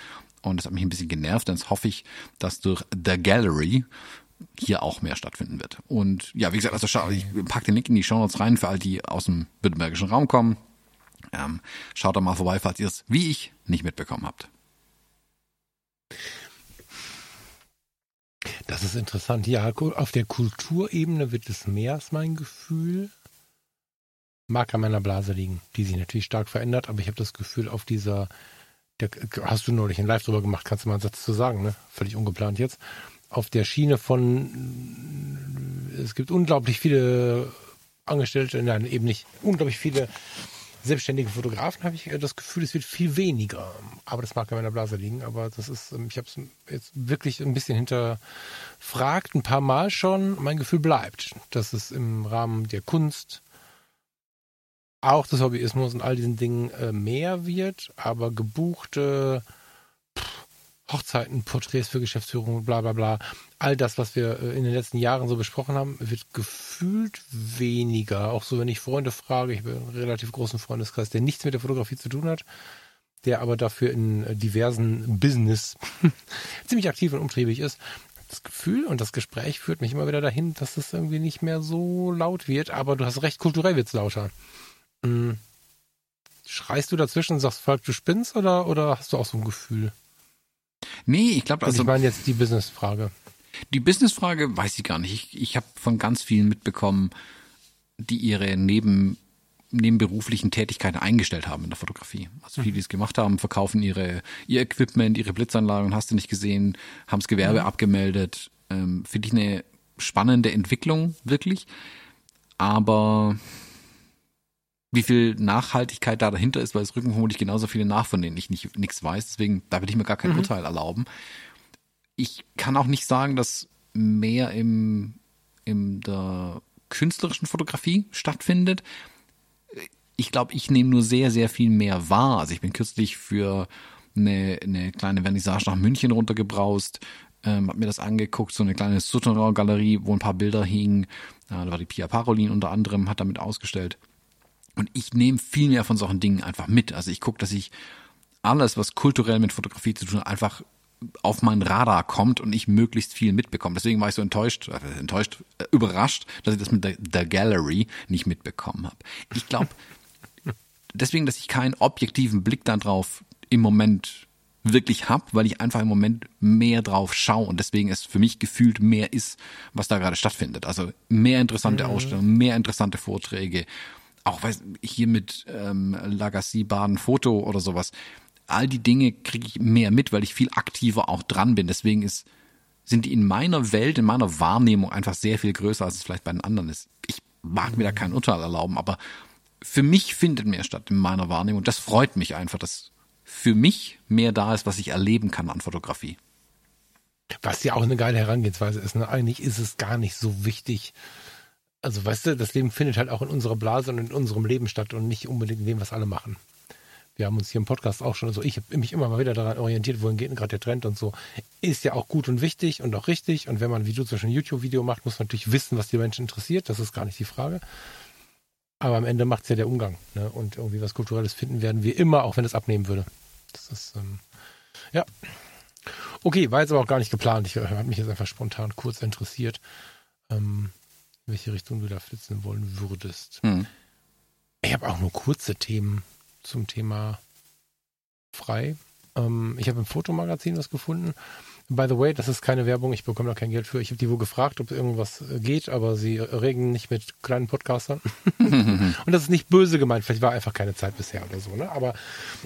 Und das hat mich ein bisschen genervt. Dann hoffe ich, dass durch The Gallery hier auch mehr stattfinden wird. Und ja, wie gesagt, also ich pack den Link in die Show Notes rein für all die aus dem württembergischen Raum kommen. Ähm, schaut da mal vorbei, falls ihr es, wie ich, nicht mitbekommen habt. Das ist interessant. Ja, auf der Kulturebene wird es mehr, ist mein Gefühl. Mag an meiner Blase liegen, die sich natürlich stark verändert, aber ich habe das Gefühl, auf dieser, der, hast du neulich ein Live drüber gemacht, kannst du mal einen Satz zu sagen, ne? Völlig ungeplant jetzt. Auf der Schiene von, es gibt unglaublich viele Angestellte, nein, eben nicht, unglaublich viele selbstständige Fotografen habe ich das Gefühl, es wird viel weniger. Aber das mag an meiner Blase liegen. Aber das ist, ähm, ich habe es jetzt wirklich ein bisschen hinterfragt, ein paar Mal schon. Mein Gefühl bleibt, dass es im Rahmen der Kunst, auch des Hobbyismus und all diesen Dingen äh, mehr wird. Aber gebuchte Hochzeiten, Porträts für Geschäftsführung, bla bla bla. All das, was wir äh, in den letzten Jahren so besprochen haben, wird gefühlt weniger. Auch so, wenn ich Freunde frage, ich bin einen relativ großen Freundeskreis, der nichts mit der Fotografie zu tun hat, der aber dafür in äh, diversen Business ziemlich aktiv und umtriebig ist. Das Gefühl und das Gespräch führt mich immer wieder dahin, dass es irgendwie nicht mehr so laut wird, aber du hast recht, kulturell wird es lauter. Hm. Schreist du dazwischen und sagst, Falk, du spinnst oder, oder hast du auch so ein Gefühl? Nee, ich glaube, also. Ich meine jetzt die Businessfrage. Die Businessfrage weiß ich gar nicht. Ich, ich habe von ganz vielen mitbekommen, die ihre neben nebenberuflichen Tätigkeiten eingestellt haben in der Fotografie. Also viele, die es gemacht haben, verkaufen ihre ihr Equipment, ihre Blitzanlagen, hast du nicht gesehen, haben das Gewerbe mhm. abgemeldet. Ähm, Finde ich eine spannende Entwicklung, wirklich. Aber wie viel Nachhaltigkeit da dahinter ist, weil es rücken vermutlich genauso viele nach, von denen ich nicht nichts weiß. Deswegen, da würde ich mir gar kein mhm. Urteil erlauben. Ich kann auch nicht sagen, dass mehr im, in der künstlerischen Fotografie stattfindet. Ich glaube, ich nehme nur sehr, sehr viel mehr wahr. Also ich bin kürzlich für eine, eine kleine Vernissage nach München runtergebraust, ähm, habe mir das angeguckt, so eine kleine Souterrain-Galerie, wo ein paar Bilder hingen. Ja, da war die Pia Parolin unter anderem, hat damit ausgestellt. Und ich nehme viel mehr von solchen Dingen einfach mit. Also ich gucke, dass ich alles, was kulturell mit Fotografie zu tun hat, einfach auf mein Radar kommt und ich möglichst viel mitbekomme. Deswegen war ich so enttäuscht, äh, enttäuscht, äh, überrascht, dass ich das mit der, der Gallery nicht mitbekommen habe. Ich glaube, deswegen, dass ich keinen objektiven Blick darauf im Moment wirklich hab, weil ich einfach im Moment mehr drauf schaue und deswegen es für mich gefühlt mehr ist, was da gerade stattfindet. Also mehr interessante mhm. Ausstellungen, mehr interessante Vorträge, auch weiß, hier mit ähm, Lagacy Baden Foto oder sowas. All die Dinge kriege ich mehr mit, weil ich viel aktiver auch dran bin. Deswegen ist, sind die in meiner Welt, in meiner Wahrnehmung einfach sehr viel größer, als es vielleicht bei den anderen ist. Ich mag mir da kein Urteil erlauben, aber für mich findet mehr statt in meiner Wahrnehmung. Das freut mich einfach, dass für mich mehr da ist, was ich erleben kann an Fotografie. Was ja auch eine geile Herangehensweise ist. Ne? Eigentlich ist es gar nicht so wichtig, also weißt du, das Leben findet halt auch in unserer Blase und in unserem Leben statt und nicht unbedingt in dem, was alle machen. Wir haben uns hier im Podcast auch schon, also ich habe mich immer mal wieder daran orientiert, wohin geht denn gerade der Trend und so. Ist ja auch gut und wichtig und auch richtig. Und wenn man wie du Beispiel ein YouTube-Video macht, muss man natürlich wissen, was die Menschen interessiert. Das ist gar nicht die Frage. Aber am Ende macht es ja der Umgang. Ne? Und irgendwie was Kulturelles finden werden wir immer, auch wenn es abnehmen würde. Das ist, ähm, ja. Okay, war jetzt aber auch gar nicht geplant. Ich habe mich jetzt einfach spontan kurz interessiert. Ähm, welche Richtung du da flitzen wollen würdest. Hm. Ich habe auch nur kurze Themen zum Thema frei. Ähm, ich habe im Fotomagazin was gefunden. By the way, das ist keine Werbung, ich bekomme da kein Geld für. Ich habe die wohl gefragt, ob irgendwas geht, aber sie regen nicht mit kleinen Podcastern. Und das ist nicht böse gemeint, vielleicht war einfach keine Zeit bisher oder so. Ne? Aber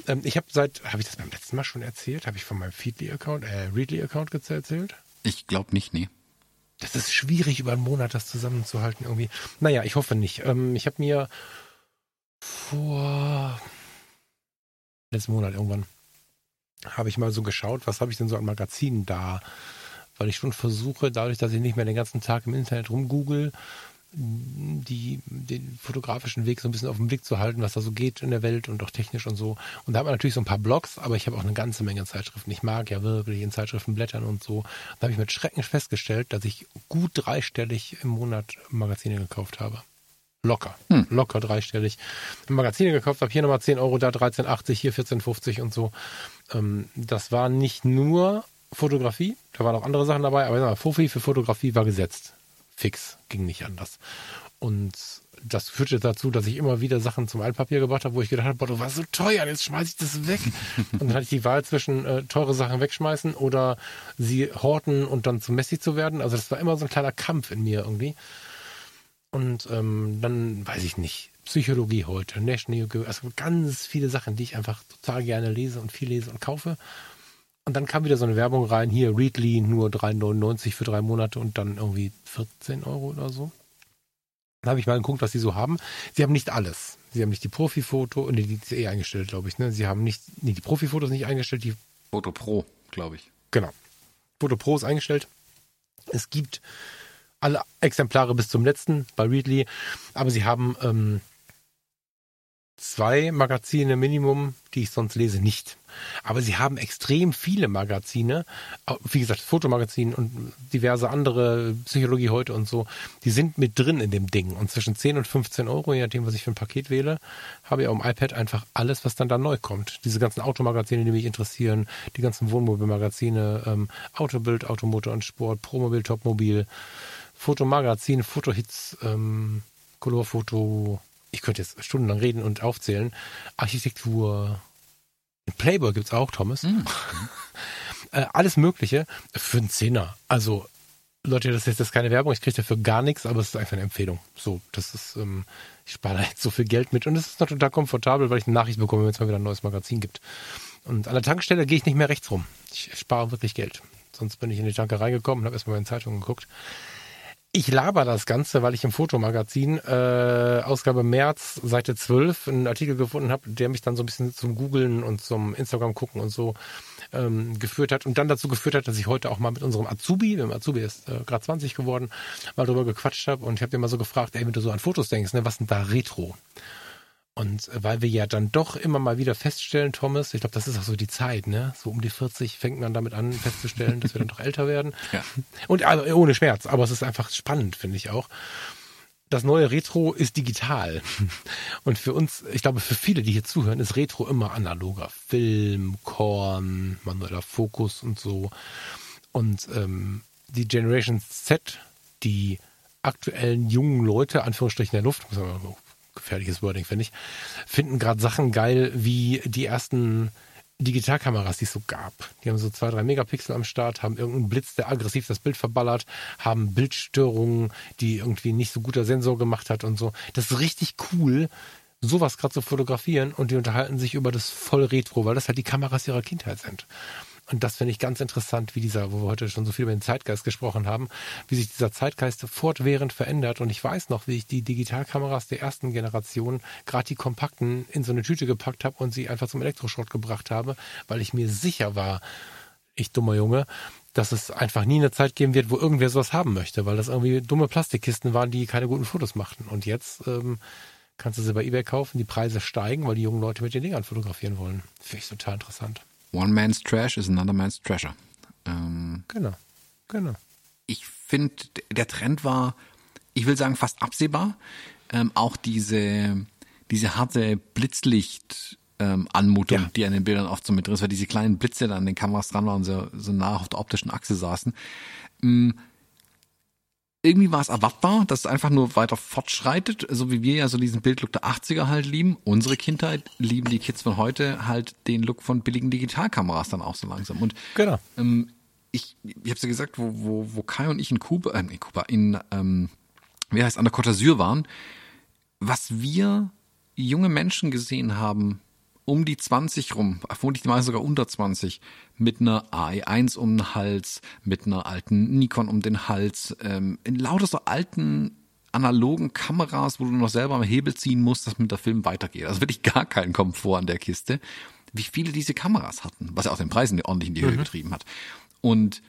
ähm, ich habe seit, habe ich das beim letzten Mal schon erzählt? Habe ich von meinem Feedly-Account, äh, Readly-Account erzählt? Ich glaube nicht, nee das ist schwierig, über einen Monat das zusammenzuhalten irgendwie. Naja, ich hoffe nicht. Ähm, ich habe mir vor letzten Monat irgendwann habe ich mal so geschaut, was habe ich denn so an Magazinen da? Weil ich schon versuche, dadurch, dass ich nicht mehr den ganzen Tag im Internet rumgoogle, die, den fotografischen Weg so ein bisschen auf den Blick zu halten, was da so geht in der Welt und auch technisch und so. Und da hat man natürlich so ein paar Blogs, aber ich habe auch eine ganze Menge Zeitschriften. Ich mag ja wirklich in Zeitschriften blättern und so. Da habe ich mit Schrecken festgestellt, dass ich gut dreistellig im Monat Magazine gekauft habe. Locker. Hm. Locker dreistellig. Magazine gekauft habe, hier nochmal 10 Euro, da 13,80, hier 14,50 und so. Ähm, das war nicht nur Fotografie, da waren auch andere Sachen dabei, aber Fofi für Fotografie war gesetzt fix, ging nicht anders. Und das führte dazu, dass ich immer wieder Sachen zum Altpapier gebracht habe, wo ich gedacht habe, boah, du warst so teuer, jetzt schmeiße ich das weg. und dann hatte ich die Wahl zwischen äh, teure Sachen wegschmeißen oder sie horten und dann zu Messi zu werden. Also das war immer so ein kleiner Kampf in mir irgendwie. Und ähm, dann weiß ich nicht, Psychologie heute, National Geographic, also ganz viele Sachen, die ich einfach total gerne lese und viel lese und kaufe. Und dann kam wieder so eine Werbung rein, hier Readly nur 3,99 für drei Monate und dann irgendwie 14 Euro oder so. Dann habe ich mal geguckt, was sie so haben. Sie haben nicht alles. Sie haben nicht die Profi-Foto und die ist eh eingestellt, glaube ich. Ne? Sie haben nicht, nee, die Profi-Fotos nicht eingestellt, die Foto Pro, glaube ich. Genau. Foto Pro ist eingestellt. Es gibt alle Exemplare bis zum letzten bei Readly, aber sie haben ähm, zwei Magazine Minimum, die ich sonst lese, nicht. Aber sie haben extrem viele Magazine, wie gesagt, Fotomagazin und diverse andere, Psychologie heute und so, die sind mit drin in dem Ding. Und zwischen 10 und 15 Euro, je nachdem, was ich für ein Paket wähle, habe ich auf dem iPad einfach alles, was dann da neu kommt. Diese ganzen Automagazine, die mich interessieren, die ganzen Wohnmobilmagazine, ähm, Autobild, Automotor und Sport, Promobil, Topmobil, Fotomagazin, Fotohits, ähm, Colorfoto, ich könnte jetzt stundenlang reden und aufzählen. Architektur. Playboy gibt es auch, Thomas. Mhm. äh, alles Mögliche für einen Zehner. Also, Leute, das ist jetzt keine Werbung, ich kriege dafür gar nichts, aber es ist einfach eine Empfehlung. So, das ist, ähm, ich spare da jetzt so viel Geld mit und es ist noch total komfortabel, weil ich eine Nachricht bekomme, wenn es mal wieder ein neues Magazin gibt. Und an der Tankstelle gehe ich nicht mehr rechts rum. Ich spare wirklich Geld. Sonst bin ich in die Tankerei gekommen und habe erstmal meine Zeitungen geguckt. Ich laber das Ganze, weil ich im Fotomagazin, äh, Ausgabe März, Seite 12, einen Artikel gefunden habe, der mich dann so ein bisschen zum Googlen und zum Instagram gucken und so ähm, geführt hat und dann dazu geführt hat, dass ich heute auch mal mit unserem Azubi, dem Azubi ist äh, gerade 20 geworden, mal drüber gequatscht habe und ich habe den mal so gefragt, ey, wenn du so an Fotos denkst, ne, was sind da Retro? Und weil wir ja dann doch immer mal wieder feststellen, Thomas, ich glaube, das ist auch so die Zeit, ne? So um die 40 fängt man damit an festzustellen, dass wir dann doch älter werden. Ja. Und also, ohne Schmerz, aber es ist einfach spannend, finde ich auch. Das neue Retro ist digital. Und für uns, ich glaube, für viele, die hier zuhören, ist Retro immer analoger. Film, Korn, manueller Fokus und so. Und ähm, die Generation Z, die aktuellen jungen Leute, Anführungsstrichen der Luft, muss man gefährliches Wording, finde ich, finden gerade Sachen geil wie die ersten Digitalkameras, die es so gab. Die haben so zwei, drei Megapixel am Start, haben irgendeinen Blitz, der aggressiv das Bild verballert, haben Bildstörungen, die irgendwie nicht so guter Sensor gemacht hat und so. Das ist richtig cool, sowas gerade zu fotografieren und die unterhalten sich über das voll Retro, weil das halt die Kameras ihrer Kindheit sind. Und das finde ich ganz interessant, wie dieser, wo wir heute schon so viel über den Zeitgeist gesprochen haben, wie sich dieser Zeitgeist fortwährend verändert. Und ich weiß noch, wie ich die Digitalkameras der ersten Generation, gerade die kompakten, in so eine Tüte gepackt habe und sie einfach zum Elektroschrott gebracht habe, weil ich mir sicher war, ich dummer Junge, dass es einfach nie eine Zeit geben wird, wo irgendwer sowas haben möchte, weil das irgendwie dumme Plastikkisten waren, die keine guten Fotos machten. Und jetzt ähm, kannst du sie bei eBay kaufen, die Preise steigen, weil die jungen Leute mit den Dingern fotografieren wollen. Finde ich total interessant. One man's trash is another man's treasure. Ähm, genau, genau. Ich finde, der Trend war, ich will sagen, fast absehbar. Ähm, auch diese, diese harte Blitzlicht, ähm, Anmutung, ja. die an den Bildern oft so mit drin ist, weil diese kleinen Blitze dann an den Kameras dran waren und so, so nah auf der optischen Achse saßen. Ähm, irgendwie war es erwartbar, dass es einfach nur weiter fortschreitet, so wie wir ja so diesen Bildlook der 80er halt lieben. Unsere Kindheit lieben die Kids von heute halt den Look von billigen Digitalkameras dann auch so langsam. Und genau. ähm, ich, ich habe ja gesagt, wo, wo, wo Kai und ich in Kuba, äh, in Kuba, in, ähm, wie heißt, an der Côte d'Azur waren, was wir junge Menschen gesehen haben, um die 20 rum, vermutlich mal sogar unter 20, mit einer AI1 um den Hals, mit einer alten Nikon um den Hals, ähm, in lauter so alten analogen Kameras, wo du noch selber am Hebel ziehen musst, dass mit der Film weitergeht. Also wirklich gar keinen Komfort an der Kiste. Wie viele diese Kameras hatten, was ja auch den Preisen ordentlich in die Höhe mhm. getrieben hat. Und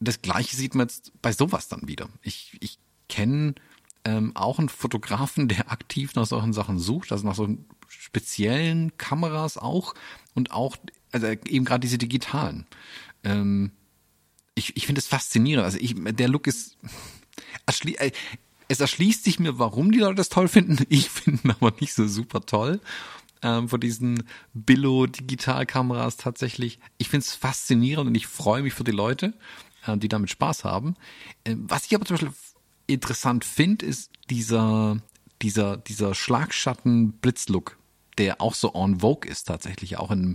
das Gleiche sieht man jetzt bei sowas dann wieder. Ich, ich kenne ähm, auch einen Fotografen, der aktiv nach solchen Sachen sucht, also nach so speziellen Kameras auch und auch, also eben gerade diese digitalen. Ähm, ich ich finde es faszinierend. Also ich, der Look ist, äh, es erschließt sich mir, warum die Leute das toll finden. Ich finde ihn aber nicht so super toll. Ähm, von diesen Billo-Digitalkameras tatsächlich. Ich finde es faszinierend und ich freue mich für die Leute, äh, die damit Spaß haben. Äh, was ich aber zum Beispiel interessant finde, ist dieser, dieser, dieser Schlagschatten-Blitzlook, der auch so on vogue ist tatsächlich, auch im,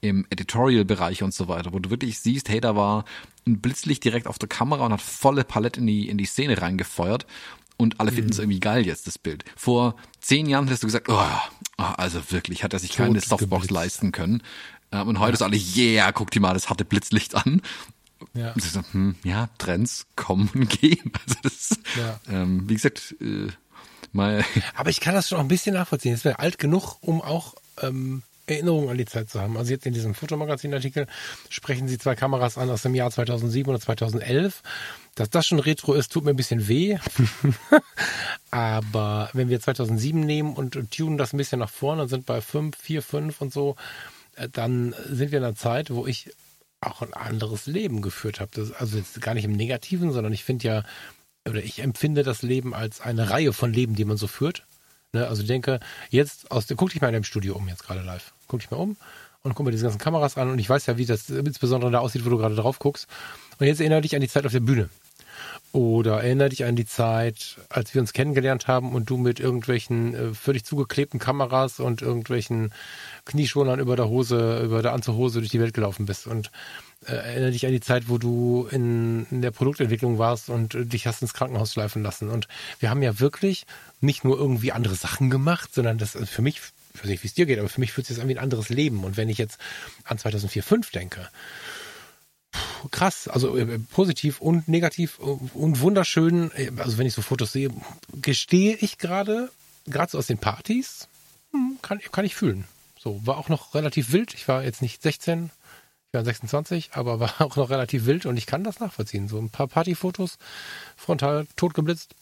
im Editorial-Bereich und so weiter, wo du wirklich siehst, hey, da war ein Blitzlicht direkt auf der Kamera und hat volle Palette in die, in die Szene reingefeuert und alle finden es mhm. irgendwie geil jetzt, das Bild. Vor zehn Jahren hättest du gesagt, oh, oh also wirklich, hat er sich keine Softbox leisten können. Ähm, und heute ja. ist alle, yeah, guck dir mal das harte Blitzlicht an. Ja. Und so, hm, ja, Trends kommen und gehen. Also das, ja. ähm, wie gesagt, äh, mal. Aber ich kann das schon auch ein bisschen nachvollziehen. Es wäre alt genug, um auch ähm, Erinnerungen an die Zeit zu haben. Also jetzt in diesem Fotomagazin-Artikel sprechen sie zwei Kameras an aus dem Jahr 2007 oder 2011. Dass das schon Retro ist, tut mir ein bisschen weh. Aber wenn wir 2007 nehmen und, tunen das ein bisschen nach vorne und sind bei 5, 4, 5 und so, äh, dann sind wir in einer Zeit, wo ich auch ein anderes Leben geführt habe. Das, also jetzt gar nicht im Negativen, sondern ich finde ja, oder ich empfinde das Leben als eine Reihe von Leben, die man so führt. Ne? Also denke, jetzt aus der, guck dich mal in deinem Studio um, jetzt gerade live. Guck dich mal um und guck mal diese ganzen Kameras an und ich weiß ja, wie das insbesondere da aussieht, wo du gerade drauf guckst. Und jetzt erinnere dich an die Zeit auf der Bühne. Oder erinnere dich an die Zeit, als wir uns kennengelernt haben und du mit irgendwelchen äh, völlig zugeklebten Kameras und irgendwelchen Knieschonern über der Hose, über der Anzughose durch die Welt gelaufen bist. Und äh, erinnere dich an die Zeit, wo du in, in der Produktentwicklung warst und äh, dich hast ins Krankenhaus schleifen lassen. Und wir haben ja wirklich nicht nur irgendwie andere Sachen gemacht, sondern das ist für mich, ich weiß nicht, wie es dir geht, aber für mich fühlt sich das an wie ein anderes Leben. Und wenn ich jetzt an 2004, 2005 denke, krass, also äh, positiv und negativ und wunderschön. Also wenn ich so Fotos sehe, gestehe ich gerade, gerade so aus den Partys, hm, kann, kann ich fühlen. So, war auch noch relativ wild. Ich war jetzt nicht 16, war 26, aber war auch noch relativ wild und ich kann das nachvollziehen. So ein paar Partyfotos, frontal totgeblitzt,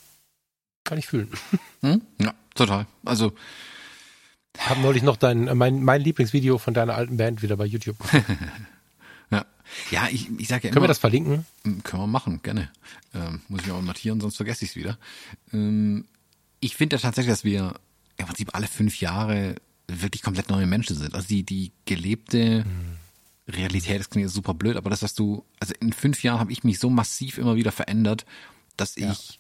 kann ich fühlen. Hm? Ja, total. Also habe neulich noch dein mein mein Lieblingsvideo von deiner alten Band wieder bei YouTube. ja. Ja, ich, ich sage ja immer. Können wir das verlinken? Hm, können wir machen, gerne. Ähm, muss ich auch notieren, sonst vergesse ich es wieder. Ähm, ich finde ja tatsächlich, dass wir im Prinzip alle fünf Jahre wirklich komplett neue Menschen sind. Also die, die gelebte mhm. Realität, das klingt super blöd, aber das, was du, also in fünf Jahren habe ich mich so massiv immer wieder verändert, dass ja. ich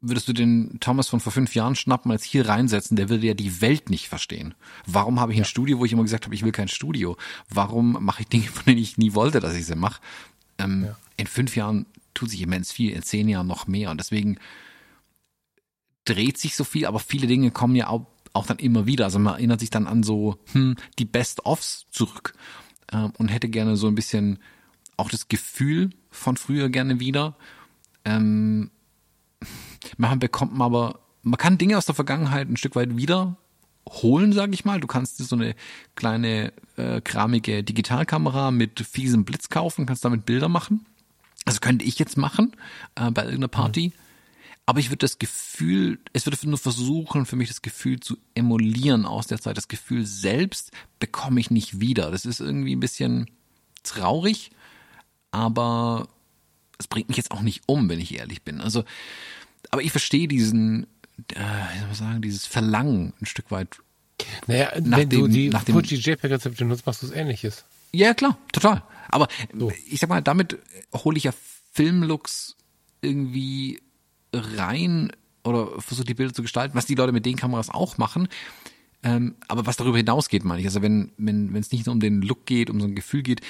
würdest du den Thomas von vor fünf Jahren schnappen, als hier reinsetzen, der würde ja die Welt nicht verstehen. Warum habe ich ja. ein Studio, wo ich immer gesagt habe, ich will kein Studio? Warum mache ich Dinge, von denen ich nie wollte, dass ich sie mache? Ähm, ja. In fünf Jahren tut sich immens viel, in zehn Jahren noch mehr. Und deswegen dreht sich so viel, aber viele Dinge kommen ja auch, auch dann immer wieder. Also man erinnert sich dann an so hm, die Best-ofs zurück ähm, und hätte gerne so ein bisschen auch das Gefühl von früher gerne wieder. Ähm, man bekommt man aber, man kann Dinge aus der Vergangenheit ein Stück weit wieder holen, sage ich mal. Du kannst dir so eine kleine äh, kramige Digitalkamera mit fiesem Blitz kaufen, kannst damit Bilder machen. Also könnte ich jetzt machen äh, bei irgendeiner Party. Mhm. Aber ich würde das Gefühl, es würde nur versuchen, für mich das Gefühl zu emulieren aus der Zeit. Das Gefühl selbst bekomme ich nicht wieder. Das ist irgendwie ein bisschen traurig, aber es bringt mich jetzt auch nicht um, wenn ich ehrlich bin. Also aber ich verstehe diesen, äh, wie soll man sagen, dieses Verlangen ein Stück weit. Naja, wenn dem, du die nach Fuji JPEG-Rezepte nutzt, machst du es ähnliches. Ja, klar, total. Aber so. ich sag mal, damit hole ich ja Filmlooks irgendwie rein oder versuche die Bilder zu gestalten, was die Leute mit den Kameras auch machen. Ähm, aber was darüber hinausgeht, meine ich. Also wenn wenn wenn es nicht nur um den Look geht, um so ein Gefühl geht,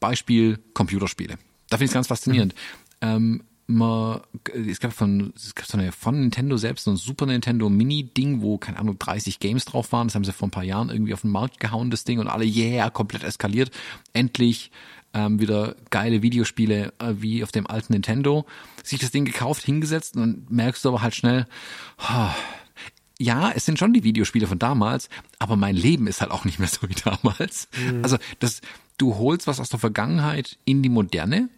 Beispiel Computerspiele. Da finde ich es ganz faszinierend. Mhm. Ähm, man, es gab von, es gab so eine von Nintendo selbst so ein Super Nintendo Mini Ding, wo keine Ahnung 30 Games drauf waren. Das haben sie vor ein paar Jahren irgendwie auf den Markt gehauen, das Ding und alle yeah komplett eskaliert. Endlich ähm, wieder geile Videospiele äh, wie auf dem alten Nintendo. Sich das Ding gekauft, hingesetzt und merkst du aber halt schnell, oh, ja, es sind schon die Videospiele von damals, aber mein Leben ist halt auch nicht mehr so wie damals. Mhm. Also das, du holst was aus der Vergangenheit in die Moderne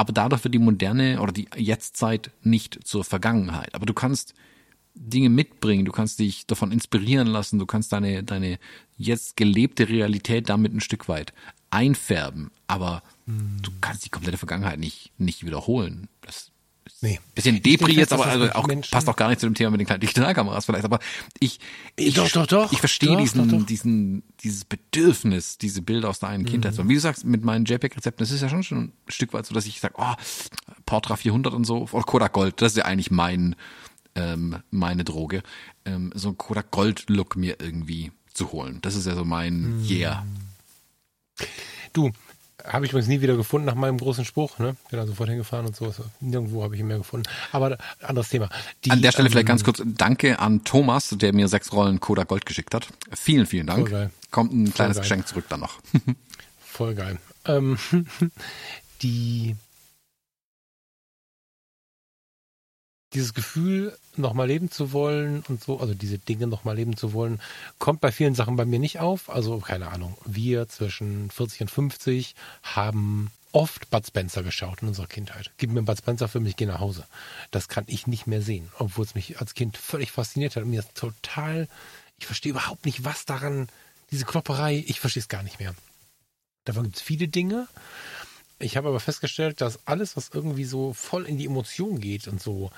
aber dadurch wird die moderne oder die Jetztzeit nicht zur Vergangenheit. Aber du kannst Dinge mitbringen, du kannst dich davon inspirieren lassen, du kannst deine, deine jetzt gelebte Realität damit ein Stück weit einfärben, aber hm. du kannst die komplette Vergangenheit nicht, nicht wiederholen. Das Nee. Bisschen Depri jetzt, aber also auch, passt auch gar nicht zu dem Thema mit den kleinen Digitalkameras vielleicht, aber ich, ich, doch, doch, doch. ich verstehe diesen, doch, doch. diesen, dieses Bedürfnis, diese Bilder aus der einen mhm. Kindheit. Und wie du sagst, mit meinen JPEG-Rezepten, das ist ja schon, schon ein Stück weit so, dass ich sage, oh, Portra 400 und so, oder Kodak Gold, das ist ja eigentlich mein, ähm, meine Droge, ähm, so ein Kodak Gold-Look mir irgendwie zu holen. Das ist ja so mein mhm. Yeah. Du, habe ich übrigens nie wieder gefunden nach meinem großen Spruch. Ne? Bin da sofort hingefahren und so. Nirgendwo habe ich ihn mehr gefunden. Aber anderes Thema. Die, an der Stelle ähm, vielleicht ganz kurz Danke an Thomas, der mir sechs Rollen Koda Gold geschickt hat. Vielen, vielen Dank. Voll geil. Kommt ein kleines Geschenk zurück dann noch. Voll geil. Ähm, die dieses Gefühl, nochmal leben zu wollen und so, also diese Dinge nochmal leben zu wollen, kommt bei vielen Sachen bei mir nicht auf. Also keine Ahnung, wir zwischen 40 und 50 haben oft Bud Spencer geschaut in unserer Kindheit. Gib mir einen Bud Spencer Film, ich gehe nach Hause. Das kann ich nicht mehr sehen, obwohl es mich als Kind völlig fasziniert hat. Und mir ist total, ich verstehe überhaupt nicht, was daran, diese Klopperei, ich verstehe es gar nicht mehr. Davon gibt es viele Dinge. Ich habe aber festgestellt, dass alles, was irgendwie so voll in die Emotion geht und so,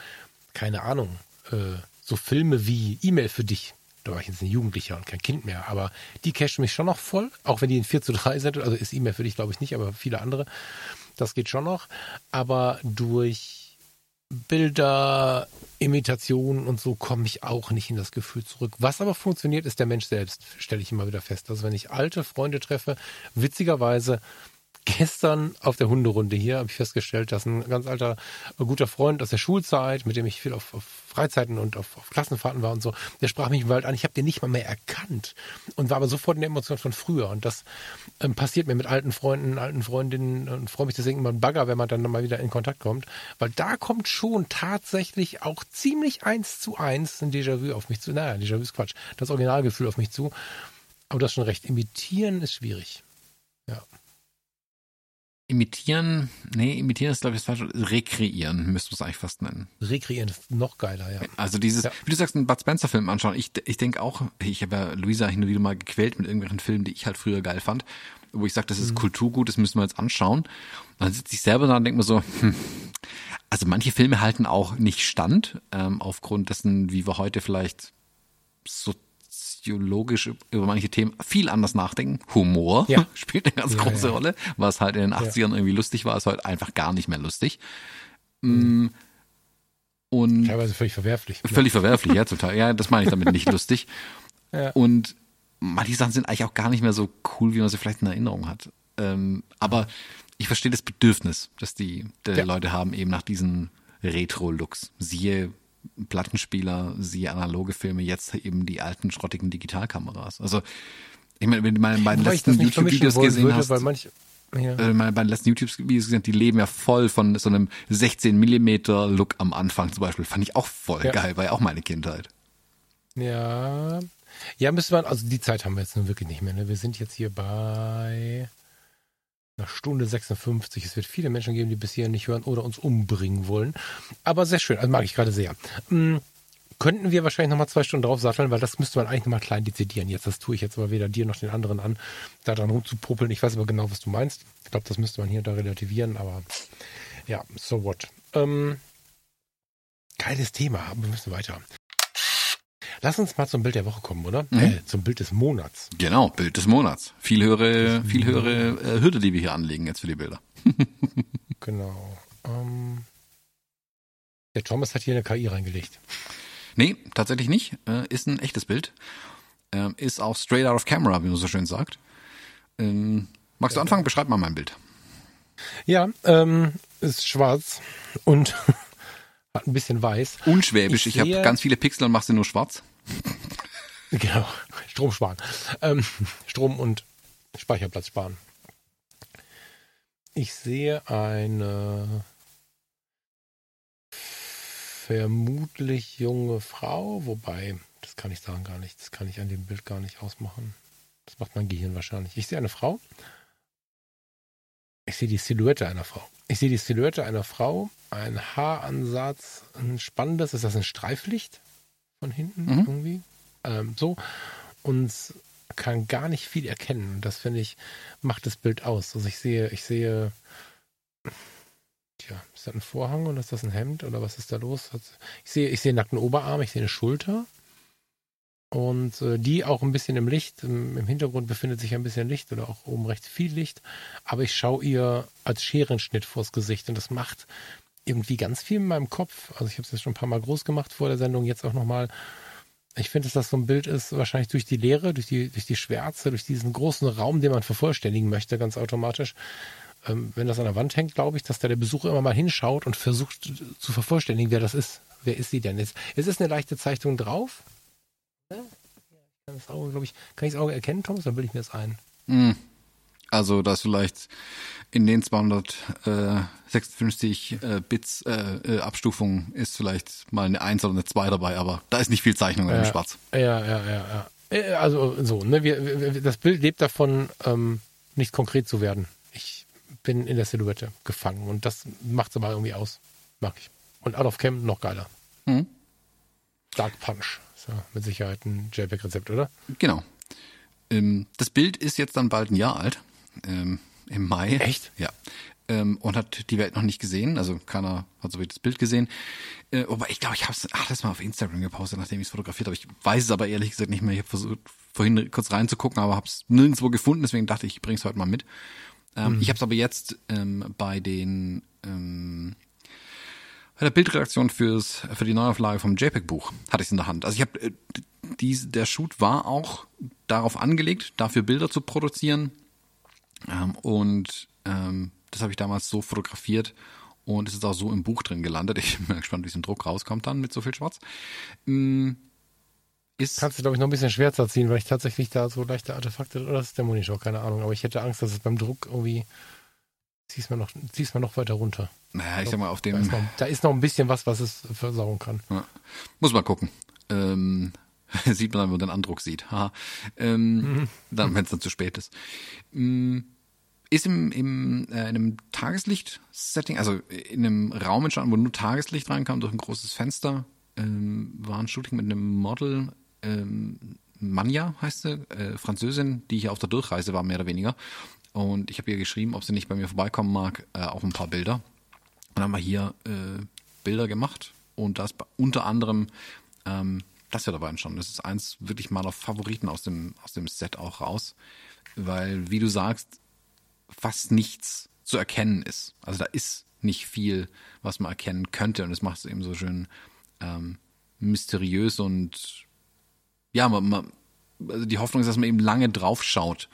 keine Ahnung, äh, so Filme wie E-Mail für dich, da war ich jetzt ein Jugendlicher und kein Kind mehr, aber die cashen mich schon noch voll, auch wenn die in 4 zu 3 sind, also ist E-Mail für dich glaube ich nicht, aber viele andere, das geht schon noch, aber durch Bilder, Imitationen und so komme ich auch nicht in das Gefühl zurück. Was aber funktioniert, ist der Mensch selbst, stelle ich immer wieder fest. Also wenn ich alte Freunde treffe, witzigerweise gestern auf der Hunderunde hier habe ich festgestellt, dass ein ganz alter, guter Freund aus der Schulzeit, mit dem ich viel auf, auf Freizeiten und auf, auf, Klassenfahrten war und so, der sprach mich im Wald an. Ich habe den nicht mal mehr erkannt und war aber sofort in der Emotion von früher. Und das ähm, passiert mir mit alten Freunden, alten Freundinnen und freue mich deswegen immer ein Bagger, wenn man dann mal wieder in Kontakt kommt, weil da kommt schon tatsächlich auch ziemlich eins zu eins ein Déjà-vu auf mich zu. Naja, Déjà-vu ist Quatsch. Das Originalgefühl auf mich zu. Aber das schon recht. Imitieren ist schwierig. Ja. Imitieren, nee, imitieren ist, glaube ich, das falsche. Rekreieren müsste man es eigentlich fast nennen. Rekreieren ist noch geiler, ja. Also dieses, ja. wie du sagst, einen Bud Spencer-Film anschauen. Ich, ich denke auch, ich habe ja Luisa hin und wieder mal gequält mit irgendwelchen Filmen, die ich halt früher geil fand, wo ich sage, das ist mhm. Kulturgut, das müssen wir jetzt anschauen. Und dann sitze ich selber da und denke mir so, hm, also manche Filme halten auch nicht stand, ähm, aufgrund dessen, wie wir heute vielleicht so soziologisch über manche Themen viel anders nachdenken. Humor ja. spielt eine ganz ja, große ja. Rolle. Was halt in den 80ern irgendwie lustig war, ist heute einfach gar nicht mehr lustig. Mhm. Und Teilweise völlig verwerflich. Völlig verwerflich, ja, total. Ja, das meine ich damit nicht lustig. Und manche Sachen sind eigentlich auch gar nicht mehr so cool, wie man sie vielleicht in Erinnerung hat. Ähm, aber ich verstehe das Bedürfnis, das die, die Leute haben, eben nach diesen Retro-Looks. Siehe Plattenspieler, siehe analoge Filme, jetzt eben die alten schrottigen Digitalkameras. Also ich meine, wenn du mal bei den letzten YouTube-Videos gesehen würde, hast, manch, ja. äh, mal bei den letzten YouTube-Videos gesehen, die leben ja voll von so einem 16 Millimeter Look am Anfang zum Beispiel. Fand ich auch voll ja. geil, war ja auch meine Kindheit. Ja, ja, müsste man, also die Zeit haben wir jetzt nun wirklich nicht mehr. Ne? Wir sind jetzt hier bei einer Stunde 56. Es wird viele Menschen geben, die bis hier nicht hören oder uns umbringen wollen. Aber sehr schön, also mag ich gerade sehr. Hm, könnten wir wahrscheinlich nochmal zwei Stunden drauf satteln, weil das müsste man eigentlich nochmal klein dezidieren. Jetzt, das tue ich jetzt aber weder dir noch den anderen an, da dran rumzupopeln. Ich weiß aber genau, was du meinst. Ich glaube, das müsste man hier da relativieren, aber ja, so what. Ähm, geiles Thema, aber wir müssen weiter. Lass uns mal zum Bild der Woche kommen, oder? Mhm. Äh, zum Bild des Monats. Genau, Bild des Monats. Viel höhere, viel höhere äh, Hürde, die wir hier anlegen jetzt für die Bilder. genau. Ähm, der Thomas hat hier eine KI reingelegt. Nee, tatsächlich nicht. Äh, ist ein echtes Bild. Ähm, ist auch straight out of camera, wie man so schön sagt. Ähm, magst du anfangen? Beschreib mal mein Bild. Ja, ähm, ist schwarz und hat ein bisschen weiß. Unschwäbisch. Ich, ich habe ganz viele Pixel und mache sie nur schwarz. Genau, Strom sparen. Ähm, Strom und Speicherplatz sparen. Ich sehe eine vermutlich junge Frau, wobei, das kann ich sagen gar nicht, das kann ich an dem Bild gar nicht ausmachen. Das macht mein Gehirn wahrscheinlich. Ich sehe eine Frau. Ich sehe die Silhouette einer Frau. Ich sehe die Silhouette einer Frau, ein Haaransatz, ein spannendes, ist das ein Streiflicht von hinten mhm. irgendwie? Ähm, so. Und kann gar nicht viel erkennen. Das finde ich, macht das Bild aus. Also ich sehe, ich sehe, tja, ist das ein Vorhang oder ist das ein Hemd oder was ist da los? Ich sehe, ich sehe nackten Oberarm, ich sehe eine Schulter. Und äh, die auch ein bisschen im Licht. Im, Im, Hintergrund befindet sich ein bisschen Licht oder auch oben rechts viel Licht. Aber ich schaue ihr als Scherenschnitt vors Gesicht und das macht irgendwie ganz viel in meinem Kopf. Also ich habe es jetzt schon ein paar Mal groß gemacht vor der Sendung, jetzt auch nochmal. Ich finde, dass das so ein Bild ist, wahrscheinlich durch die Leere, durch die, durch die Schwärze, durch diesen großen Raum, den man vervollständigen möchte, ganz automatisch. Ähm, wenn das an der Wand hängt, glaube ich, dass da der Besucher immer mal hinschaut und versucht zu vervollständigen, wer das ist. Wer ist sie denn jetzt? Es ist eine leichte Zeichnung drauf. Ja, kann das Auge, ich, kann ich das Auge erkennen, Thomas? Dann will ich mir das ein. Mm. Also, dass vielleicht in den 256 äh, Bits äh, äh, Abstufung ist vielleicht mal eine 1 oder eine 2 dabei, aber da ist nicht viel Zeichnung in ja, dem Schwarz. Ja, ja, ja, ja. Äh, also so, ne, wir, wir, das Bild lebt davon, ähm, nicht konkret zu werden. Ich bin in der Silhouette gefangen und das macht es aber irgendwie aus. Mag ich. Und Out of Cam noch geiler. Mhm. Dark Punch. Ist ja mit Sicherheit ein JPEG-Rezept, oder? Genau. Ähm, das Bild ist jetzt dann bald ein Jahr alt. Ähm, Im Mai. Echt? Ja. Ähm, und hat die Welt noch nicht gesehen. Also keiner hat so wie das Bild gesehen. Äh, aber ich glaube, ich habe es alles mal auf Instagram gepostet, nachdem ich es fotografiert habe. Ich weiß es aber ehrlich gesagt nicht mehr. Ich habe versucht, vorhin kurz reinzugucken, aber habe es nirgendwo gefunden. Deswegen dachte ich, ich bringe es heute mal mit. Ähm, mhm. Ich habe es aber jetzt ähm, bei den ähm, bei der Bildredaktion fürs für die Neuauflage vom JPEG-Buch hatte ich es in der Hand. Also ich habe äh, der Shoot war auch darauf angelegt, dafür Bilder zu produzieren. Ähm, und ähm, das habe ich damals so fotografiert und es ist auch so im Buch drin gelandet. Ich bin gespannt, wie es im Druck rauskommt dann mit so viel Schwarz. Ähm, ist Kannst du, glaube ich, noch ein bisschen schwärzer ziehen, weil ich tatsächlich da so leichte Artefakte, oder das ist der Monitor, keine Ahnung, aber ich hätte Angst, dass es beim Druck irgendwie ziehst mal noch, ziehst mal noch weiter runter. Naja, ich sag mal, auf dem. Da ist noch, da ist noch ein bisschen was, was es versauen kann. Ja. Muss mal gucken. Ähm, sieht man dann, wenn man den Andruck sieht. Ha. Ähm, mhm. Dann, wenn es dann zu spät ist. Ähm, ist im, im äh, in einem Tageslicht-Setting, also in einem Raum entstanden, wo nur Tageslicht reinkam durch ein großes Fenster. Ähm, war ein Shooting mit einem Model, ähm, Manja heißt sie, äh, Französin, die hier auf der Durchreise war, mehr oder weniger. Und ich habe ihr geschrieben, ob sie nicht bei mir vorbeikommen mag, äh, auch ein paar Bilder. Und dann haben wir hier äh, Bilder gemacht und das unter anderem ähm, das ja dabei entstanden. Das ist eins wirklich meiner Favoriten aus dem, aus dem Set auch raus, weil, wie du sagst, fast nichts zu erkennen ist. Also da ist nicht viel, was man erkennen könnte und das macht es eben so schön ähm, mysteriös und ja, man, man, also die Hoffnung ist, dass man eben lange drauf schaut,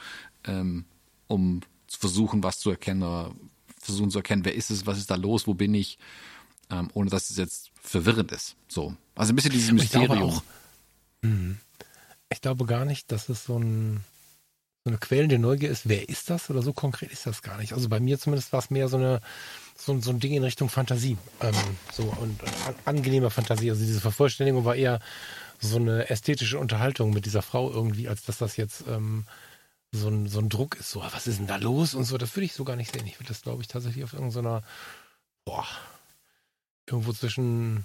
ähm, um zu versuchen, was zu erkennen oder versuchen zu erkennen, wer ist es, was ist da los, wo bin ich, ähm, ohne dass es jetzt verwirrend ist. So. Also ein bisschen dieses Mysterium. Ich glaube, auch, mhm. ich glaube gar nicht, dass es so, ein, so eine quälende Neugier ist, wer ist das oder so konkret ist das gar nicht. Also bei mir zumindest war es mehr so eine so, so ein Ding in Richtung Fantasie. Ähm, so und, und an, angenehmer Fantasie. Also diese Vervollständigung war eher so eine ästhetische Unterhaltung mit dieser Frau irgendwie, als dass das jetzt ähm, so ein, so ein Druck ist, so, was ist denn da los und so, das würde ich so gar nicht sehen. Ich würde das, glaube ich, tatsächlich auf irgendeiner, boah, irgendwo zwischen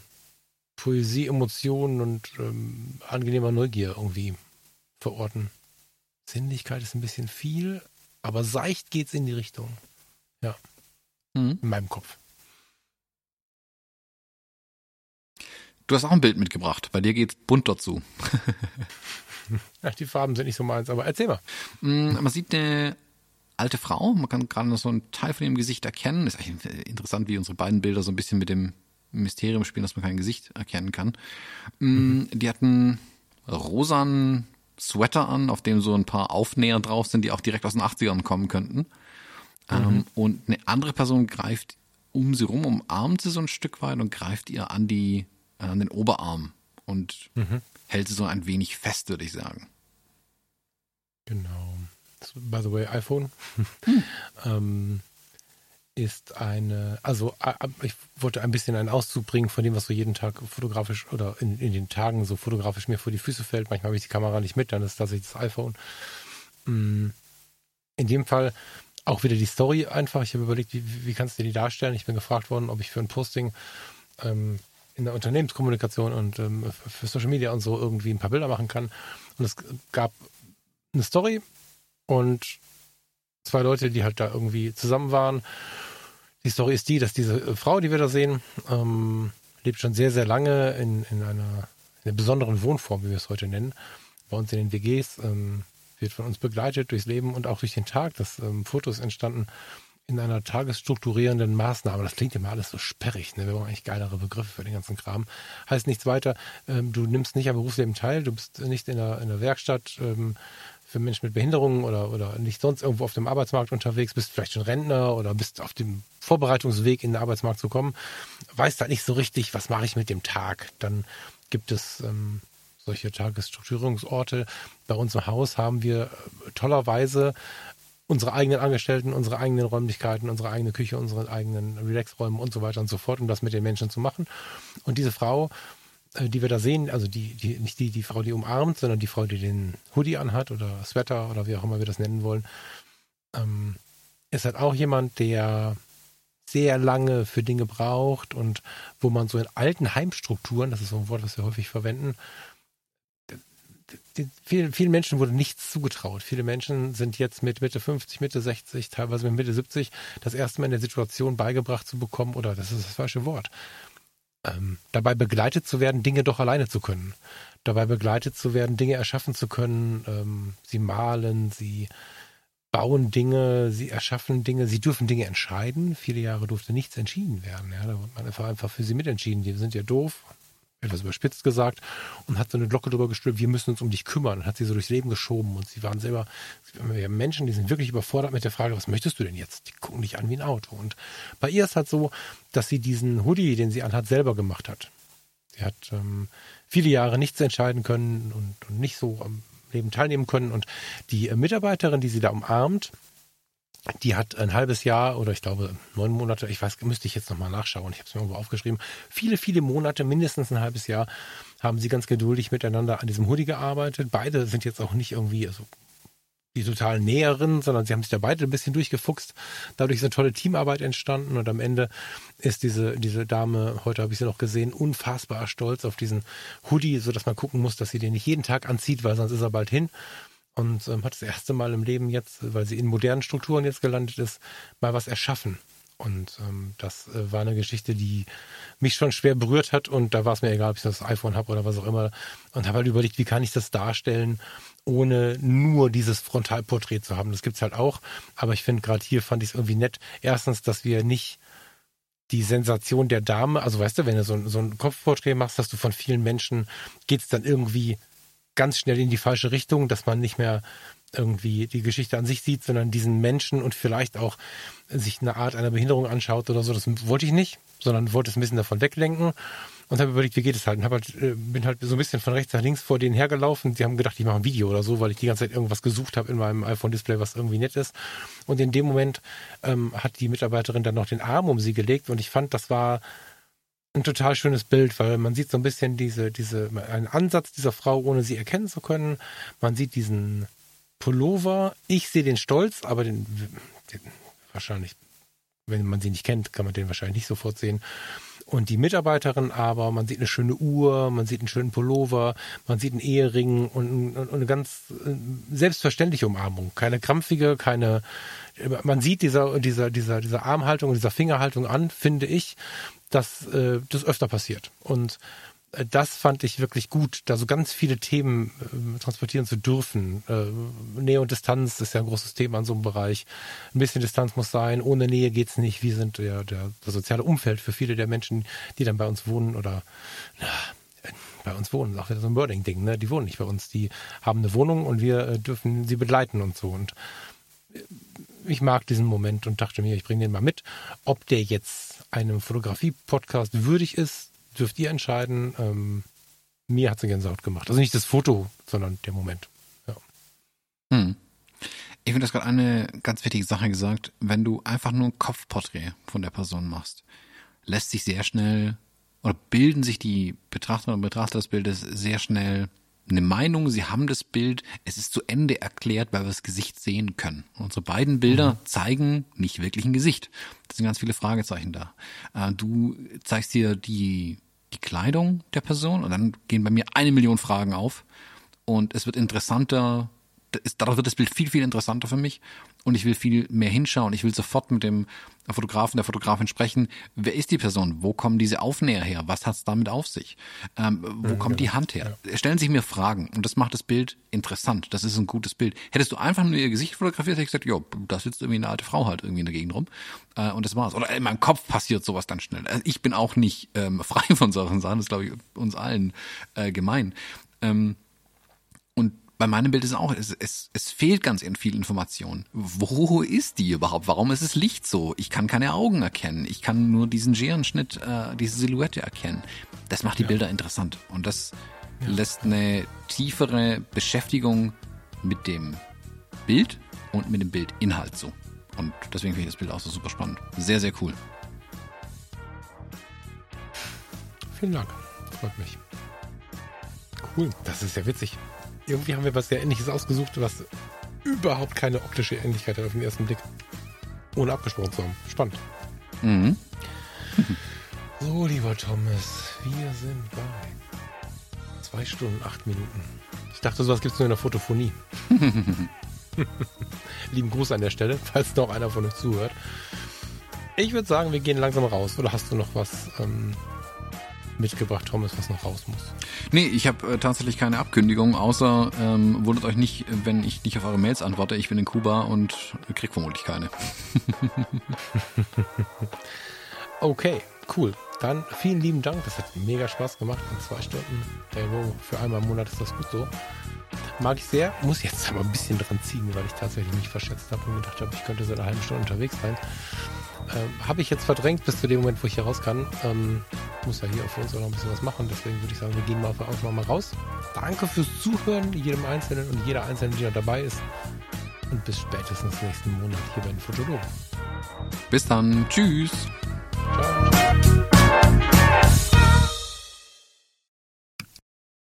Poesie, Emotionen und ähm, angenehmer Neugier irgendwie verorten. Sinnlichkeit ist ein bisschen viel, aber seicht geht es in die Richtung. Ja. Mhm. In meinem Kopf. Du hast auch ein Bild mitgebracht. Bei dir geht's bunt dazu. Ach, die Farben sind nicht so meins, aber erzähl mal. Mm, man sieht eine alte Frau, man kann gerade noch so einen Teil von ihrem Gesicht erkennen. Ist eigentlich interessant, wie unsere beiden Bilder so ein bisschen mit dem Mysterium spielen, dass man kein Gesicht erkennen kann. Mm, mhm. Die hatten rosanen Sweater an, auf dem so ein paar Aufnäher drauf sind, die auch direkt aus den 80ern kommen könnten. Ähm, mhm. und eine andere Person greift um sie rum, umarmt sie so ein Stück weit und greift ihr an die, an den Oberarm und mhm hält sie so ein wenig fest, würde ich sagen. Genau. By the way, iPhone hm. ähm, ist eine, also ich wollte ein bisschen einen Auszug bringen von dem, was so jeden Tag fotografisch oder in, in den Tagen so fotografisch mir vor die Füße fällt. Manchmal habe ich die Kamera nicht mit, dann ist tatsächlich das iPhone. Mm, in dem Fall auch wieder die Story einfach. Ich habe überlegt, wie, wie kannst du die darstellen? Ich bin gefragt worden, ob ich für ein Posting ähm, in der Unternehmenskommunikation und ähm, für Social Media und so irgendwie ein paar Bilder machen kann. Und es gab eine Story und zwei Leute, die halt da irgendwie zusammen waren. Die Story ist die, dass diese Frau, die wir da sehen, ähm, lebt schon sehr, sehr lange in, in, einer, in einer besonderen Wohnform, wie wir es heute nennen. Bei uns in den WGs ähm, wird von uns begleitet durchs Leben und auch durch den Tag. Das ähm, ist entstanden in einer tagesstrukturierenden Maßnahme. Das klingt immer alles so sperrig. Ne? Wir brauchen eigentlich geilere Begriffe für den ganzen Kram. Heißt nichts weiter. Ähm, du nimmst nicht am Berufsleben teil. Du bist nicht in der, in der Werkstatt ähm, für Menschen mit Behinderungen oder, oder nicht sonst irgendwo auf dem Arbeitsmarkt unterwegs. Bist vielleicht schon Rentner oder bist auf dem Vorbereitungsweg in den Arbeitsmarkt zu kommen. Weißt halt nicht so richtig, was mache ich mit dem Tag. Dann gibt es ähm, solche Tagesstrukturierungsorte. Bei uns im Haus haben wir äh, tollerweise unsere eigenen Angestellten, unsere eigenen Räumlichkeiten, unsere eigene Küche, unsere eigenen Relaxräume und so weiter und so fort, um das mit den Menschen zu machen. Und diese Frau, die wir da sehen, also die, die, nicht die, die Frau, die umarmt, sondern die Frau, die den Hoodie anhat oder Sweater oder wie auch immer wir das nennen wollen, ähm, ist halt auch jemand, der sehr lange für Dinge braucht und wo man so in alten Heimstrukturen, das ist so ein Wort, was wir häufig verwenden, vielen, vielen Menschen wurde nichts zugetraut. Viele Menschen sind jetzt mit Mitte 50, Mitte 60, teilweise mit Mitte 70 das erste Mal in der Situation beigebracht zu bekommen, oder das ist das falsche Wort, ähm, dabei begleitet zu werden, Dinge doch alleine zu können. Dabei begleitet zu werden, Dinge erschaffen zu können. Ähm, sie malen, sie bauen Dinge, sie erschaffen Dinge, sie dürfen Dinge entscheiden. Viele Jahre durfte nichts entschieden werden. Ja, da wurde man einfach für sie mitentschieden. Die sind ja doof, etwas überspitzt gesagt, und hat so eine Glocke drüber gestülpt, wir müssen uns um dich kümmern, und hat sie so durchs Leben geschoben. Und sie waren selber, wir haben Menschen, die sind wirklich überfordert mit der Frage, was möchtest du denn jetzt? Die gucken dich an wie ein Auto. Und bei ihr ist halt so, dass sie diesen Hoodie, den sie anhat, selber gemacht hat. Sie hat ähm, viele Jahre nichts entscheiden können und, und nicht so am Leben teilnehmen können. Und die äh, Mitarbeiterin, die sie da umarmt, die hat ein halbes Jahr oder ich glaube neun Monate, ich weiß, müsste ich jetzt nochmal nachschauen, ich habe es mir irgendwo aufgeschrieben, viele, viele Monate, mindestens ein halbes Jahr, haben sie ganz geduldig miteinander an diesem Hoodie gearbeitet. Beide sind jetzt auch nicht irgendwie also die totalen Näheren, sondern sie haben sich da beide ein bisschen durchgefuchst. Dadurch ist eine tolle Teamarbeit entstanden und am Ende ist diese, diese Dame, heute habe ich sie noch gesehen, unfassbar stolz auf diesen Hoodie, sodass man gucken muss, dass sie den nicht jeden Tag anzieht, weil sonst ist er bald hin und ähm, hat das erste Mal im Leben jetzt, weil sie in modernen Strukturen jetzt gelandet ist, mal was erschaffen. Und ähm, das äh, war eine Geschichte, die mich schon schwer berührt hat. Und da war es mir egal, ob ich das iPhone habe oder was auch immer. Und habe halt überlegt, wie kann ich das darstellen, ohne nur dieses Frontalporträt zu haben. Das gibt's halt auch. Aber ich finde, gerade hier fand ich es irgendwie nett. Erstens, dass wir nicht die Sensation der Dame, also weißt du, wenn du so, so ein Kopfporträt machst, dass du von vielen Menschen geht's dann irgendwie ganz schnell in die falsche Richtung, dass man nicht mehr irgendwie die Geschichte an sich sieht, sondern diesen Menschen und vielleicht auch sich eine Art einer Behinderung anschaut oder so. Das wollte ich nicht, sondern wollte es ein bisschen davon weglenken und habe überlegt, wie geht es halt. Und halt, äh, bin halt so ein bisschen von rechts nach links vor denen hergelaufen. Sie haben gedacht, ich mache ein Video oder so, weil ich die ganze Zeit irgendwas gesucht habe in meinem iPhone-Display, was irgendwie nett ist. Und in dem Moment ähm, hat die Mitarbeiterin dann noch den Arm um sie gelegt und ich fand, das war ein total schönes Bild, weil man sieht so ein bisschen diese, diese, einen Ansatz dieser Frau, ohne sie erkennen zu können. Man sieht diesen Pullover. Ich sehe den Stolz, aber den, den wahrscheinlich, wenn man sie nicht kennt, kann man den wahrscheinlich nicht sofort sehen. Und die Mitarbeiterin aber, man sieht eine schöne Uhr, man sieht einen schönen Pullover, man sieht einen Ehering und, und, und eine ganz äh, selbstverständliche Umarmung. Keine krampfige, keine, man sieht dieser, dieser, dieser, dieser Armhaltung, dieser Fingerhaltung an, finde ich, dass äh, das öfter passiert. Und äh, das fand ich wirklich gut, da so ganz viele Themen äh, transportieren zu dürfen. Äh, Nähe und Distanz ist ja ein großes Thema in so einem Bereich. Ein bisschen Distanz muss sein. Ohne Nähe geht's nicht. Wir sind der, der, das soziale Umfeld für viele der Menschen, die dann bei uns wohnen oder na, bei uns wohnen. Auch wieder so ein Wording-Ding. Ne? Die wohnen nicht bei uns. Die haben eine Wohnung und wir äh, dürfen sie begleiten und so. Und äh, ich mag diesen Moment und dachte mir, ich bringe den mal mit. Ob der jetzt einem Fotografie-Podcast würdig ist, dürft ihr entscheiden. Ähm, mir hat es eine Gänsehaut gemacht. Also nicht das Foto, sondern der Moment. Ja. Hm. Ich finde das gerade eine ganz wichtige Sache gesagt. Wenn du einfach nur ein Kopfporträt von der Person machst, lässt sich sehr schnell oder bilden sich die Betrachter und Betrachter des Bildes sehr schnell eine Meinung, sie haben das Bild, es ist zu Ende erklärt, weil wir das Gesicht sehen können. Unsere beiden Bilder mhm. zeigen nicht wirklich ein Gesicht. Da sind ganz viele Fragezeichen da. Äh, du zeigst dir die, die Kleidung der Person und dann gehen bei mir eine Million Fragen auf und es wird interessanter, darauf wird das Bild viel, viel interessanter für mich und ich will viel mehr hinschauen. Ich will sofort mit dem Fotografen, der Fotografin sprechen. Wer ist die Person? Wo kommen diese Aufnäher her? Was hat es damit auf sich? Ähm, wo ja, kommt die Hand her? Ja. Stellen sich mir Fragen und das macht das Bild interessant. Das ist ein gutes Bild. Hättest du einfach nur ihr Gesicht fotografiert, hätte ich gesagt, jo, da sitzt irgendwie eine alte Frau halt irgendwie in der Gegend rum äh, und das war's. Oder in meinem Kopf passiert sowas dann schnell. Also ich bin auch nicht ähm, frei von solchen Sachen. Das ist, glaube ich, uns allen äh, gemein. Ähm, und bei meinem Bild ist auch, es, es, es fehlt ganz viel Information. Wo ist die überhaupt? Warum ist das Licht so? Ich kann keine Augen erkennen. Ich kann nur diesen Scherenschnitt, äh, diese Silhouette erkennen. Das macht die ja. Bilder interessant. Und das ja. lässt eine tiefere Beschäftigung mit dem Bild und mit dem Bildinhalt so. Und deswegen finde ich das Bild auch so super spannend. Sehr, sehr cool. Vielen Dank. Freut mich. Cool. Das ist ja witzig. Irgendwie haben wir was sehr Ähnliches ausgesucht, was überhaupt keine optische Ähnlichkeit hat auf den ersten Blick. Ohne abgesprochen zu haben. Spannend. Mhm. So, lieber Thomas, wir sind bei zwei Stunden, acht Minuten. Ich dachte, sowas gibt es nur in der Fotophonie. Lieben Gruß an der Stelle, falls noch einer von euch zuhört. Ich würde sagen, wir gehen langsam raus. Oder hast du noch was ähm, mitgebracht, Thomas, was noch raus muss? Nee, ich habe äh, tatsächlich keine Abkündigung, außer ähm, wundert euch nicht, wenn ich nicht auf eure Mails antworte. Ich bin in Kuba und krieg vermutlich keine. okay, cool. Dann vielen lieben Dank. Das hat mega Spaß gemacht in zwei Stunden. Hey, für einmal im Monat ist das gut so. Mag ich sehr. Muss jetzt aber ein bisschen dran ziehen, weil ich tatsächlich mich verschätzt habe und gedacht habe, ich könnte so eine halbe Stunde unterwegs sein. Ähm, habe ich jetzt verdrängt bis zu dem Moment, wo ich hier raus kann. Ähm, muss ja hier für uns auch noch ein bisschen was machen. Deswegen würde ich sagen, wir gehen mal auf der Aufnahme mal raus. Danke fürs Zuhören, jedem Einzelnen und jeder Einzelnen, die noch dabei ist. Und bis spätestens nächsten Monat hier bei den Fotologen. Bis dann. Tschüss. Ciao.